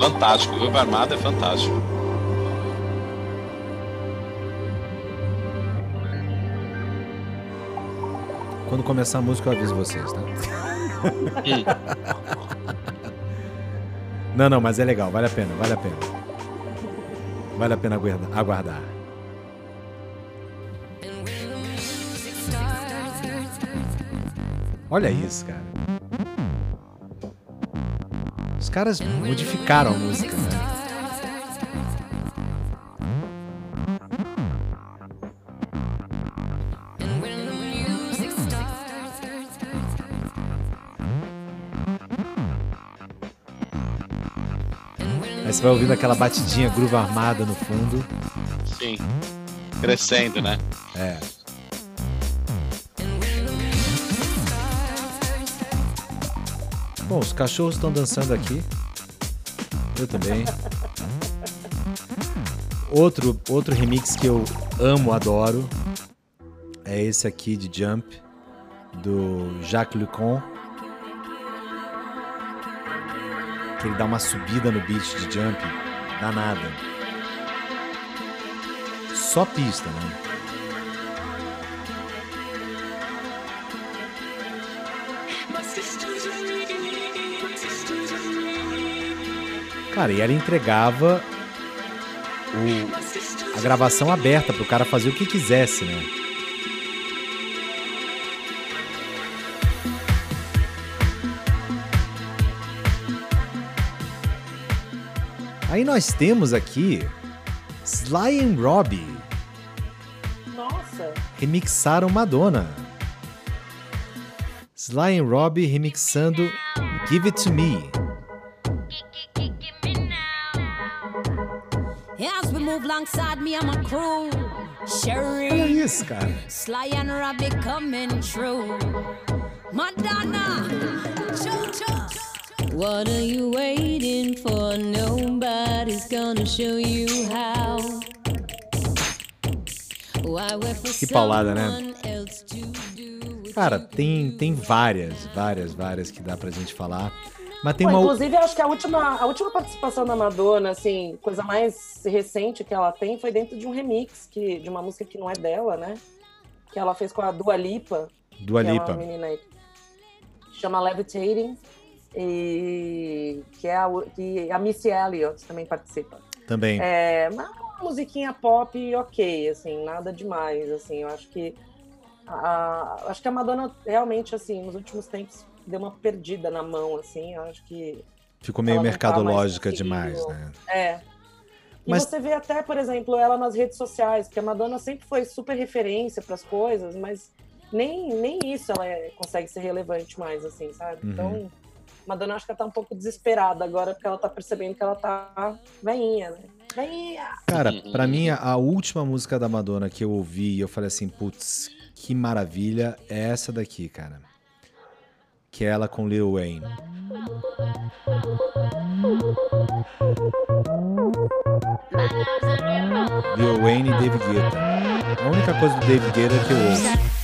Fantástico, o Grupo Armado é fantástico. Quando começar a música eu aviso vocês, tá? não, não, mas é legal, vale a pena, vale a pena. Vale a pena aguarda- aguardar. Olha isso, cara. Os caras modificaram a música, né? Você vai ouvindo aquela batidinha groove armada no fundo. Sim. Crescendo, né? É. Bom, os cachorros estão dançando aqui. Eu também. Outro, outro remix que eu amo, adoro, é esse aqui de Jump, do Jacques Lucon. Que ele dá uma subida no beat de Jump, danada. Só pista, né? Cara, e ela entregava o- a gravação aberta pro cara fazer o que quisesse, né? Aí nós temos aqui Sly and Robbie Nossa, remixaram Madonna. Sly and Robbie remixando Give It To Me. As we move alongside me and my crew, Olha Sherry, isso, cara. Sly and Robbie coming true. Madonna. What are you waiting for? Nobody's gonna show you how. Why wait for Que paulada, né? someone else to do what Cara, tem, tem várias, várias, várias que dá pra gente falar. Mas tem Pô, uma. inclusive, acho que a última, a última participação da Madonna, assim, coisa mais recente que ela tem foi dentro de um remix que, de uma música que não é dela, né? Que ela fez com a Dua Lipa. Dua que é Lipa. uma menina aí. Chama Levitating. E que é a, que a Missy Elliott também participa. Também. É, é uma musiquinha pop ok, assim, nada demais, assim, eu acho que a, acho que a Madonna realmente, assim, nos últimos tempos deu uma perdida na mão, assim, eu acho que Ficou meio tá mercadológica mais demais, né? é. E Mas- você vê até, por exemplo, ela nas redes sociais, porque a Madonna sempre foi super referência para as coisas, mas nem, nem isso ela é- consegue ser relevante mais, assim, sabe? Uhum. Então, Madonna acho que ela tá um pouco desesperada agora, porque ela tá percebendo que ela tá veinha, né? Veinha! Cara, Uhum. pra mim, a última música da Madonna que eu ouvi e eu falei assim, putz, que maravilha, é essa daqui, cara. Que é ela com Lil Wayne. Lil Wayne e David Guetta. A única coisa do David Guetta que eu ouço.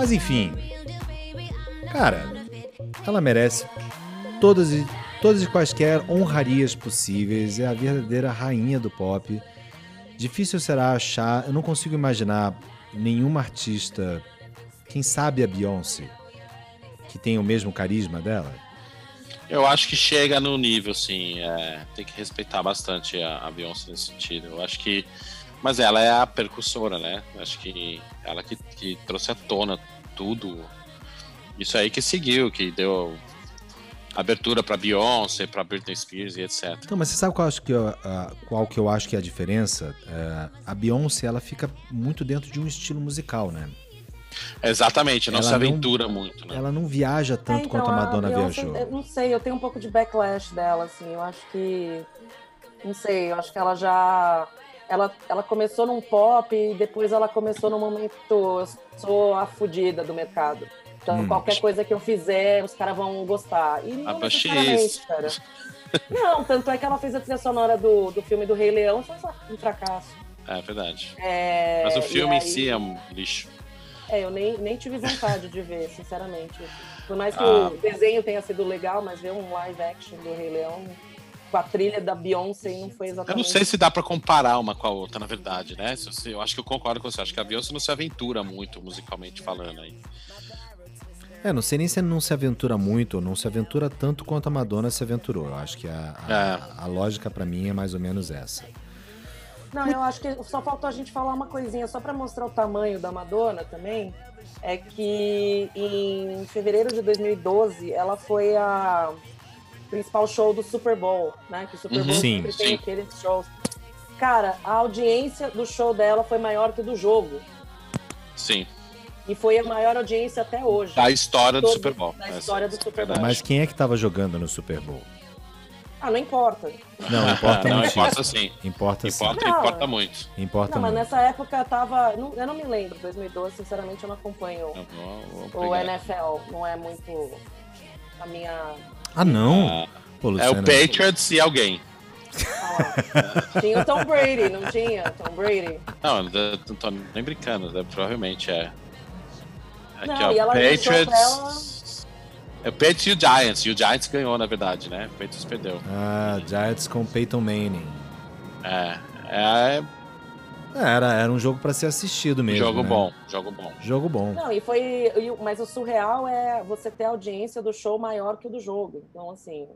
Mas enfim, cara, ela merece todas e todas e quaisquer honrarias possíveis. É a verdadeira rainha do pop. Difícil será achar, eu não consigo imaginar nenhuma artista, quem sabe a Beyoncé, que tem o mesmo carisma dela. Eu acho que chega no nível, assim, é, tem que respeitar bastante a, a Beyoncé nesse sentido. Eu acho que. Mas ela é a percussora, né? Acho que ela que, que trouxe à tona tudo. Isso aí que seguiu, que deu abertura pra Beyoncé, pra Britney Spears e etc. Então, mas você sabe qual, eu acho que eu- a- qual que eu acho que é a diferença? É, a Beyoncé, ela fica muito dentro de um estilo musical, né? Exatamente, não Ela se não- aventura muito, né? Ela não viaja tanto É, quanto a Madonna Beyoncé, viajou. Eu não sei, eu tenho um pouco de backlash dela, assim. Eu acho que. Não sei, eu acho que ela já. Ela, ela começou num pop e depois ela começou num momento. Eu sou a fudida do mercado. Então, Hum. qualquer coisa que eu fizer, os caras vão gostar. E não necessariamente, cara. Não, tanto é que ela fez a trilha sonora do, do filme do Rei Leão, foi um fracasso. É verdade. É, Mas o filme em aí- si é um lixo. É, eu nem, nem tive vontade de ver, sinceramente. Por mais que Ah. o desenho tenha sido legal, mas ver um live action do Rei Leão com a trilha da Beyoncé não foi Eu exatamente. não sei se dá pra comparar uma com a outra, na verdade, né? Eu acho que eu concordo com você. Acho que a Beyoncé não se aventura muito musicalmente falando aí. É, não sei nem se não se aventura muito ou não se aventura tanto quanto a Madonna se aventurou. Eu acho que a, a, a lógica pra mim é mais ou menos essa. Não, eu acho que só faltou a gente falar uma coisinha, só para mostrar o tamanho da Madonna também. É que em fevereiro de 2012 ela foi a principal show do Super Bowl, né? Que o Super Uhum. Bowl Sim, sempre tem sim. aqueles shows. Cara, a audiência do show dela foi maior que do jogo. Sim. E foi a maior audiência até hoje. Da história do Super Bowl. da história do essa é Super Bowl. Mas quem é que tava jogando no Super Bowl? Ah, não importa. Não, importa não, muito. importa sim. Importa sim. Importa, Não. importa muito. Importa Não, mas muito. nessa época tava. não- eu não me lembro, 2012, sinceramente, eu não acompanho Eu vou- vou o. NFL. Não é muito a minha. Ah, não? Ah, Pô, É o Patriots e alguém. Tinha o Tom Brady, não tinha? Tom Brady. Não, eu não tô nem brincando, né? provavelmente é. Aqui, Não, ó, e ela Patriots. É o Patriots e o Giants. E o Giants ganhou, na verdade, né? O Patriots perdeu. Ah, Giants com Peyton Manning. É, é É, Era, era um jogo pra ser assistido um mesmo. jogo né? bom, jogo bom. Jogo bom. Não, e foi. e Mas o surreal é você ter a audiência do show maior que o do jogo. Então, assim.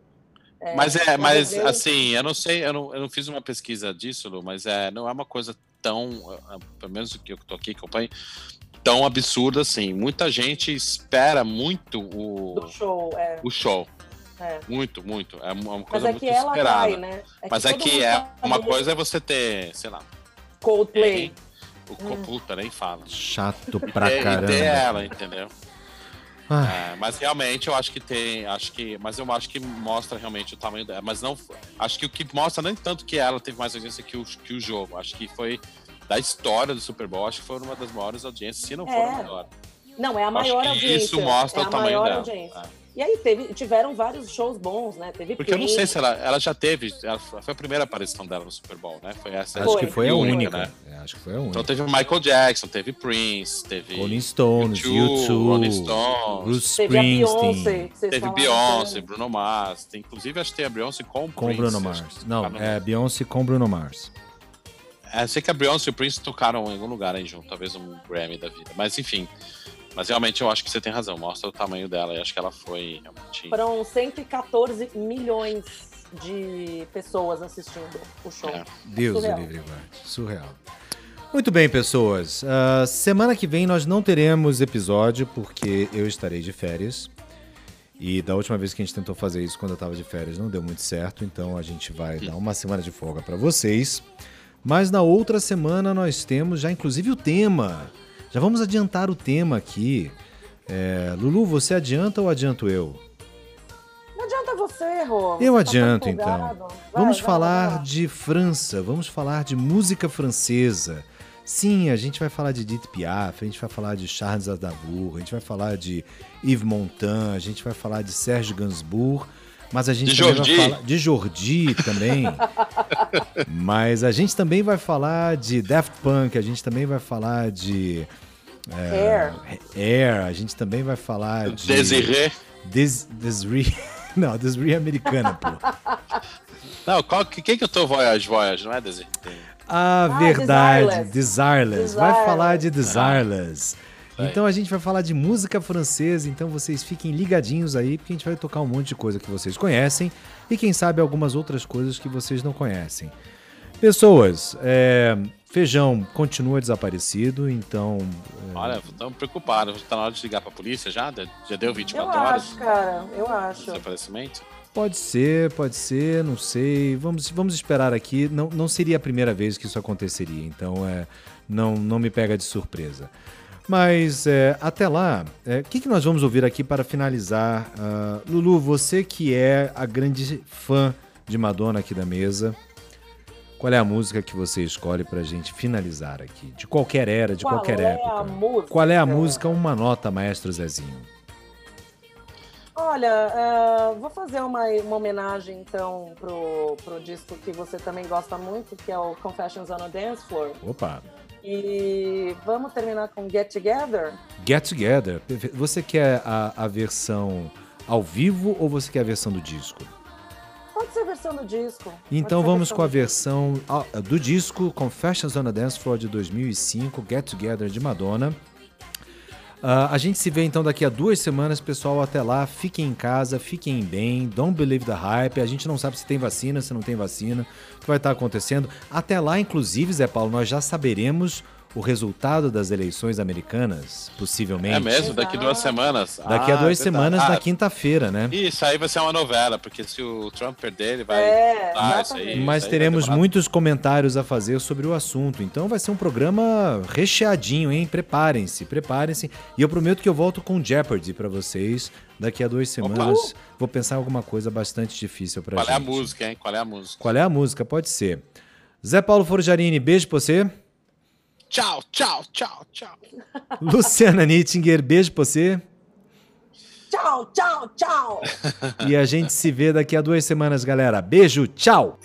é, mas é, mas assim, eu não sei, eu não, eu não fiz uma pesquisa disso, Lu, mas é, não é uma coisa tão, ah, pelo menos o que eu tô aqui acompanho, tão absurda assim. Muita gente espera muito o, Do show, é. o show. é. Muito, muito. É uma uma Mas coisa é muito que ela esperada. cai, né? É Mas que é que é sabe uma coisa é você ter, sei lá, Coldplay. o computa nem fala. Chato pra ter- e caramba. ter ela, entendeu? Ah, É, mas realmente eu acho que tem, acho que, mas eu acho que mostra realmente o tamanho dela, mas não, acho que o que mostra nem tanto que ela teve mais audiência que o, que o jogo, acho que foi da história do Super Bowl, acho que foi uma das maiores audiências, se não for É. a maior. Não, é a Acho maior que audiência. isso mostra é o a tamanho maior dela. audiência. É. E aí teve, tiveram vários shows bons, né? Teve Porque eu não sei se ela, ela já teve, ela foi a primeira aparição dela no Super Bowl, né? Foi essa. acho que Foi, a única. né? É, acho que foi a única. Então teve o Michael Jackson, teve Prince, teve Rolling Stones, U2, U2, Rolling Stones, Bruce Teve a Beyoncé. Springsteen. que vocês teve Beyoncé. Bruno Mars, tem, inclusive acho que tem a Beyoncé com o Com Prince, Bruno Mars. Não, tocaram- é Beyoncé com Bruno Mars. É, sei que a Beyoncé e o Prince tocaram em algum lugar aí junto, talvez um Grammy da vida. Mas enfim. Mas realmente eu acho que você tem razão, mostra o tamanho dela e acho que ela foi realmente. Foram 114 milhões de pessoas assistindo o show. É. Deus Surreal. o livre guarde. Surreal. Muito bem, pessoas. Ah, semana que vem nós não teremos episódio porque eu estarei de férias. E da última vez que a gente tentou fazer isso quando eu estava de férias não deu muito certo, então a gente vai dar uma semana de folga para vocês. Mas na outra semana nós temos já inclusive o tema. Já vamos adiantar o tema aqui. É, Lulu, você adianta ou adianto eu? Não adianta você, Rô. Eu Você tá adianto, empolgado. então. Vai, vamos vai, falar vai de França, vamos falar de música francesa. Sim, a gente vai falar de Edith Piaf, a gente vai falar de Charles Aznavour, a gente vai falar de Yves Montand, a gente vai falar de Serge Gainsbourg, mas a gente De Jordi. vai falar de Jordi também. mas a gente também vai falar de Daft Punk, a gente também vai falar de Hair. Air, a gente também vai falar de Desirê. Des, Desiree. Não, Desiree é americana, pô. Não, qual, que- quem que eu tô Voyage Voyage, não é Desirê? Ah, Ah, verdade, Desireless. Desireless. Vai falar de Desireless. Então a gente vai falar de música francesa, então vocês fiquem ligadinhos aí, porque a gente vai tocar um monte de coisa que vocês conhecem e quem sabe algumas outras coisas que vocês não conhecem. Pessoas, é, Feijão continua desaparecido, então Olha, estamos preocupados. Tá na hora de ligar pra polícia já? Já deu Eu 24 horas? acho, cara. Eu acho. Desaparecimento? Pode ser, pode ser, não sei. Vamos, vamos esperar aqui. Não, não seria a primeira vez que isso aconteceria, então é, não, não me pega de surpresa. Mas é, até lá, é, o que, que nós vamos ouvir aqui para finalizar? Ah, Lulu, você que é a grande fã de Madonna aqui da mesa, qual é a música que você escolhe para a gente finalizar aqui? De qualquer era, de Qual qualquer é época. a música? Qual é a música? Uma nota, maestro Zezinho. Olha, ah, vou fazer uma, uma homenagem, então, pro, pro disco que você também gosta muito, que é o Confessions on a Dance Floor. Opa! E vamos terminar com Get Together? Get Together. Você quer a, a versão ao vivo ou você quer a versão do disco? Pode ser a versão do disco. Então vamos com a do versão ah, do disco Confessions on a Dance Floor de 2005, Get Together de Madonna. Ah, a gente se vê então daqui a duas semanas, pessoal. Até lá, fiquem em casa, fiquem bem. Don't believe the hype. A gente não sabe se tem vacina, se não tem vacina, o que vai estar acontecendo. Até lá, inclusive, Zé Paulo, nós já saberemos o resultado das eleições americanas, possivelmente. É mesmo? Daqui duas semanas? Daqui a Ah, duas é verdade. semanas, Ah, na quinta-feira, né? Isso aí vai ser uma novela, porque se o Trump perder, ele vai. É, Ah, isso aí, Mas isso aí teremos muitos comentários a fazer sobre o assunto. Então vai ser um programa recheadinho, hein? Preparem-se, preparem-se. E eu prometo que eu volto com Jeopardy pra vocês daqui a duas semanas. Vou pensar em alguma coisa bastante difícil pra Qual gente. é a música, hein? Qual é a música? Qual é a música? Pode ser. Zé Paulo Forjarini, beijo pra você. Tchau, tchau, tchau, tchau. Luciana Nittinger, beijo pra você. Tchau, tchau, tchau. E a gente se vê daqui a duas semanas, galera. Beijo, tchau!